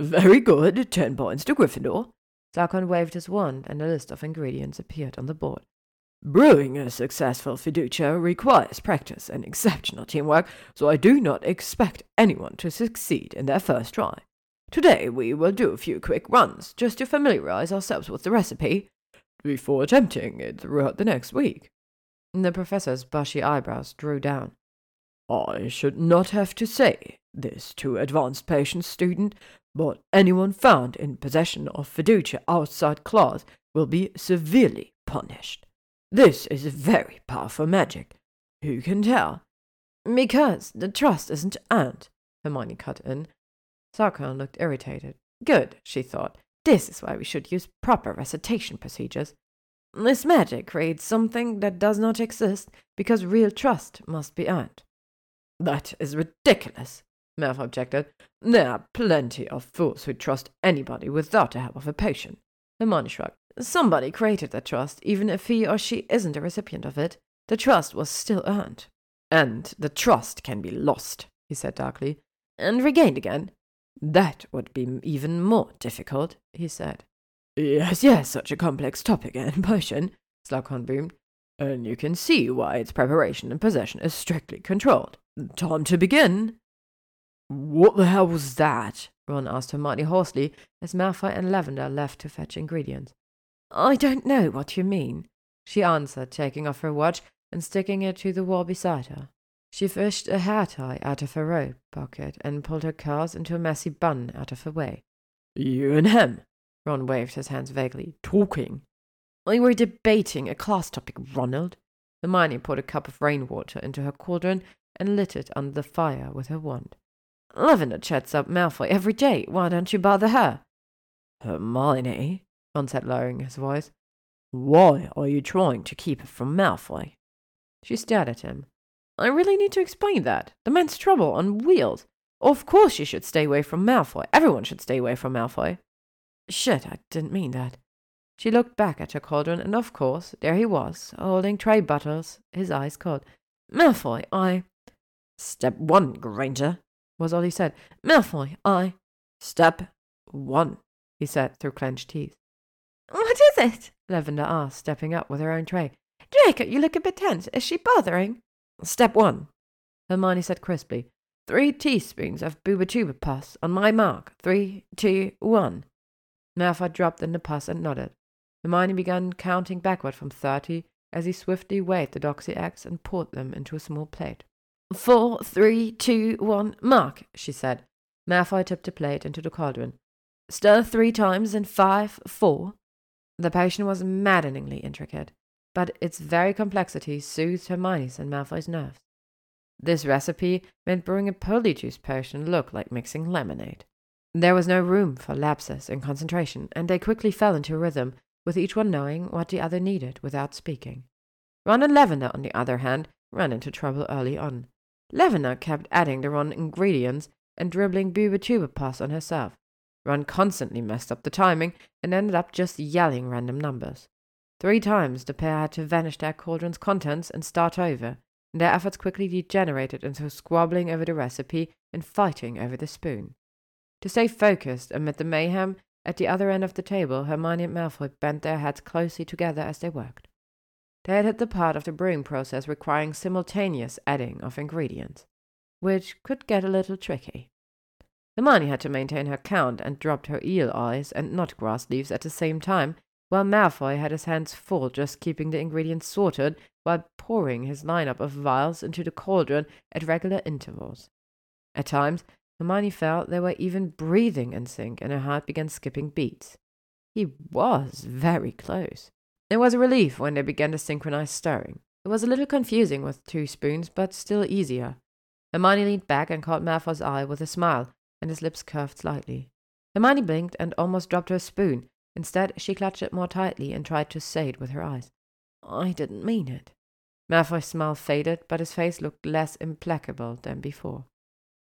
Very good, ten points to Gryffindor. Slughorn waved his wand, and a list of ingredients appeared on the board. Brewing a successful fiducia requires practice and exceptional teamwork, so I do not expect anyone to succeed in their first try. Today we will do a few quick runs, just to familiarize ourselves with the recipe, before attempting it throughout the next week. The professor's bushy eyebrows drew down. I should not have to say this to advanced potion student, but anyone found in possession of fiducia outside class will be severely punished. This is very powerful magic. Who can tell? Because the trust isn't earned, Hermione cut in. Slughorn looked irritated. Good, she thought. This is why we should use proper recitation procedures. This magic creates something that does not exist because real trust must be earned. That is ridiculous, Malfoy objected. There are plenty of fools who trust anybody without the help of a potion. Hermione shrugged. Somebody created that trust, even if he or she isn't a recipient of it. The trust was still earned. And the trust can be lost, he said darkly. And regained again. That would be even more difficult, he said. Yes, yes, such a complex topic and potion, Slughorn boomed. And you can see why its preparation and possession is strictly controlled. Time to begin. What the hell was that? Ron asked her Hermione hoarsely as Malfoy and Lavender left to fetch ingredients. I don't know what you mean, she answered, taking off her watch and sticking it to the wall beside her. She fished a hair tie out of her robe pocket and pulled her curls into a messy bun out of her way. You and him, Ron waved his hands vaguely, talking. We were debating a class topic, Ronald. Hermione poured a cup of rainwater into her cauldron and lit it under the fire with her wand. Lavender chats up Malfoy every day. Why don't you bother her? Hermione, Ron said, lowering his voice. Why are you trying to keep it from Malfoy? She stared at him. I really need to explain that. The man's trouble on wheels. Of course you should stay away from Malfoy. Everyone should stay away from Malfoy. Shit, I didn't mean that. She looked back at her cauldron, and of course, there he was, holding tray bottles, his eyes cold. Malfoy, I. Step one, Granger, was all he said. Malfoy, I. Step one, he said through clenched teeth. What is it? Lavender asked, stepping up with her own tray. Draco, you look a bit tense. Is she bothering? Step one, Hermione said crisply. Three teaspoons of Bubotuber pus on my mark. Three, two, one. Malfoy dropped in the pus and nodded. Hermione began counting backward from thirty as he swiftly weighed the doxy eggs and poured them into a small plate. Four, three, two, one, mark, she said. Malfoy tipped a plate into the cauldron. Stir three times in five, four. The potion was maddeningly intricate, but its very complexity soothed Hermione's and Malfoy's nerves. This recipe made brewing a polyjuice potion look like mixing lemonade. There was no room for lapses in concentration, and they quickly fell into a rhythm, with each one knowing what the other needed without speaking. Ron and Lavender, on the other hand, ran into trouble early on. Lavender kept adding the wrong ingredients and dribbling Bubotuber pus on herself. Ron constantly messed up the timing and ended up just yelling random numbers. Three times the pair had to vanish their cauldron's contents and start over, and their efforts quickly degenerated into squabbling over the recipe and fighting over the spoon. To stay focused amid the mayhem, at the other end of the table, Hermione and Malfoy bent their heads closely together as they worked. They had the part of the brewing process requiring simultaneous adding of ingredients, which could get a little tricky. Hermione had to maintain her count and dropped her eel eyes and knotgrass leaves at the same time, while Malfoy had his hands full just keeping the ingredients sorted while pouring his lineup of vials into the cauldron at regular intervals. At times, Hermione felt they were even breathing in sync, and her heart began skipping beats. He was very close. It was a relief when they began to synchronize stirring. It was a little confusing with two spoons, but still easier. Hermione leaned back and caught Malfoy's eye with a smile, and his lips curved slightly. Hermione blinked and almost dropped her spoon. Instead, she clutched it more tightly and tried to say it with her eyes. I didn't mean it. Malfoy's smile faded, but his face looked less implacable than before.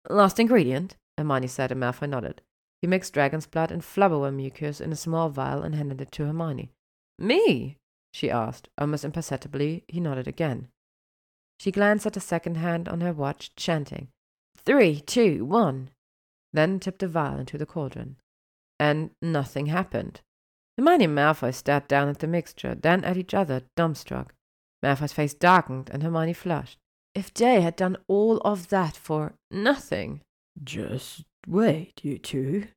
Last ingredient, Hermione said, and Malfoy nodded. He mixed dragon's blood and flobberworm mucus in a small vial and handed it to Hermione. Me? she asked. Almost imperceptibly, he nodded again. She glanced at the second hand on her watch, chanting, Three, two, one, then tipped a vial into the cauldron. And nothing happened. Hermione and Malfoy stared down at the mixture, then at each other, dumbstruck. Malfoy's face darkened, and Hermione flushed. If Day had done all of that for nothing. Just wait, you two,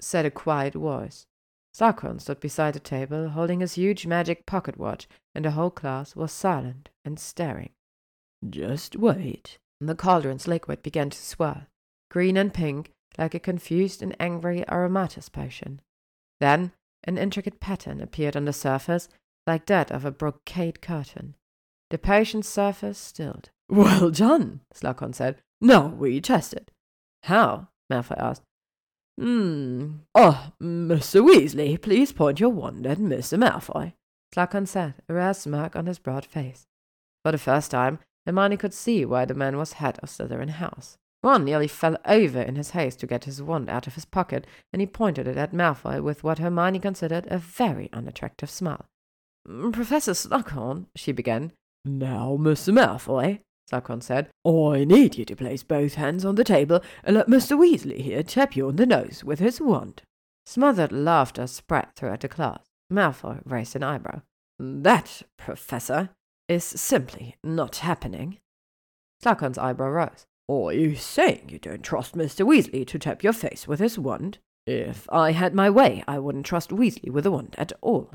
said a quiet voice. Slughorn stood beside the table, holding his huge magic pocket watch, and the whole class was silent and staring. Just wait. The cauldron's liquid began to swirl, green and pink, like a confused and angry aromatis potion. Then an intricate pattern appeared on the surface, like that of a brocade curtain. The potion's surface stilled. Well done, Slughorn said. Now we test it. How? Malfoy asked. Hmm. Oh, Mr. Weasley, please point your wand at Mr. Malfoy. Slughorn said, a rare smirk on his broad face. For the first time, Hermione could see why the man was head of Slytherin House. Ron nearly fell over in his haste to get his wand out of his pocket, and he pointed it at Malfoy with what Hermione considered a very unattractive smile. Professor Slughorn, she began. Now, Mr. Malfoy, Slughorn said, I need you to place both hands on the table and let Mr. Weasley here tap you on the nose with his wand. Smothered laughter spread throughout the class. Malfoy raised an eyebrow. That, Professor, is simply not happening. Slughorn's eyebrow rose. Are you saying you don't trust Mr. Weasley to tap your face with his wand? If I had my way, I wouldn't trust Weasley with a wand at all.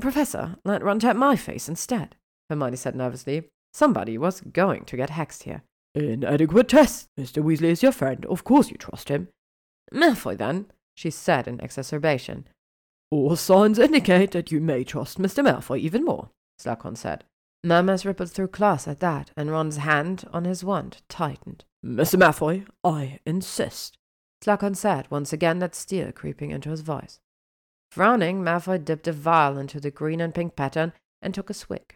Professor, let Ron tap my face instead, Hermione said nervously. Somebody was going to get hexed here. Inadequate test. Mr. Weasley is your friend. Of course you trust him. Malfoy, then, she said in exacerbation. All signs indicate that you may trust Mr. Malfoy even more, Slughorn said. Murmurs rippled through class at that, and Ron's hand on his wand tightened. Mr. Malfoy, I insist. Slughorn said, once again that steel creeping into his voice. Frowning, Malfoy dipped a vial into the green and pink pattern and took a swig.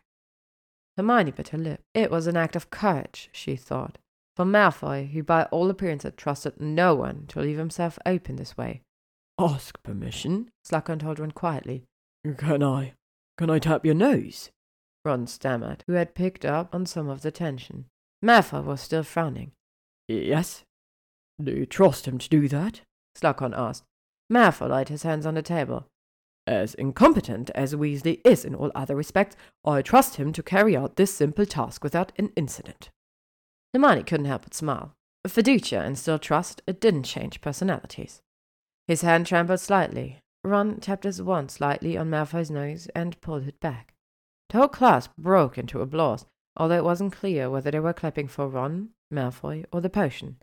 Hermione bit her lip. It was an act of courage, she thought, for Malfoy, who by all appearance had trusted no one to leave himself open this way. Ask permission, Slughorn told Ron quietly. Can I? Can I tap your nose? Ron stammered, who had picked up on some of the tension. Malfoy was still frowning. Yes. Do you trust him to do that? Slughorn asked. Malfoy laid his hands on the table. As incompetent as Weasley is in all other respects, I trust him to carry out this simple task without an incident. Hermione couldn't help but smile. Fiducia and still trust, it didn't change personalities. His hand trembled slightly. Ron tapped his wand slightly on Malfoy's nose and pulled it back. The whole class broke into applause, although it wasn't clear whether they were clapping for Ron, Malfoy, or the potion.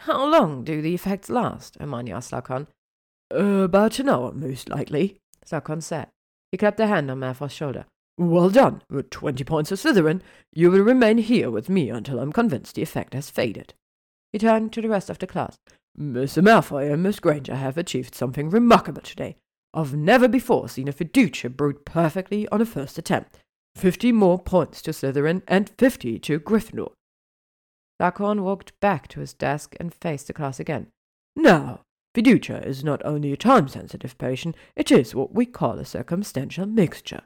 How long do the effects last? Hermione asked. Uh, about an hour, most likely, Slughorn said. He clapped a hand on Malfoy's shoulder. Well done. With twenty points to Slytherin, you will remain here with me until I'm convinced the effect has faded. He turned to the rest of the class. Mr. Malfoy and Miss Granger have achieved something remarkable today. I've never before seen a fiducia brewed perfectly on a first attempt. Fifty more points to Slytherin and fifty to Gryffindor. Slughorn walked back to his desk and faced the class again. Now, fiducia is not only a time-sensitive potion, it is what we call a circumstantial mixture.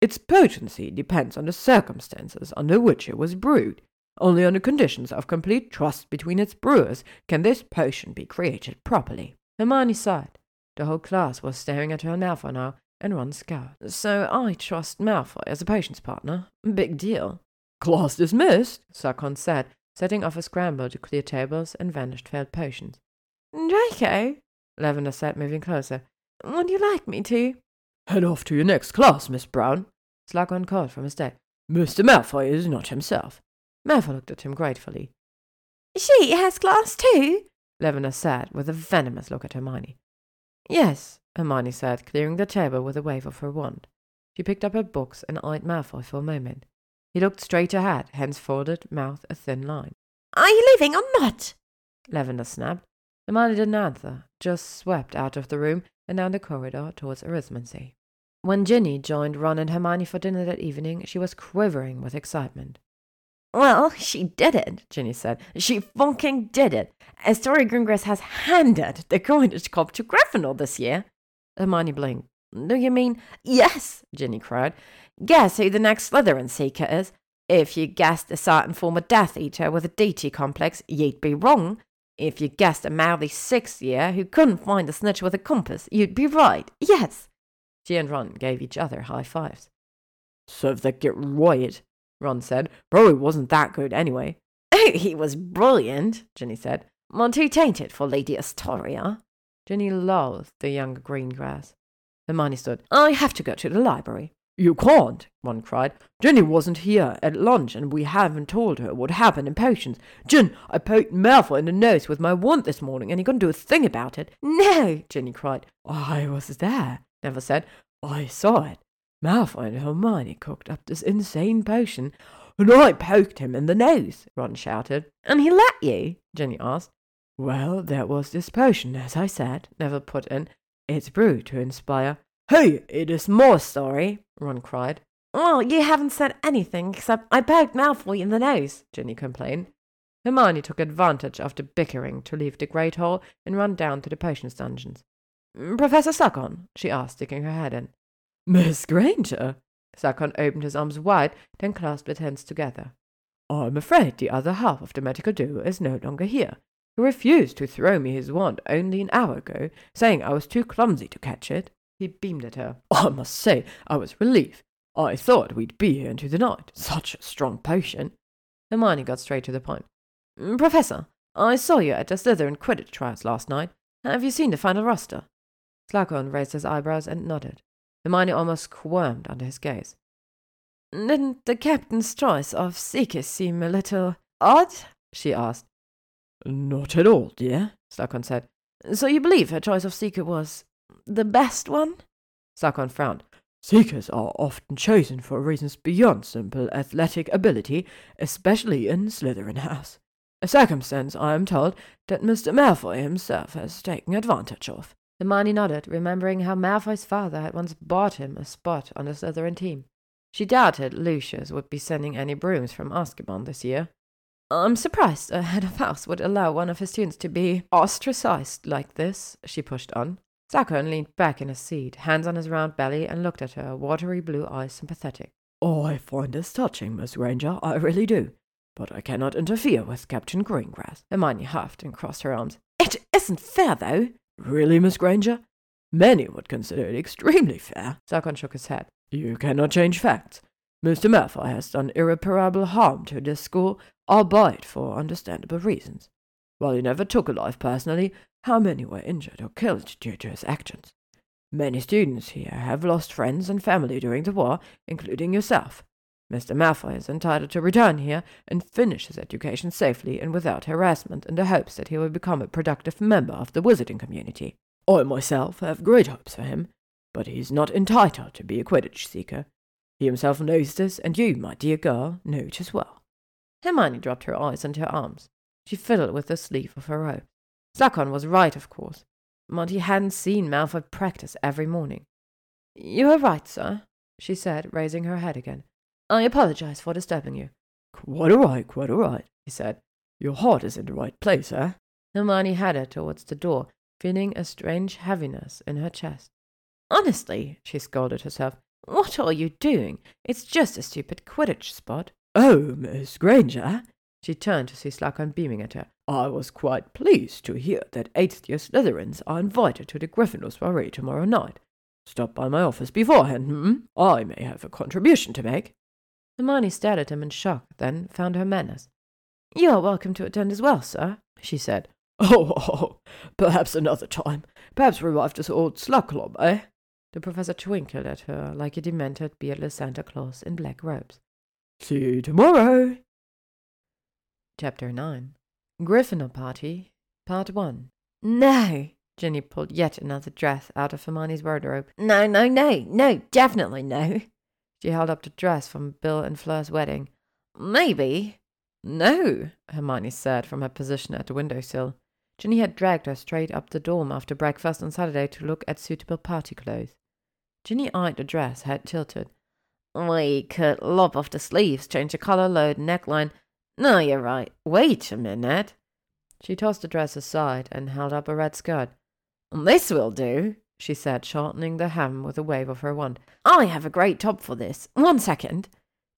Its potency depends on the circumstances under which it was brewed. Only under conditions of complete trust between its brewers can this potion be created properly. Hermione sighed. The whole class was staring at her Malfoy now, and Ron scowled. So I trust Malfoy as a potions partner. Big deal. Class dismissed, Slughorn said, setting off a scramble to clear tables and vanished failed potions. Draco, Lavender said, moving closer. Would you like me to? Head off to your next class, Miss Brown. Slughorn called from his desk. Mr. Malfoy is not himself. Malfoy looked at him gratefully. She has class too? Lavender said, with a venomous look at Hermione. Yes, Hermione said, clearing the table with a wave of her wand. She picked up her books and eyed Malfoy for a moment. He looked straight ahead, hands folded, mouth a thin line. Are you leaving or not? Lavender snapped. Hermione didn't answer, just swept out of the room and down the corridor towards Arithmancy. When Ginny joined Ron and Hermione for dinner that evening, she was quivering with excitement. Well, she did it, Ginny said. She fucking did it. Astoria Greengrass has handed the Coinage Cup to Gryffindor this year. Hermione blinked. Do you mean? Yes, Ginny cried. Guess who the next Slytherin seeker is? If you guessed a certain former Death Eater with a deity complex, you'd be wrong. If you guessed a mouthy sixth year who couldn't find a snitch with a compass, you'd be right. Yes. She and Ron gave each other high fives. If they get right, Ron said. Probably wasn't that good anyway. Oh, he was brilliant, Ginny said. Too tainted for Lady Astoria. Ginny loathed the young Greengrass. Hermione stood. I have to go to the library. You can't, one cried. Ginny wasn't here at lunch, and we haven't told her what happened in potions. Gin, I poked Malfoy in the nose with my wand this morning, and he couldn't do a thing about it. No, Ginny cried. I was there, Neville said. I saw it. Malfoy and Hermione cooked up this insane potion, and I poked him in the nose, Ron shouted. And he let you? Ginny asked. Well, there was this potion, as I said, Neville put in. It's brewed to inspire. Hey, it is more story, Ron cried. Oh, you haven't said anything except I poked Malfoy in the nose, Ginny complained. Hermione took advantage of the bickering to leave the Great Hall and run down to the potions dungeons. Mm, Professor Slughorn? she asked, sticking her head in. Miss Granger? Slughorn opened his arms wide, then clasped his hands together. I'm afraid the other half of the medical duo is no longer here. He refused to throw me his wand only an hour ago, saying I was too clumsy to catch it. He beamed at her. I must say I was relieved. I thought we'd be here into the night. Such a strong potion. Hermione got straight to the point. Mm, Professor, I saw you at the Slytherin Quidditch trials last night. Have you seen the final roster? Slughorn raised his eyebrows and nodded. Hermione almost squirmed under his gaze. Didn't the captain's choice of Seeker seem a little odd? she asked. Not at all, dear, Slughorn said. So you believe her choice of Seeker was the best one? Slughorn frowned. Seekers are often chosen for reasons beyond simple athletic ability, especially in Slytherin House. A circumstance, I am told, that Mr. Malfoy himself has taken advantage of. Hermione nodded, remembering how Malfoy's father had once bought him a spot on the Slytherin team. She doubted Lucius would be sending any brooms from Azkaban this year. I'm surprised a head of house would allow one of his students to be ostracized like this, she pushed on. Slughorn leaned back in his seat, hands on his round belly, and looked at her, watery blue eyes sympathetic. Oh, I find this touching, Miss Granger, I really do. But I cannot interfere with Captain Greengrass. Hermione huffed and crossed her arms. It isn't fair, though. Really, Miss Granger? Many would consider it extremely fair. Slughorn shook his head. You cannot change facts. Mr. Malfoy has done irreparable harm to this school, albeit for understandable reasons. While he never took a life personally, how many were injured or killed due to his actions? Many students here have lost friends and family during the war, including yourself. Mr. Malfoy is entitled to return here and finish his education safely and without harassment in the hopes that he will become a productive member of the wizarding community. I myself have great hopes for him, but he is not entitled to be a Quidditch seeker. He himself knows this, and you, my dear girl, know it as well. Hermione dropped her eyes into her arms. She fiddled with the sleeve of her robe. Slughorn was right, of course. Monty hadn't seen Malfoy practice every morning. You are right, sir, she said, raising her head again. I apologize for disturbing you. Quite all right, quite all right, he said. Your heart is in the right place, eh? Hermione headed towards the door, feeling a strange heaviness in her chest. Honestly, she scolded herself, what are you doing? It's just a stupid Quidditch spot. Oh, Miss Granger. She turned to see Slughorn beaming at her. I was quite pleased to hear that eighth year Slytherins are invited to the Gryffindor soiree tomorrow night. Stop by my office beforehand, hmm? I may have a contribution to make. Hermione stared at him in shock, then found her manners. You are welcome to attend as well, sir, she said. Oh, oh, perhaps another time. Perhaps revive this old slug club, eh? The professor twinkled at her like a demented, beardless Santa Claus in black robes. See you tomorrow. Chapter 9 Gryffindor Party, Part 1 No! Ginny pulled yet another dress out of Hermione's wardrobe. No, no, no, no, definitely no. She held up the dress from Bill and Fleur's wedding. Maybe. No, Hermione said from her position at the windowsill. Ginny had dragged her straight up the dorm after breakfast on Saturday to look at suitable party clothes. Ginny eyed the dress, head tilted. We could lop off the sleeves, change the color, load neckline. No, you're right. Wait a minute. She tossed the dress aside and held up a red skirt. This will do, she said, shortening the hem with a wave of her wand. I have a great top for this. One second.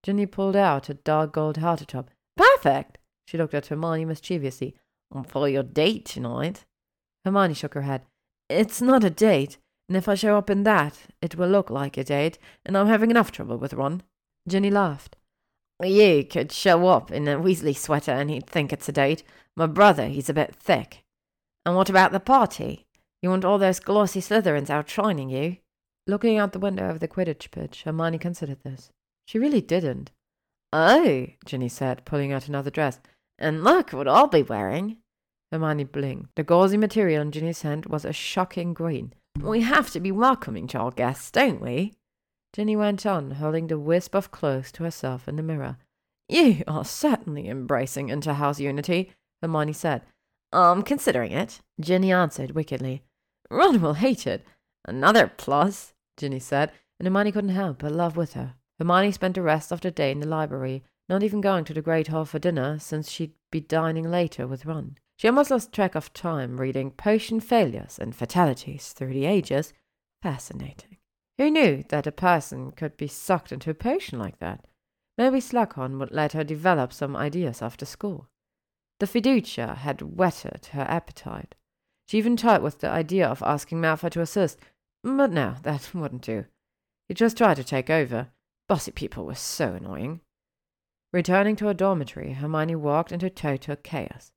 Ginny pulled out a dark gold halter top. Perfect! She looked at Hermione mischievously. For your date tonight. Hermione shook her head. It's not a date, and if I show up in that, it will look like a date, and I'm having enough trouble with Ron. Ginny laughed. You could show up in a Weasley sweater and he'd think it's a date. My brother, he's a bit thick. And what about the party? You want all those glossy Slytherins outshining you? Looking out the window of the Quidditch pitch, Hermione considered this. She really didn't. Oh, Ginny said, pulling out another dress. And look what I'll be wearing. Hermione blinked. The gauzy material in Ginny's hand was a shocking green. We have to be welcoming to our guests, don't we? Ginny went on, holding the wisp of clothes to herself in the mirror. You are certainly embracing inter-house unity, Hermione said. I'm considering it, Ginny answered wickedly. Ron will hate it. Another plus, Ginny said, and Hermione couldn't help but laugh with her. Hermione spent the rest of the day in the library, not even going to the Great Hall for dinner, since she'd be dining later with Ron. She almost lost track of time reading potion failures and fatalities through the ages. Fascinating. Who knew that a person could be sucked into a potion like that? Maybe Slughorn would let her develop some ideas after school. The fiducia had whetted her appetite. She even toyed with the idea of asking Malfoy to assist, but no, that wouldn't do. He just tried to take over. Bossy people were so annoying. Returning to her dormitory, Hermione walked into total chaos.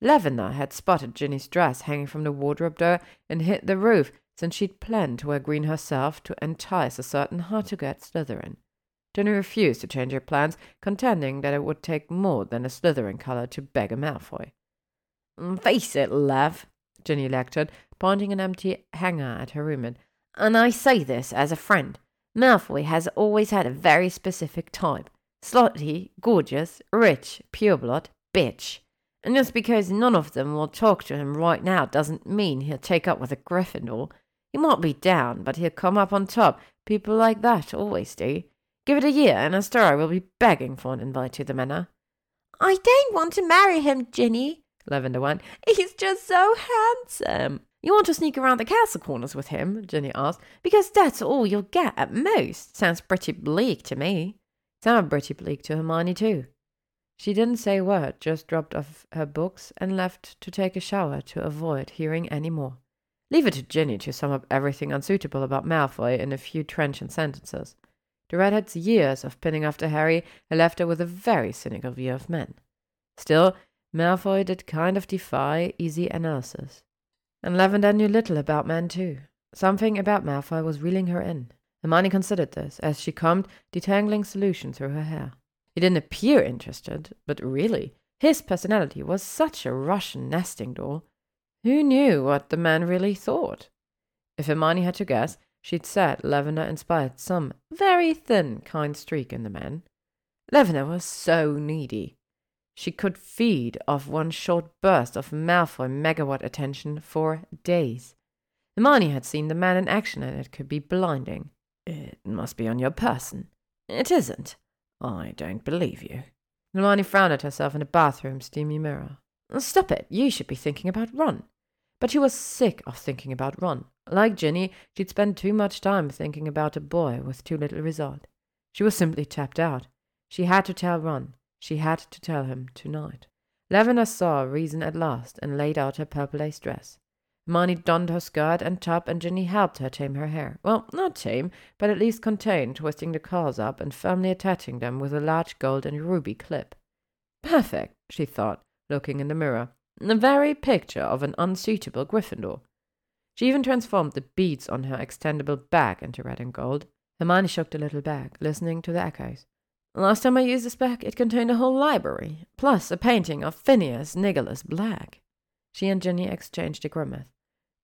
Lavender had spotted Ginny's dress hanging from the wardrobe door and hit the roof, since she'd planned to wear green herself to entice a certain hard-to-get Slytherin. Ginny refused to change her plans, contending that it would take more than a Slytherin color to beg a Malfoy. Mm, face it, love, Ginny lectured, pointing an empty hanger at her roommate. And I say this as a friend. Malfoy has always had a very specific type. Slutty, gorgeous, rich, pureblood, bitch. And just because none of them will talk to him right now doesn't mean he'll take up with a Gryffindor. He might be down, but he'll come up on top. People like that always do. Give it a year, and Astoria will be begging for an invite to the manor. I don't want to marry him, Ginny, Lavender went. He's just so handsome. You want to sneak around the castle corners with him? Ginny asked. Because that's all you'll get at most. Sounds pretty bleak to me. Sounded pretty bleak to Hermione, too. She didn't say a word, just dropped off her books and left to take a shower to avoid hearing any more. Leave it to Ginny to sum up everything unsuitable about Malfoy in a few trenchant sentences. The redhead's years of pinning after Harry had left her with a very cynical view of men. Still, Malfoy did kind of defy easy analysis. And Lavender knew little about men, too. Something about Malfoy was reeling her in. Hermione considered this as she combed detangling solution through her hair. He didn't appear interested, but really, his personality was such a Russian nesting doll. Who knew what the man really thought? If Hermione had to guess, she'd said Lavender inspired some very thin kind streak in the man. Lavender was so needy. She could feed off one short burst of Malfoy megawatt attention for days. Hermione had seen the man in action and it could be blinding. It must be on your person. It isn't. I don't believe you. Hermione frowned at herself in the bathroom steamy mirror. Stop it. You should be thinking about Ron. But she was sick of thinking about Ron. Like Ginny, she'd spent too much time thinking about a boy with too little result. She was simply tapped out. She had to tell Ron. She had to tell him tonight. Lavender saw reason at last and laid out her purple lace dress. Hermione donned her skirt and top, and Ginny helped her tame her hair. Well, not tame, but at least contain, twisting the curls up and firmly attaching them with a large gold and ruby clip. Perfect, she thought, looking in the mirror. The very picture of an unsuitable Gryffindor. She even transformed the beads on her extendable bag into red and gold. Hermione shook the little bag, listening to the echoes. Last time I used this bag, it contained a whole library, plus a painting of Phineas Nigellus Black. She and Ginny exchanged a grimace.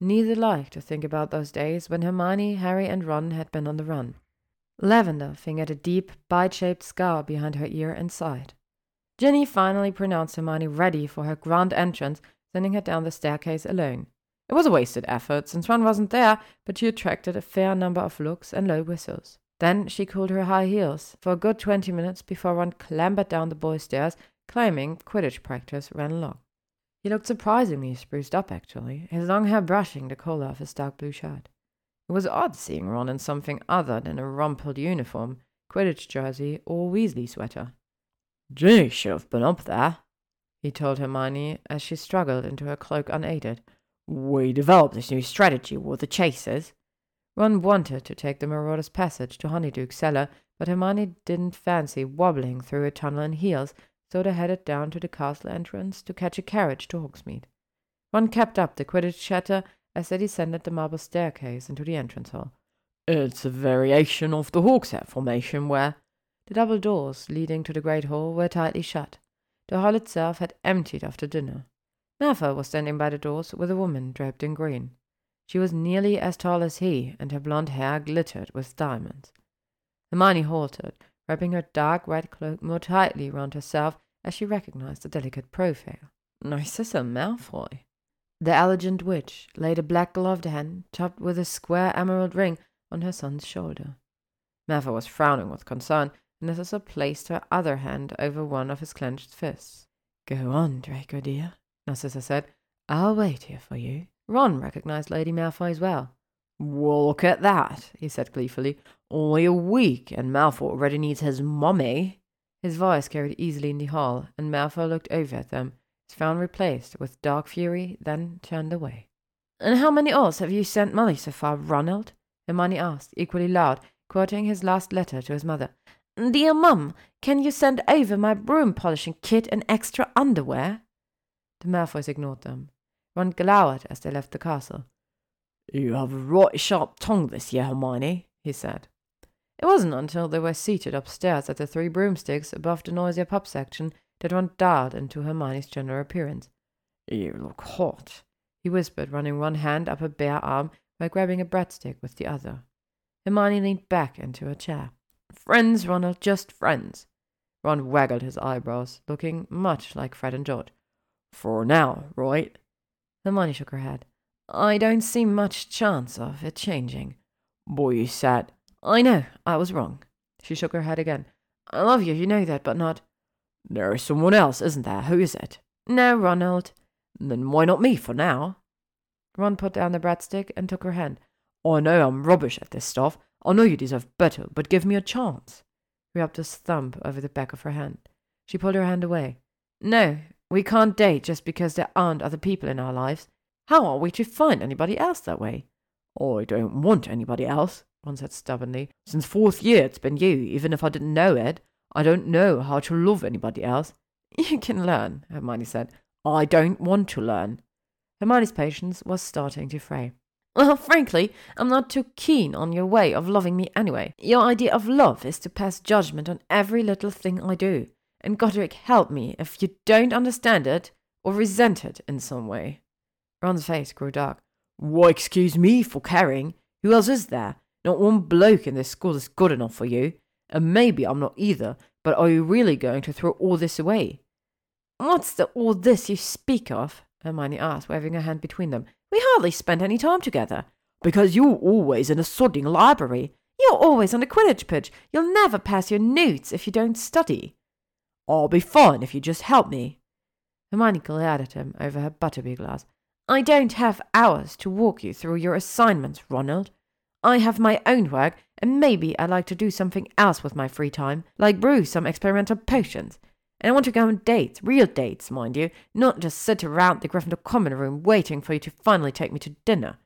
Neither liked to think about those days when Hermione, Harry, and Ron had been on the run. Lavender fingered a deep, bite-shaped scar behind her ear and sighed. Ginny finally pronounced Hermione ready for her grand entrance, sending her down the staircase alone. It was a wasted effort, since Ron wasn't there, but she attracted a fair number of looks and low whistles. Then she cooled her high heels for a good twenty minutes before Ron clambered down the boys' stairs, claiming Quidditch practice ran along. He looked surprisingly spruced up, actually, his long hair brushing the collar of his dark blue shirt. It was odd seeing Ron in something other than a rumpled uniform, Quidditch jersey, or Weasley sweater. Ginny should have been up there, he told Hermione as she struggled into her cloak unaided. We developed this new strategy with the chasers. Ron wanted to take the Marauder's Passage to Honeydukes cellar, but Hermione didn't fancy wobbling through a tunnel in heels, so they headed down to the castle entrance to catch a carriage to Hogsmeade. Ron kept up the Quidditch chatter as they descended the marble staircase into the entrance hall. It's a variation of the Hawkshead formation where the double doors leading to the great hall were tightly shut. The hall itself had emptied after dinner. Malfoy was standing by the doors with a woman draped in green. She was nearly as tall as he, and her blonde hair glittered with diamonds. Hermione halted, wrapping her dark red cloak more tightly round herself as she recognized the delicate profile. Narcissa Malfoy. The elegant witch laid a black gloved hand, topped with a square emerald ring, on her son's shoulder. Malfoy was frowning with concern, Narcissa placed her other hand over one of his clenched fists. Go on, Draco dear, Narcissa said. I'll wait here for you. Ron recognized Lady Malfoy as well. Well, look at that, he said gleefully. Only a week, and Malfoy already needs his mummy. His voice carried easily in the hall, and Malfoy looked over at them, his frown replaced with dark fury, then turned away. And how many oars have you sent Molly so far, Ronald? Hermione asked, equally loud, quoting his last letter to his mother. Dear Mum, can you send over my broom polishing kit and extra underwear? The Malfoys ignored them. Ron glowered as they left the castle. You have a right sharp tongue this year, Hermione, he said. It wasn't until they were seated upstairs at the Three Broomsticks above the noisier pub section that Ron dialed into Hermione's general appearance. You look hot, he whispered, running one hand up her bare arm while grabbing a breadstick with the other. Hermione leaned back into her chair. Friends, Ronald, just friends. Ron waggled his eyebrows, looking much like Fred and George. For now, right? Hermione shook her head. I don't see much chance of it changing. Boy, said. I know, I was wrong. She shook her head again. I love you, you know that, but not. There is someone else, isn't there? Who is it? No, Ronald. Then why not me for now? Ron put down the breadstick and took her hand. I know I'm rubbish at this stuff. Oh, I know you deserve better, but give me a chance. He rubbed his thumb over the back of her hand. She pulled her hand away. No, we can't date just because there aren't other people in our lives. How are we to find anybody else that way? I don't want anybody else, Ron said stubbornly. Since fourth year it's been you, even if I didn't know it. I don't know how to love anybody else. You can learn, Hermione said. I don't want to learn. Hermione's patience was starting to fray. Well, frankly, I'm not too keen on your way of loving me anyway. Your idea of love is to pass judgment on every little thing I do. And Godric, help me if you don't understand it or resent it in some way. Ron's face grew dark. Why, excuse me for caring. Who else is there? Not one bloke in this school is good enough for you. And maybe I'm not either, but are you really going to throw all this away? What's the all this you speak of? Hermione asked, waving her hand between them. We hardly spend any time together. Because you're always in a sodding library. You're always on the Quidditch pitch. You'll never pass your NEWTs if you don't study. I'll be fine if you just help me. Hermione glared at him over her butterbeer glass. I don't have hours to walk you through your assignments, Ronald. I have my own work, and maybe I'd like to do something else with my free time, like brew some experimental potions. And I want to go on dates, real dates, mind you, not just sit around the Gryffindor common room waiting for you to finally take me to dinner.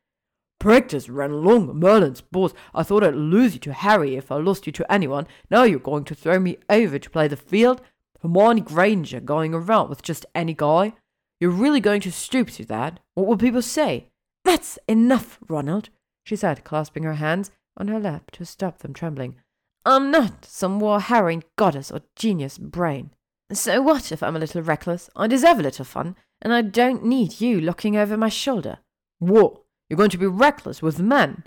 Practice ran along Merlin's balls. I thought I'd lose you to Harry if I lost you to anyone. Now you're going to throw me over to play the field? Hermione Granger going around with just any guy? You're really going to stoop to that? What will people say? That's enough, Ronald, she said, clasping her hands on her lap to stop them trembling. I'm not some war harrowing goddess or genius brain. So what if I'm a little reckless? I deserve a little fun, and I don't need you looking over my shoulder. What? You're going to be reckless with men?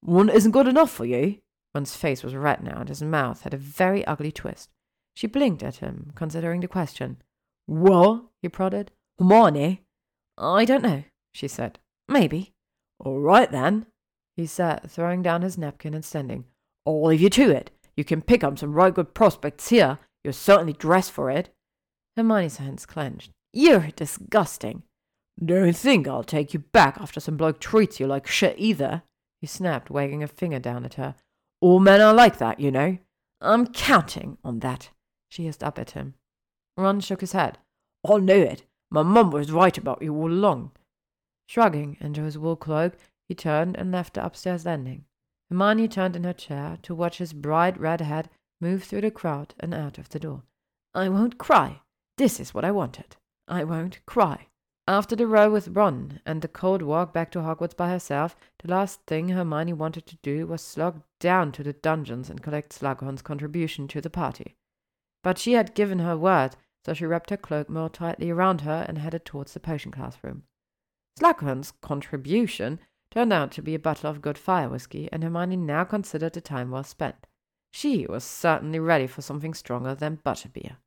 One isn't good enough for you? One's face was red now, and his mouth had a very ugly twist. She blinked at him, considering the question. Well, he prodded. Hermione? Eh? I don't know, she said. Maybe. All right then, he said, throwing down his napkin and standing. I'll leave you to it. You can pick up some right good prospects here. You're certainly dressed for it. Hermione's hands clenched. You're disgusting. Don't think I'll take you back after some bloke treats you like shit either, he snapped, wagging a finger down at her. All men are like that, you know. I'm counting on that, she hissed up at him. Ron shook his head. I know it. My mum was right about you all along. Shrugging into his wool cloak, he turned and left the upstairs landing. Hermione turned in her chair to watch his bright red head move through the crowd and out of the door. I won't cry. This is what I wanted. I won't cry. After the row with Ron and the cold walk back to Hogwarts by herself, the last thing Hermione wanted to do was slog down to the dungeons and collect Slughorn's contribution to the party. But she had given her word, so she wrapped her cloak more tightly around her and headed towards the potion classroom. Slughorn's contribution turned out to be a bottle of good fire whiskey, and Hermione now considered the time well spent. She was certainly ready for something stronger than butterbeer.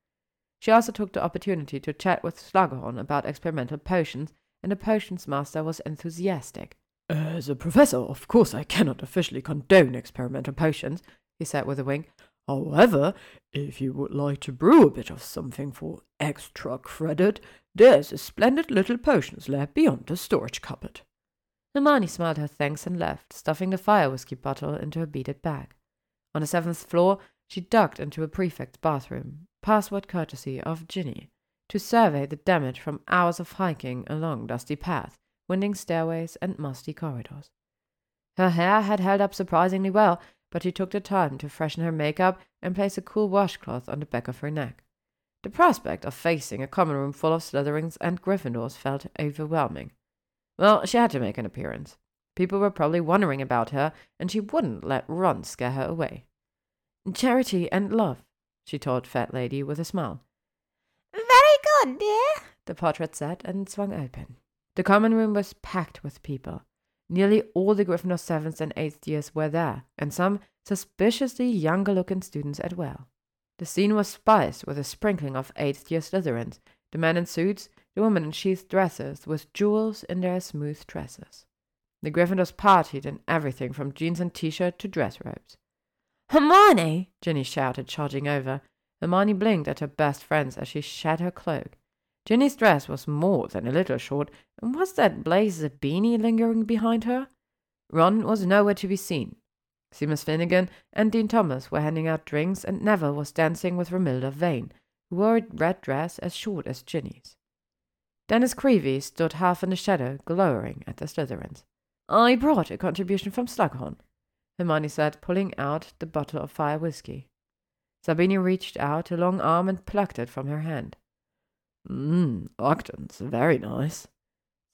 She also took the opportunity to chat with Slughorn about experimental potions, and the potions master was enthusiastic. As a professor, of course I cannot officially condone experimental potions, he said with a wink. However, if you would like to brew a bit of something for extra credit, there's a splendid little potions lab beyond the storage cupboard. Hermione smiled her thanks and left, stuffing the fire whiskey bottle into her beaded bag. On the seventh floor, she ducked into a prefect's bathroom, password courtesy of Ginny, to survey the damage from hours of hiking along dusty paths, winding stairways, and musty corridors. Her hair had held up surprisingly well, but she took the time to freshen her makeup and place a cool washcloth on the back of her neck. The prospect of facing a common room full of Slytherins and Gryffindors felt overwhelming. Well, she had to make an appearance. People were probably wondering about her, and she wouldn't let Ron scare her away. Charity and love, she told Fat Lady with a smile. Very good, dear, the portrait said and swung open. The common room was packed with people. Nearly all the Gryffindor seventh and eighth years were there, and some suspiciously younger looking students as well. The scene was spiced with a sprinkling of eighth year Slytherins, the men in suits, the women in sheathed dresses, with jewels in their smooth tresses. The Gryffindors partied in everything from jeans and t shirt to dress robes. Hermione! Ginny shouted, charging over. Hermione blinked at her best friends as she shed her cloak. Ginny's dress was more than a little short, and was that Blaise Zabini lingering behind her? Ron was nowhere to be seen. Seamus Finnigan and Dean Thomas were handing out drinks, and Neville was dancing with Romilda Vane, who wore a red dress as short as Ginny's. Dennis Creevey stood half in the shadow, glowering at the Slytherins. I brought a contribution from Slughorn, Hermione said, pulling out the bottle of fire whiskey. Zabini reached out a long arm and plucked it from her hand. Mmm, Ogden's very nice.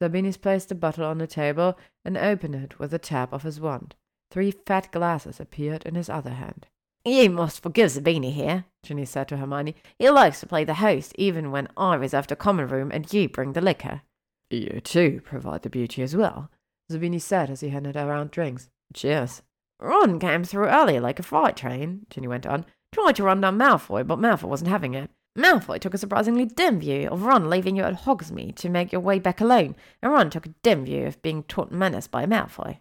Zabini placed the bottle on the table and opened it with a tap of his wand. Three fat glasses appeared in his other hand. You must forgive Zabini here, Ginny said to Hermione. He likes to play the host even when I reserve the common room and you bring the liquor. You too provide the beauty as well, Zabini said as he handed around drinks. Cheers. Ron came through early like a freight train, Ginny went on. Tried to run down Malfoy, but Malfoy wasn't having it. Malfoy took a surprisingly dim view of Ron leaving you at Hogsmeade to make your way back alone, and Ron took a dim view of being taught manners by Malfoy.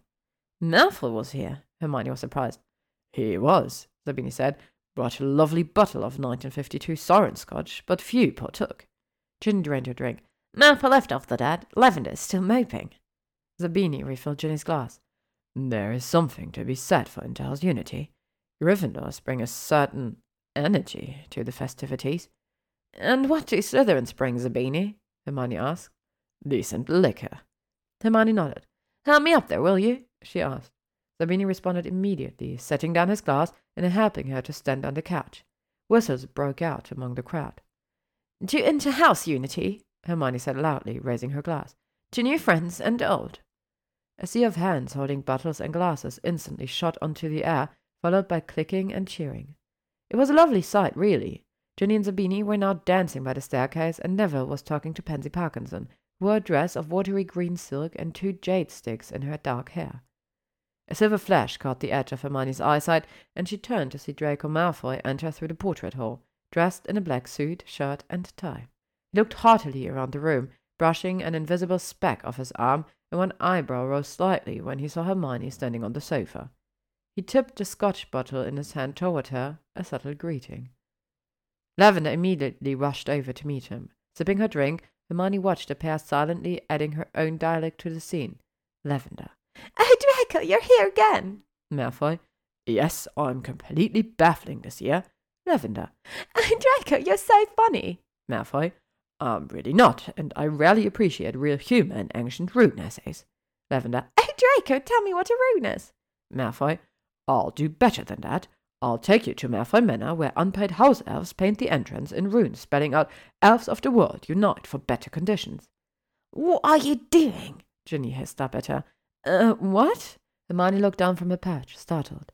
Malfoy was here, Hermione was surprised. He was, Zabini said. Brought a lovely bottle of 1952 Siren Scotch, but few partook. Ginny drained her drink. Malfoy left off the dad. Lavender's still moping. Zabini refilled Ginny's glass. There is something to be said for inter-house unity. Gryffindors bring a certain energy to the festivities. And what do Slytherins bring, Zabini? Hermione asked. Decent liquor. Hermione nodded. Help me up there, will you? she asked. Zabini responded immediately, setting down his glass and helping her to stand on the couch. Whistles broke out among the crowd. To inter-house unity, Hermione said loudly, raising her glass. To new friends and old. A sea of hands holding bottles and glasses instantly shot onto the air, followed by clicking and cheering. It was a lovely sight, really. Ginny and Zabini were now dancing by the staircase, and Neville was talking to Pansy Parkinson, who wore a dress of watery green silk and two jade sticks in her dark hair. A silver flash caught the edge of Hermione's eyesight, and she turned to see Draco Malfoy enter through the portrait hall, dressed in a black suit, shirt, and tie. He looked heartily around the room, brushing an invisible speck off his arm, and one eyebrow rose slightly when he saw Hermione standing on the sofa. He tipped the scotch bottle in his hand toward her, a subtle greeting. Lavender immediately rushed over to meet him. Sipping her drink, Hermione watched the pair silently, adding her own dialect to the scene. Lavender. Oh, Draco, you're here again. Malfoy. Yes, I'm completely baffling this year. Lavender. Oh, Draco, you're so funny. Malfoy. I'm really not, and I rarely appreciate real humour in ancient rune essays. Lavender. Oh, Draco, tell me what a rune is. Malfoy. I'll do better than that. I'll take you to Malfoy Manor, where unpaid house elves paint the entrance in runes, spelling out Elves of the World unite for better conditions. What are you doing? Ginny hissed up at her. Uh, what? Hermione looked down from her perch, startled.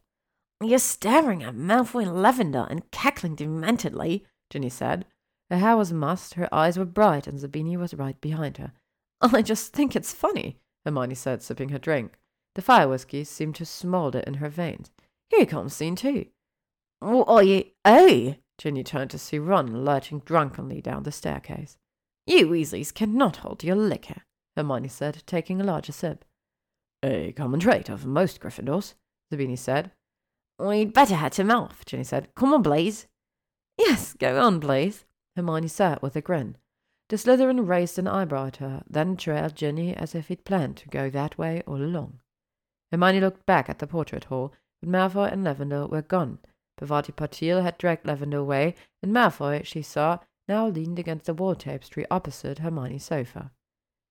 You're staring at Malfoy Lavender and cackling dementedly, Ginny said. Her hair was mussed, her eyes were bright, and Zabini was right behind her. I just think it's funny, Hermione said, sipping her drink. The fire whiskey seemed to smoulder in her veins. Here comes scene two. What are you? Oh! Ginny turned to see Ron lurching drunkenly down the staircase. You Weasleys cannot hold your liquor, Hermione said, taking a larger sip. A common trait of most Gryffindors, Zabini said. We'd better head him off, Ginny said. Come on, Blaise. Yes, go on, Blaise, Hermione said with a grin. The Slytherin raised an eyebrow at her, then trailed Ginny as if he'd planned to go that way all along. Hermione looked back at the portrait hall, but Malfoy and Lavender were gone. Parvati Patil had dragged Lavender away, and Malfoy, she saw, now leaned against the wall tapestry opposite Hermione's sofa.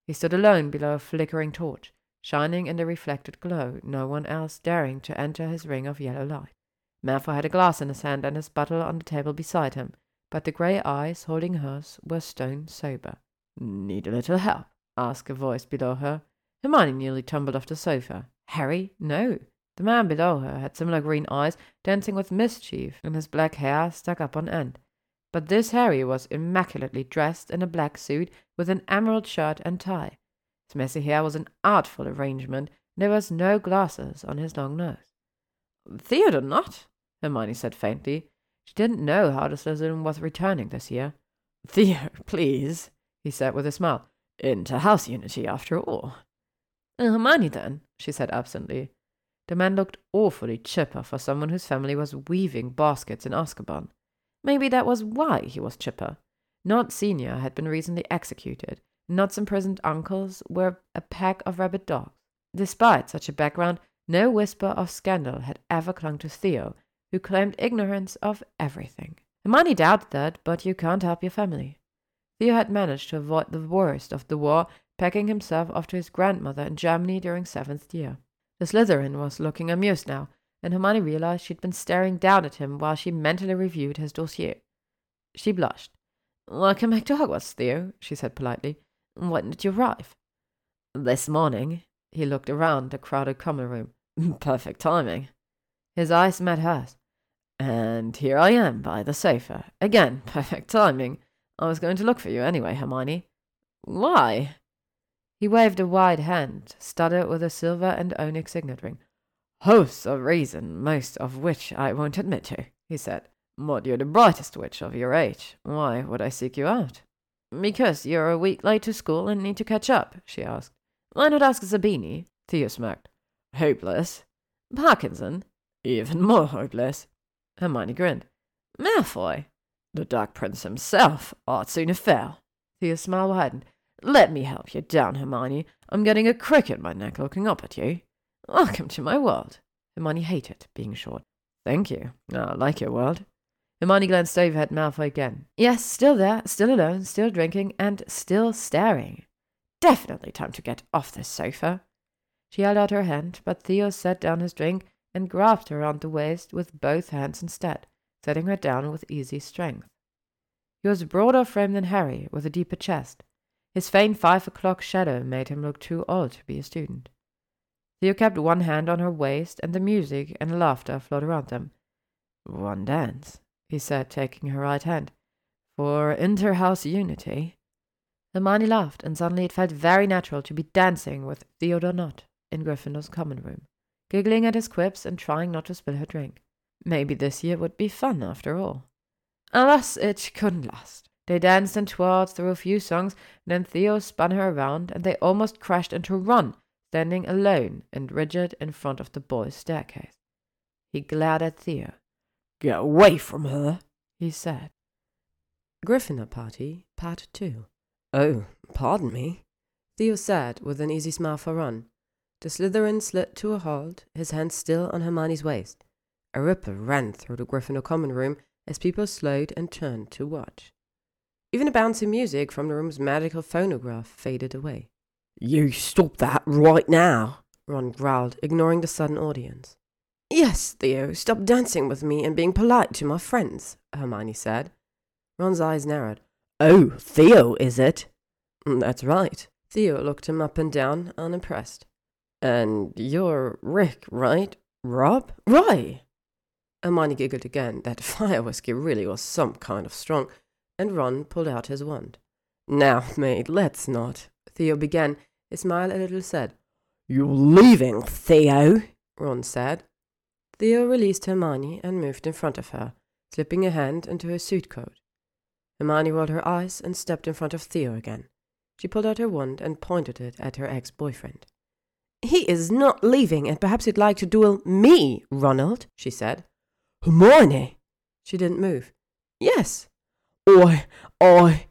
He stood alone below a flickering torch, shining in the reflected glow, no one else daring to enter his ring of yellow light. Malfoy had a glass in his hand and his bottle on the table beside him, but the grey eyes holding hers were stone sober. Need a little help? asked a voice below her. Hermione nearly tumbled off the sofa. Harry? No. The man below her had similar green eyes, dancing with mischief, and his black hair stuck up on end. But this Harry was immaculately dressed in a black suit with an emerald shirt and tie. His messy hair was an artful arrangement, and there was no glasses on his long nose. Theodore Nott, Hermione said faintly. She didn't know how the Slytherin was returning this year. Theo, please, he said with a smile. Into house unity, after all. Uh, Hermione, then, she said absently. The man looked awfully chipper for someone whose family was weaving baskets in Azkaban. Maybe that was why he was chipper. Nott Senior had been recently executed. Nott's imprisoned uncles were a pack of rabid dogs. Despite such a background, no whisper of scandal had ever clung to Theo, who claimed ignorance of everything. Hermione doubted that, but you can't help your family. Theo had managed to avoid the worst of the war, packing himself off to his grandmother in Germany during seventh year. The Slytherin was looking amused now, and Hermione realized she'd been staring down at him while she mentally reviewed his dossier. She blushed. Welcome back to Hogwarts, Theo, she said politely. When did you arrive? This morning. He looked around the crowded common room. Perfect timing. His eyes met hers. And here I am by the sofa. Again, perfect timing. I was going to look for you anyway, Hermione. Why? He waved a wide hand, studded with a silver and onyx signet ring. Hosts of reason, most of which I won't admit to, he said. But you're the brightest witch of your age. Why would I seek you out? Because you're a week late to school and need to catch up, she asked. Why not ask Zabini? Theo smirked. Hopeless. Parkinson? Even more hopeless. Hermione grinned. Malfoy? The Dark Prince himself ought soon have fell. Theo's smile widened. Let me help you down, Hermione. I'm getting a crick in my neck looking up at you. Welcome to my world. Hermione hated being short. Thank you. Ah, I like your world. Hermione glanced over at Malfoy again. Yes, still there, still alone, still drinking, and still staring. Definitely time to get off this sofa. She held out her hand, but Theo set down his drink and grasped her round the waist with both hands instead, setting her down with easy strength. He was broader framed than Harry, with a deeper chest. His faint five o'clock shadow made him look too old to be a student. Theo kept one hand on her waist, and the music and laughter flowed around them. One dance, he said, taking her right hand. For inter-house unity. Hermione laughed, and suddenly it felt very natural to be dancing with Theodore Nott in Gryffindor's common room, giggling at his quips and trying not to spill her drink. Maybe this year would be fun after all. Alas, it couldn't last. They danced and twirled through a few songs, and then Theo spun her around, and they almost crashed into Ron, standing alone and rigid in front of the boys' staircase. He glared at Theo. Get away from her, he said. Gryffindor Party, Part 2. Oh, pardon me, Theo said with an easy smile for Ron. The Slytherin slid to a halt, his hand still on Hermione's waist. A ripple ran through the Gryffindor common room as people slowed and turned to watch. Even the bouncy music from the room's magical phonograph faded away. You stop that right now, Ron growled, ignoring the sudden audience. Yes, Theo, stop dancing with me and being polite to my friends, Hermione said. Ron's eyes narrowed. Oh, Theo, is it? Mm, that's right. Theo looked him up and down, unimpressed. And you're Rick, right? Rob? Right! Hermione giggled again. That fire whiskey really was some kind of strong, and Ron pulled out his wand. Now, mate, let's not. Theo began, his smile a little sad. You're leaving, Theo, Ron said. Theo released Hermione and moved in front of her, slipping a hand into her suit coat. Hermione rolled her eyes and stepped in front of Theo again. She pulled out her wand and pointed it at her ex boyfriend. He is not leaving, and perhaps he'd like to duel me, Ronald, she said. Hermione! She didn't move. Yes. I, I.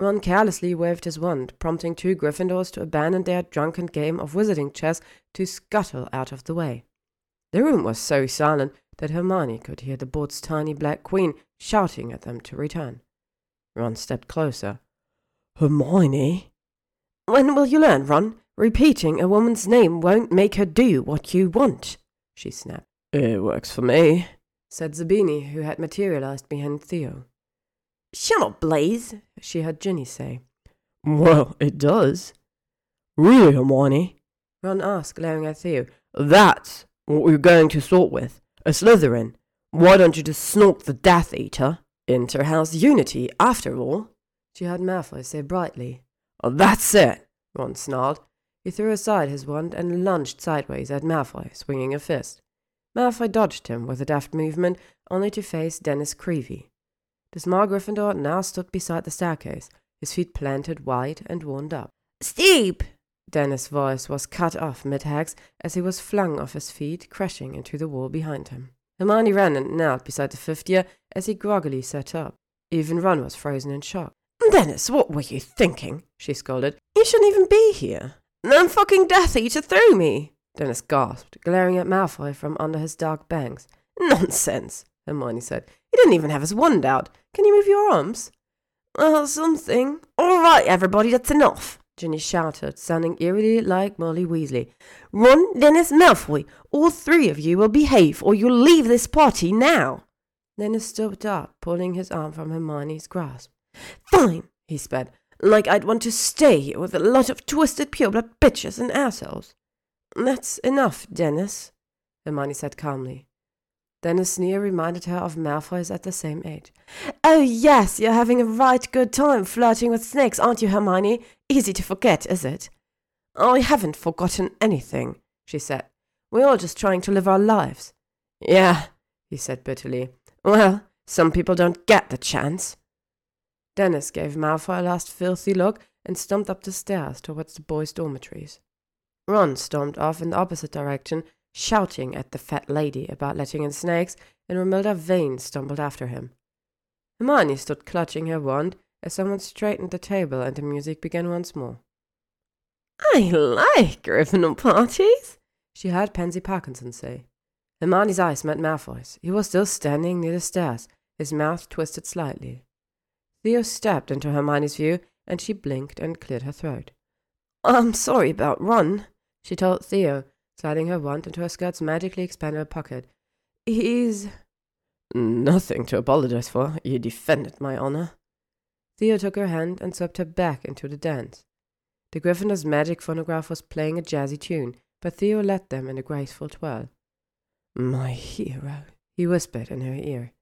Ron carelessly waved his wand, prompting two Gryffindors to abandon their drunken game of wizarding chess to scuttle out of the way. The room was so silent that Hermione could hear the board's tiny black queen shouting at them to return. Ron stepped closer. Hermione? When will you learn, Ron? Repeating a woman's name won't make her do what you want, she snapped. It works for me, said Zabini, who had materialized behind Theo. Shut up, Blaise, she heard Ginny say. Well, it does. Really, Hermione? Ron asked, glaring at Theo. That's what we're going to start with. A Slytherin. Why don't you just snork the Death Eater? Interhouse unity, after all, she heard Malfoy say brightly. Oh, that's it, Ron snarled. He threw aside his wand and lunged sideways at Malfoy, swinging a fist. Malfoy dodged him with a deft movement, only to face Dennis Creevey. The small Gryffindor now stood beside the staircase, his feet planted wide and warmed up. Steep! Dennis' voice was cut off mid-hex as he was flung off his feet, crashing into the wall behind him. Hermione ran and knelt beside the fifth year as he groggily sat up. Even Ron was frozen in shock. Dennis, what were you thinking? she scolded. You shouldn't even be here. Then fucking Death Eater threw me. Dennis gasped, glaring at Malfoy from under his dark bangs. Nonsense, Hermione said. He didn't even have his wand out. Can you move your arms? Well, something. All right, everybody, that's enough, Ginny shouted, sounding eerily like Molly Weasley. Ron, Dennis, Malfoy, all three of you will behave or you'll leave this party now. Dennis stood up, pulling his arm from Hermione's grasp. Fine, he spat, like I'd want to stay here with a lot of twisted pureblood bitches and assholes. That's enough, Dennis, Hermione said calmly. Dennis' sneer reminded her of Malfoy's at the same age. Oh, yes, you're having a right good time flirting with snakes, aren't you, Hermione? Easy to forget, is it? I haven't forgotten anything, she said. We're all just trying to live our lives. Yeah, he said bitterly. Well, some people don't get the chance. Dennis gave Malfoy a last filthy look and stomped up the stairs towards the boys' dormitories. Ron stormed off in the opposite direction, shouting at the fat lady about letting in snakes, and Romilda Vane stumbled after him. Hermione stood clutching her wand as someone straightened the table and the music began once more. I like Gryffindor parties, she heard Pansy Parkinson say. Hermione's eyes met Malfoy's. He was still standing near the stairs, his mouth twisted slightly. Theo stepped into Hermione's view, and she blinked and cleared her throat. I'm sorry about Ron, she told Theo, sliding her wand into her skirt's magically expandable pocket. He's. Nothing to apologize for. You defended my honor. Theo took her hand and swept her back into the dance. The Gryffindor's magic phonograph was playing a jazzy tune, but Theo led them in a graceful twirl. My hero, he whispered in her ear.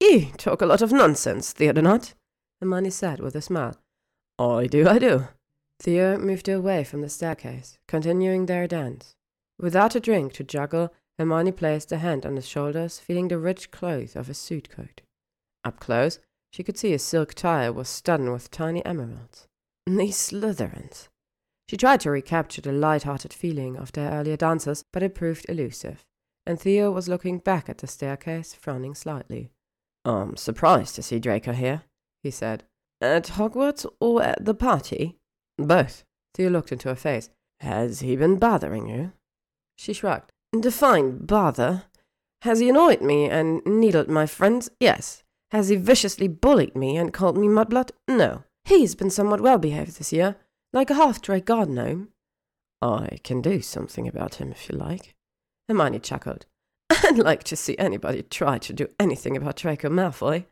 You talk a lot of nonsense, Hermione said with a smile. I do, I do. Theo moved away from the staircase, continuing their dance. Without a drink to juggle, Hermione placed a hand on his shoulders, feeling the rich cloth of his suit coat. Up close, She could see his silk tie was studded with tiny emeralds. These Slytherins. She tried to recapture the light-hearted feeling of their earlier dances, but it proved elusive, and Theo was looking back at the staircase, frowning slightly. I'm surprised to see Draco here, he said. At Hogwarts or at the party? Both. Theo looked into her face. Has he been bothering you? She shrugged. Define bother. Has he annoyed me and needled my friends? Yes. Has he viciously bullied me and called me mudblood? No. He's been somewhat well behaved this year, like a half-drake garden gnome. I can do something about him if you like. Hermione chuckled. I'd like to see anybody try to do anything about Draco Malfoy.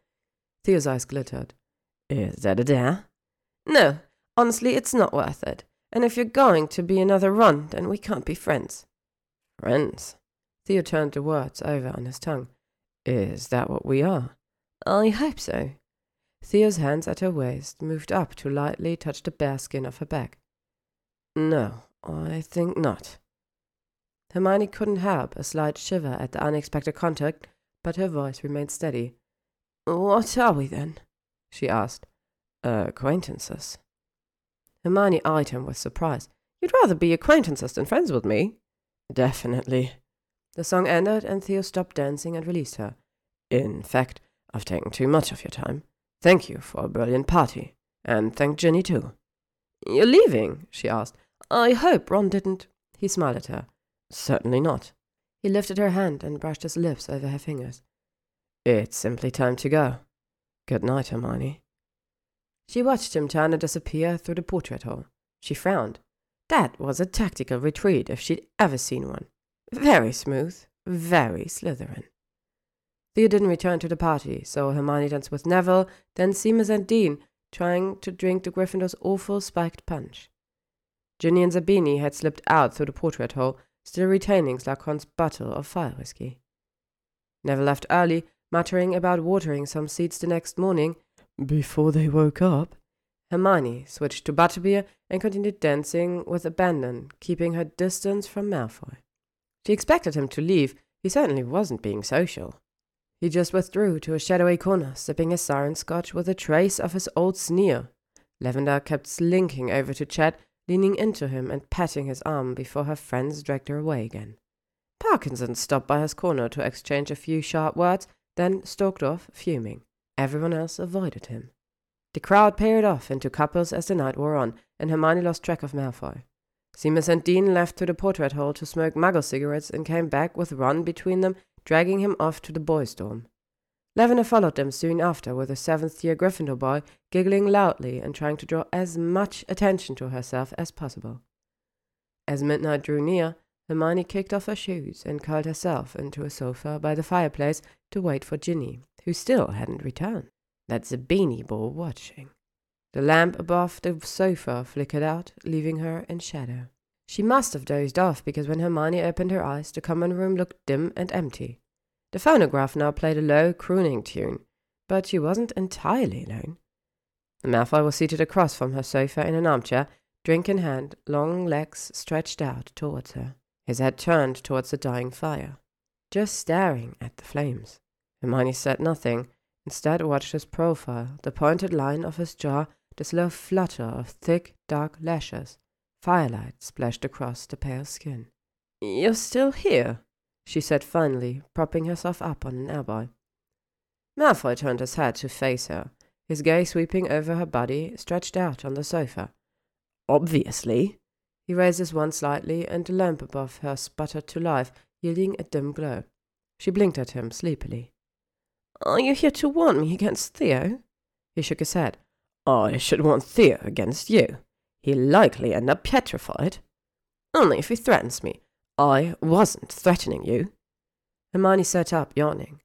Theo's eyes glittered. Is that a dare? No, honestly, it's not worth it. And if you're going to be another Ron, then we can't be friends. Friends? Theo turned the words over on his tongue. Is that what we are? I hope so. Theo's hands at her waist moved up to lightly touch the bare skin of her back. No, I think not. Hermione couldn't help a slight shiver at the unexpected contact, but her voice remained steady. What are we then? she asked. Acquaintances. Hermione eyed him with surprise. You'd rather be acquaintances than friends with me? Definitely. The song ended, and Theo stopped dancing and released her. In fact, I've taken too much of your time. Thank you for a brilliant party. And thank Ginny too. You're leaving? she asked. I hope Ron didn't. He smiled at her. Certainly not. He lifted her hand and brushed his lips over her fingers. It's simply time to go. Good night, Hermione. She watched him turn and disappear through the portrait hole. She frowned. That was a tactical retreat if she'd ever seen one. Very smooth, very Slytherin. Theo didn't return to the party, so Hermione danced with Neville, then Seamus and Dean, trying to drink the Gryffindor's awful spiked punch. Ginny and Zabini had slipped out through the portrait hole, still retaining Slughorn's bottle of fire whiskey. Neville left early, muttering about watering some seeds the next morning. Before they woke up, Hermione switched to butterbeer and continued dancing with abandon, keeping her distance from Malfoy. She expected him to leave. He certainly wasn't being social. He just withdrew to a shadowy corner, sipping his siren scotch with a trace of his old sneer. Lavender kept slinking over to Chet, leaning into him and patting his arm before her friends dragged her away again. Parkinson stopped by his corner to exchange a few sharp words, then stalked off, fuming. Everyone else avoided him. The crowd paired off into couples as the night wore on, and Hermione lost track of Malfoy. Seamus and Dean left to the portrait hole to smoke muggle cigarettes and came back with Ron between them, dragging him off to the boys' dorm. Lavender followed them soon after with a seventh year Gryffindor boy, giggling loudly and trying to draw as much attention to herself as possible. As midnight drew near, Hermione kicked off her shoes and curled herself into a sofa by the fireplace to wait for Ginny, who still hadn't returned. That's a beanie ball watching. The lamp above the sofa flickered out, leaving her in shadow. She must have dozed off because when Hermione opened her eyes, the common room looked dim and empty. The phonograph now played a low, crooning tune, but she wasn't entirely alone. Malfoy was seated across from her sofa in an armchair, drink in hand, long legs stretched out towards her, his head turned towards the dying fire, just staring at the flames. Hermione said nothing, instead watched his profile, the pointed line of his jaw, the slow flutter of thick, dark lashes. Firelight splashed across the pale skin. You're still here, she said finally, propping herself up on an elbow. Malfoy turned his head to face her, his gaze sweeping over her body, stretched out on the sofa. Obviously. He raised his wand slightly, and the lamp above her sputtered to life, yielding a dim glow. She blinked at him sleepily. Are you here to warn me against Theo? He shook his head. I should warn Theo against you. He'll likely end up petrified. Only if he threatens me. I wasn't threatening you. Hermione sat up, yawning.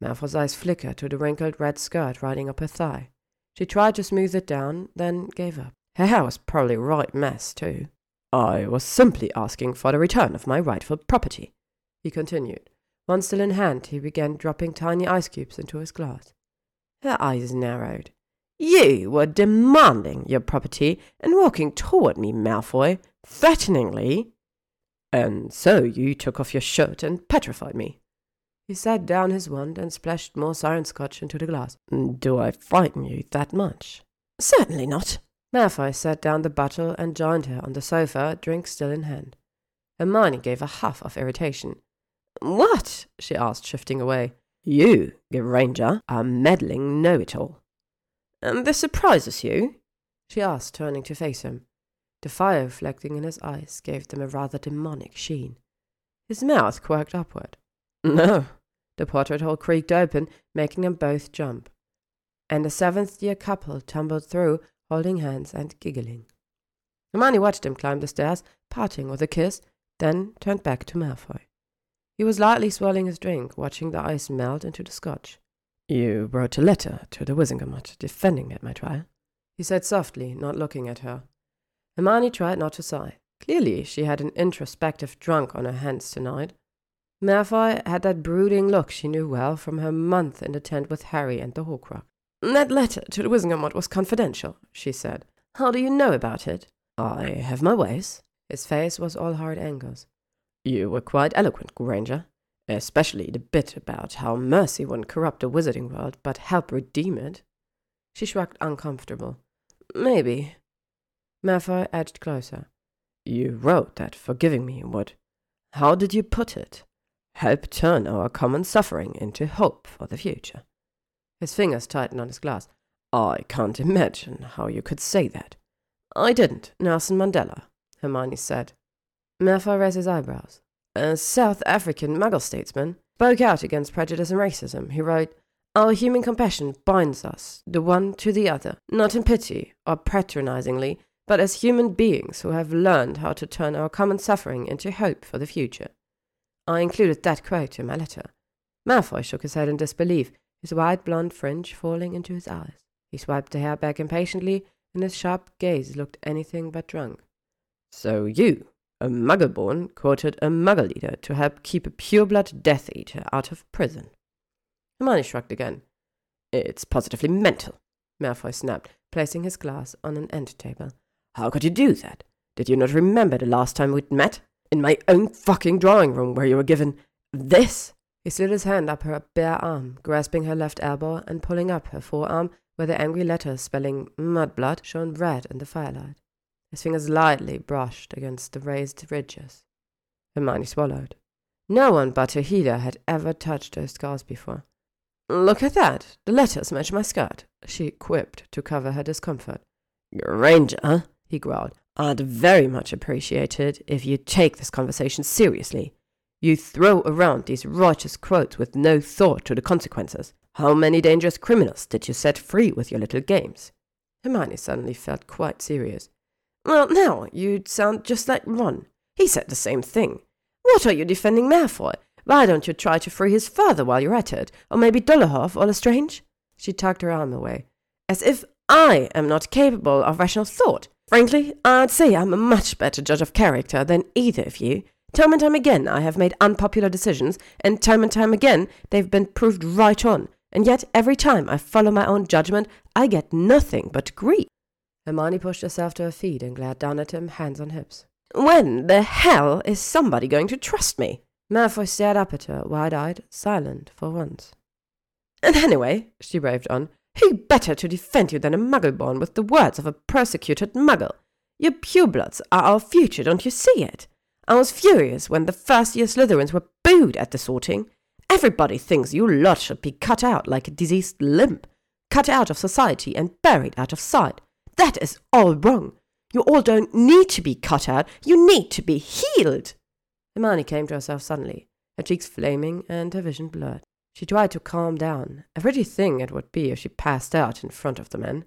Malfoy's eyes flickered to the wrinkled red skirt riding up her thigh. She tried to smooth it down, then gave up. Her hair was probably a right mess, too. I was simply asking for the return of my rightful property, he continued. One still in hand, he began dropping tiny ice cubes into his glass. Her eyes narrowed. You were demanding your property and walking toward me, Malfoy, threateningly. And so you took off your shirt and petrified me. He set down his wand and splashed more siren scotch into the glass. Do I frighten you that much? Certainly not. Malfoy set down the bottle and joined her on the sofa, drink still in hand. Hermione gave a huff of irritation. What? she asked, shifting away. You, Granger, are meddling know-it-all. And this surprises you? she asked, turning to face him. The fire reflecting in his eyes gave them a rather demonic sheen. His mouth quirked upward. No. The portrait hole creaked open, making them both jump. And the seventh year couple tumbled through, holding hands and giggling. Hermione watched him climb the stairs, parting with a kiss, then turned back to Malfoy. He was lightly swirling his drink, watching the ice melt into the scotch. You wrote a letter to the Wizengamot defending at my trial? He said softly, not looking at her. Hermione tried not to sigh. Clearly, she had an introspective drunk on her hands tonight. Malfoy had that brooding look she knew well from her month in the tent with Harry and the Horcrux. That letter to the Wizengamot was confidential, she said. How do you know about it? I have my ways. His face was all hard angles. You were quite eloquent, Granger. Especially the bit about how mercy wouldn't corrupt the wizarding world, but help redeem it. She shrugged uncomfortable. Maybe. Malfoy edged closer. You wrote that forgiving me would. How did you put it? Help turn our common suffering into hope for the future. His fingers tightened on his glass. I can't imagine how you could say that. I didn't, Nelson Mandela, Hermione said. Malfoy raised his eyebrows. A South African muggle statesman spoke out against prejudice and racism. He wrote, Our human compassion binds us, the one to the other, not in pity or patronizingly, but as human beings who have learned how to turn our common suffering into hope for the future. I included that quote in my letter. Malfoy shook his head in disbelief, his wide blonde fringe falling into his eyes. He swiped the hair back impatiently, and his sharp gaze looked anything but drunk. So you, a muggle-born, quoted a muggle leader to help keep a pure-blood Death Eater out of prison. Hermione shrugged again. It's positively mental, Malfoy snapped, placing his glass on an end table. How could you do that? Did you not remember the last time we'd met? In my own fucking drawing room where you were given this? He slid his hand up her bare arm, grasping her left elbow and pulling up her forearm where the angry letters spelling mudblood shone red in the firelight. His fingers lightly brushed against the raised ridges. Hermione swallowed. No one but Tahida had ever touched her scars before. Look at that! The letters match my skirt, she quipped to cover her discomfort. Granger, he growled, I'd very much appreciate it if you take this conversation seriously. You throw around these righteous quotes with no thought to the consequences. How many dangerous criminals did you set free with your little games? Hermione suddenly felt quite serious. Well, now, you sound just like Ron. He said the same thing. What are you defending Malfoy? Why don't you try to free his father while you're at it? Or maybe Dolohov or Lestrange? She tugged her arm away. As if I am not capable of rational thought. Frankly, I'd say I'm a much better judge of character than either of you. Time and time again, I have made unpopular decisions, and time and time again, they've been proved right on. And yet, every time I follow my own judgment, I get nothing but grief. Hermione pushed herself to her feet and glared down at him, hands on hips. When the hell is somebody going to trust me? Malfoy stared up at her, wide-eyed, silent for once. And anyway, she raved on, who better to defend you than a muggle-born with the words of a persecuted muggle? Your purebloods are our future, don't you see it? I was furious when the first-year Slytherins were booed at the sorting. Everybody thinks you lot should be cut out like a diseased limb, cut out of society and buried out of sight. That is all wrong. You all don't need to be cut out, you need to be healed. Hermione came to herself suddenly, her cheeks flaming and her vision blurred. She tried to calm down. A pretty thing it would be if she passed out in front of the men.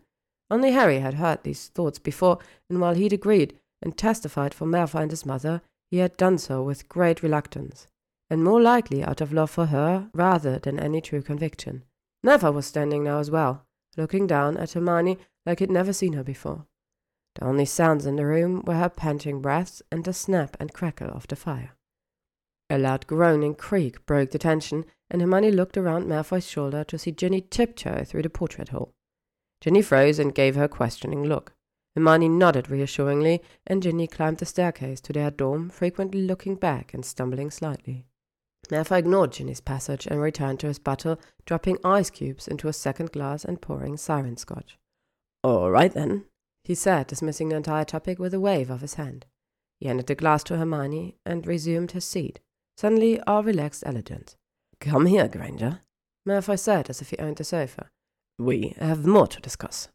Only Harry had heard these thoughts before, and while he'd agreed and testified for Malfoy and his mother, he had done so with great reluctance, and more likely out of love for her rather than any true conviction. Malfoy was standing now as well, looking down at Hermione like he'd never seen her before. The only sounds in the room were her panting breaths and the snap and crackle of the fire. A loud groaning creak broke the tension, and Hermione looked around Malfoy's shoulder to see Ginny tiptoe through the portrait hole. Ginny froze and gave her a questioning look. Hermione nodded reassuringly, and Ginny climbed the staircase to their dorm, frequently looking back and stumbling slightly. Malfoy ignored Ginny's passage and returned to his bottle, dropping ice cubes into a second glass and pouring siren scotch. All right then, he said, dismissing the entire topic with a wave of his hand. He handed the glass to Hermione and resumed his seat, suddenly all relaxed elegance. Come here, Granger, Malfoy said as if he owned the sofa. We have more to discuss.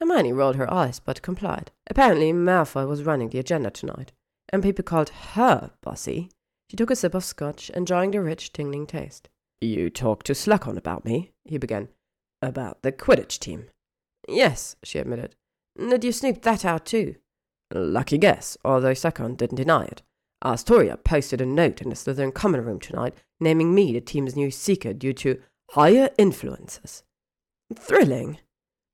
Hermione rolled her eyes but complied. Apparently, Malfoy was running the agenda tonight, and people called her bossy. She took a sip of scotch, enjoying the rich, tingling taste. You talked to Slughorn about me, he began. About the Quidditch team. Yes, she admitted. Did you snoop that out too? Lucky guess, although Slughorn didn't deny it. Astoria posted a note in the Slytherin common room tonight, naming me the team's new seeker due to higher influences. Thrilling.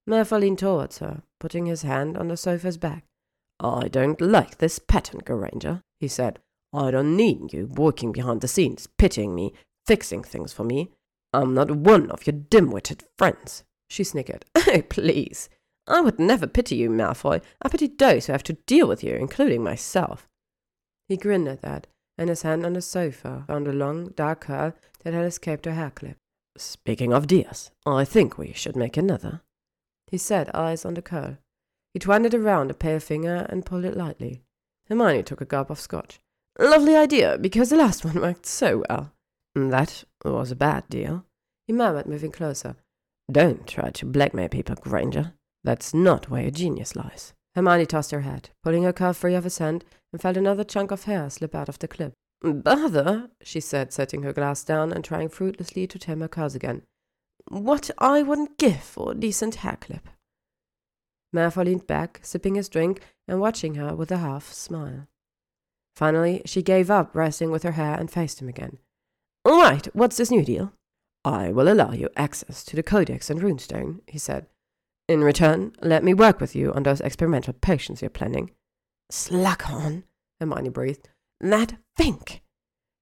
Malfoy leaned towards her, putting his hand on the sofa's back. I don't like this pattern, Granger, he said. I don't need you working behind the scenes, pitying me, fixing things for me. I'm not one of your dim-witted friends. She snickered. Oh, please. I would never pity you, Malfoy. I pity those who have to deal with you, including myself. He grinned at that, and his hand on the sofa found a long, dark curl that had escaped her hair clip. Speaking of dears, I think we should make another, he said, eyes on the curl. He twined it around a pale finger and pulled it lightly. Hermione took a gulp of scotch. Lovely idea, because the last one worked so well. Mm, that was a bad deal, he murmured, moving closer. Don't try to blackmail people, Granger. That's not where your genius lies. Hermione tossed her head, pulling her curl free of his hand, and felt another chunk of hair slip out of the clip. Bother, she said, setting her glass down and trying fruitlessly to tame her curls again. What I wouldn't give for a decent hair clip. Malfoy leaned back, sipping his drink and watching her with a half smile. Finally, she gave up resting with her hair and faced him again. All right, what's this new deal? I will allow you access to the Codex and Runestone, he said. In return, let me work with you on those experimental potions you're planning. Slack on, Hermione breathed. That Fink!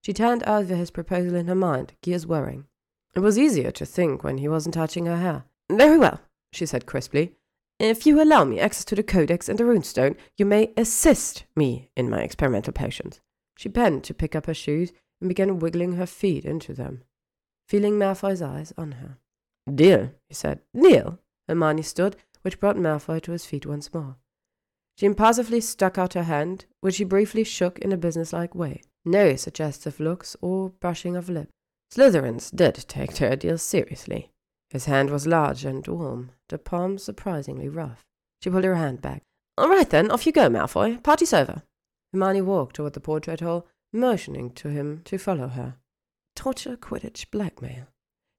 She turned over his proposal in her mind, gears whirring. It was easier to think when he wasn't touching her hair. Very well, she said crisply. If you allow me access to the Codex and the Runestone, you may assist me in my experimental potions. She bent to pick up her shoes and began wiggling her feet into them, feeling Malfoy's eyes on her. Deal, he said. Deal. Hermione stood, which brought Malfoy to his feet once more. She impulsively stuck out her hand, which he briefly shook in a businesslike way. No suggestive looks or brushing of lip. Slytherins did take their deal seriously. His hand was large and warm, the palm surprisingly rough. She pulled her hand back. All right then, off you go, Malfoy. Party's over. Hermione walked toward the portrait hole, motioning to him to follow her. Torture, Quidditch, blackmail.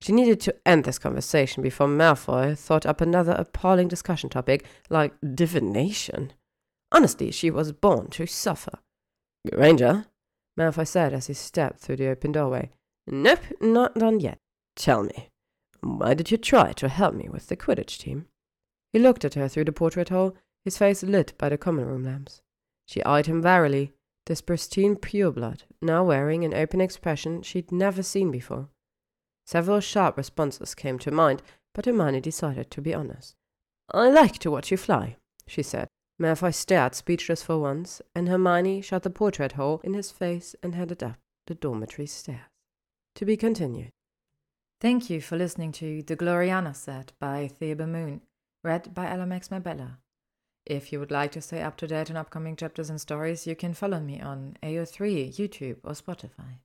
She needed to end this conversation before Malfoy thought up another appalling discussion topic, like divination. Honestly, she was born to suffer. Granger, Malfoy said as he stepped through the open doorway. Nope, not done yet. Tell me, why did you try to help me with the Quidditch team? He looked at her through the portrait hole, his face lit by the common room lamps. She eyed him warily, this pristine pureblood, now wearing an open expression she'd never seen before. Several sharp responses came to mind, but Hermione decided to be honest. I like to watch you fly, she said. Malfoy stared speechless for once, and Hermione shut the portrait hole in his face and headed up the dormitory stairs. To be continued. Thank you for listening to The Gloriana Set by ThebeMoon, read by Ella Mabella. If you would like to stay up to date on upcoming chapters and stories, you can follow me on AO3, YouTube, or Spotify.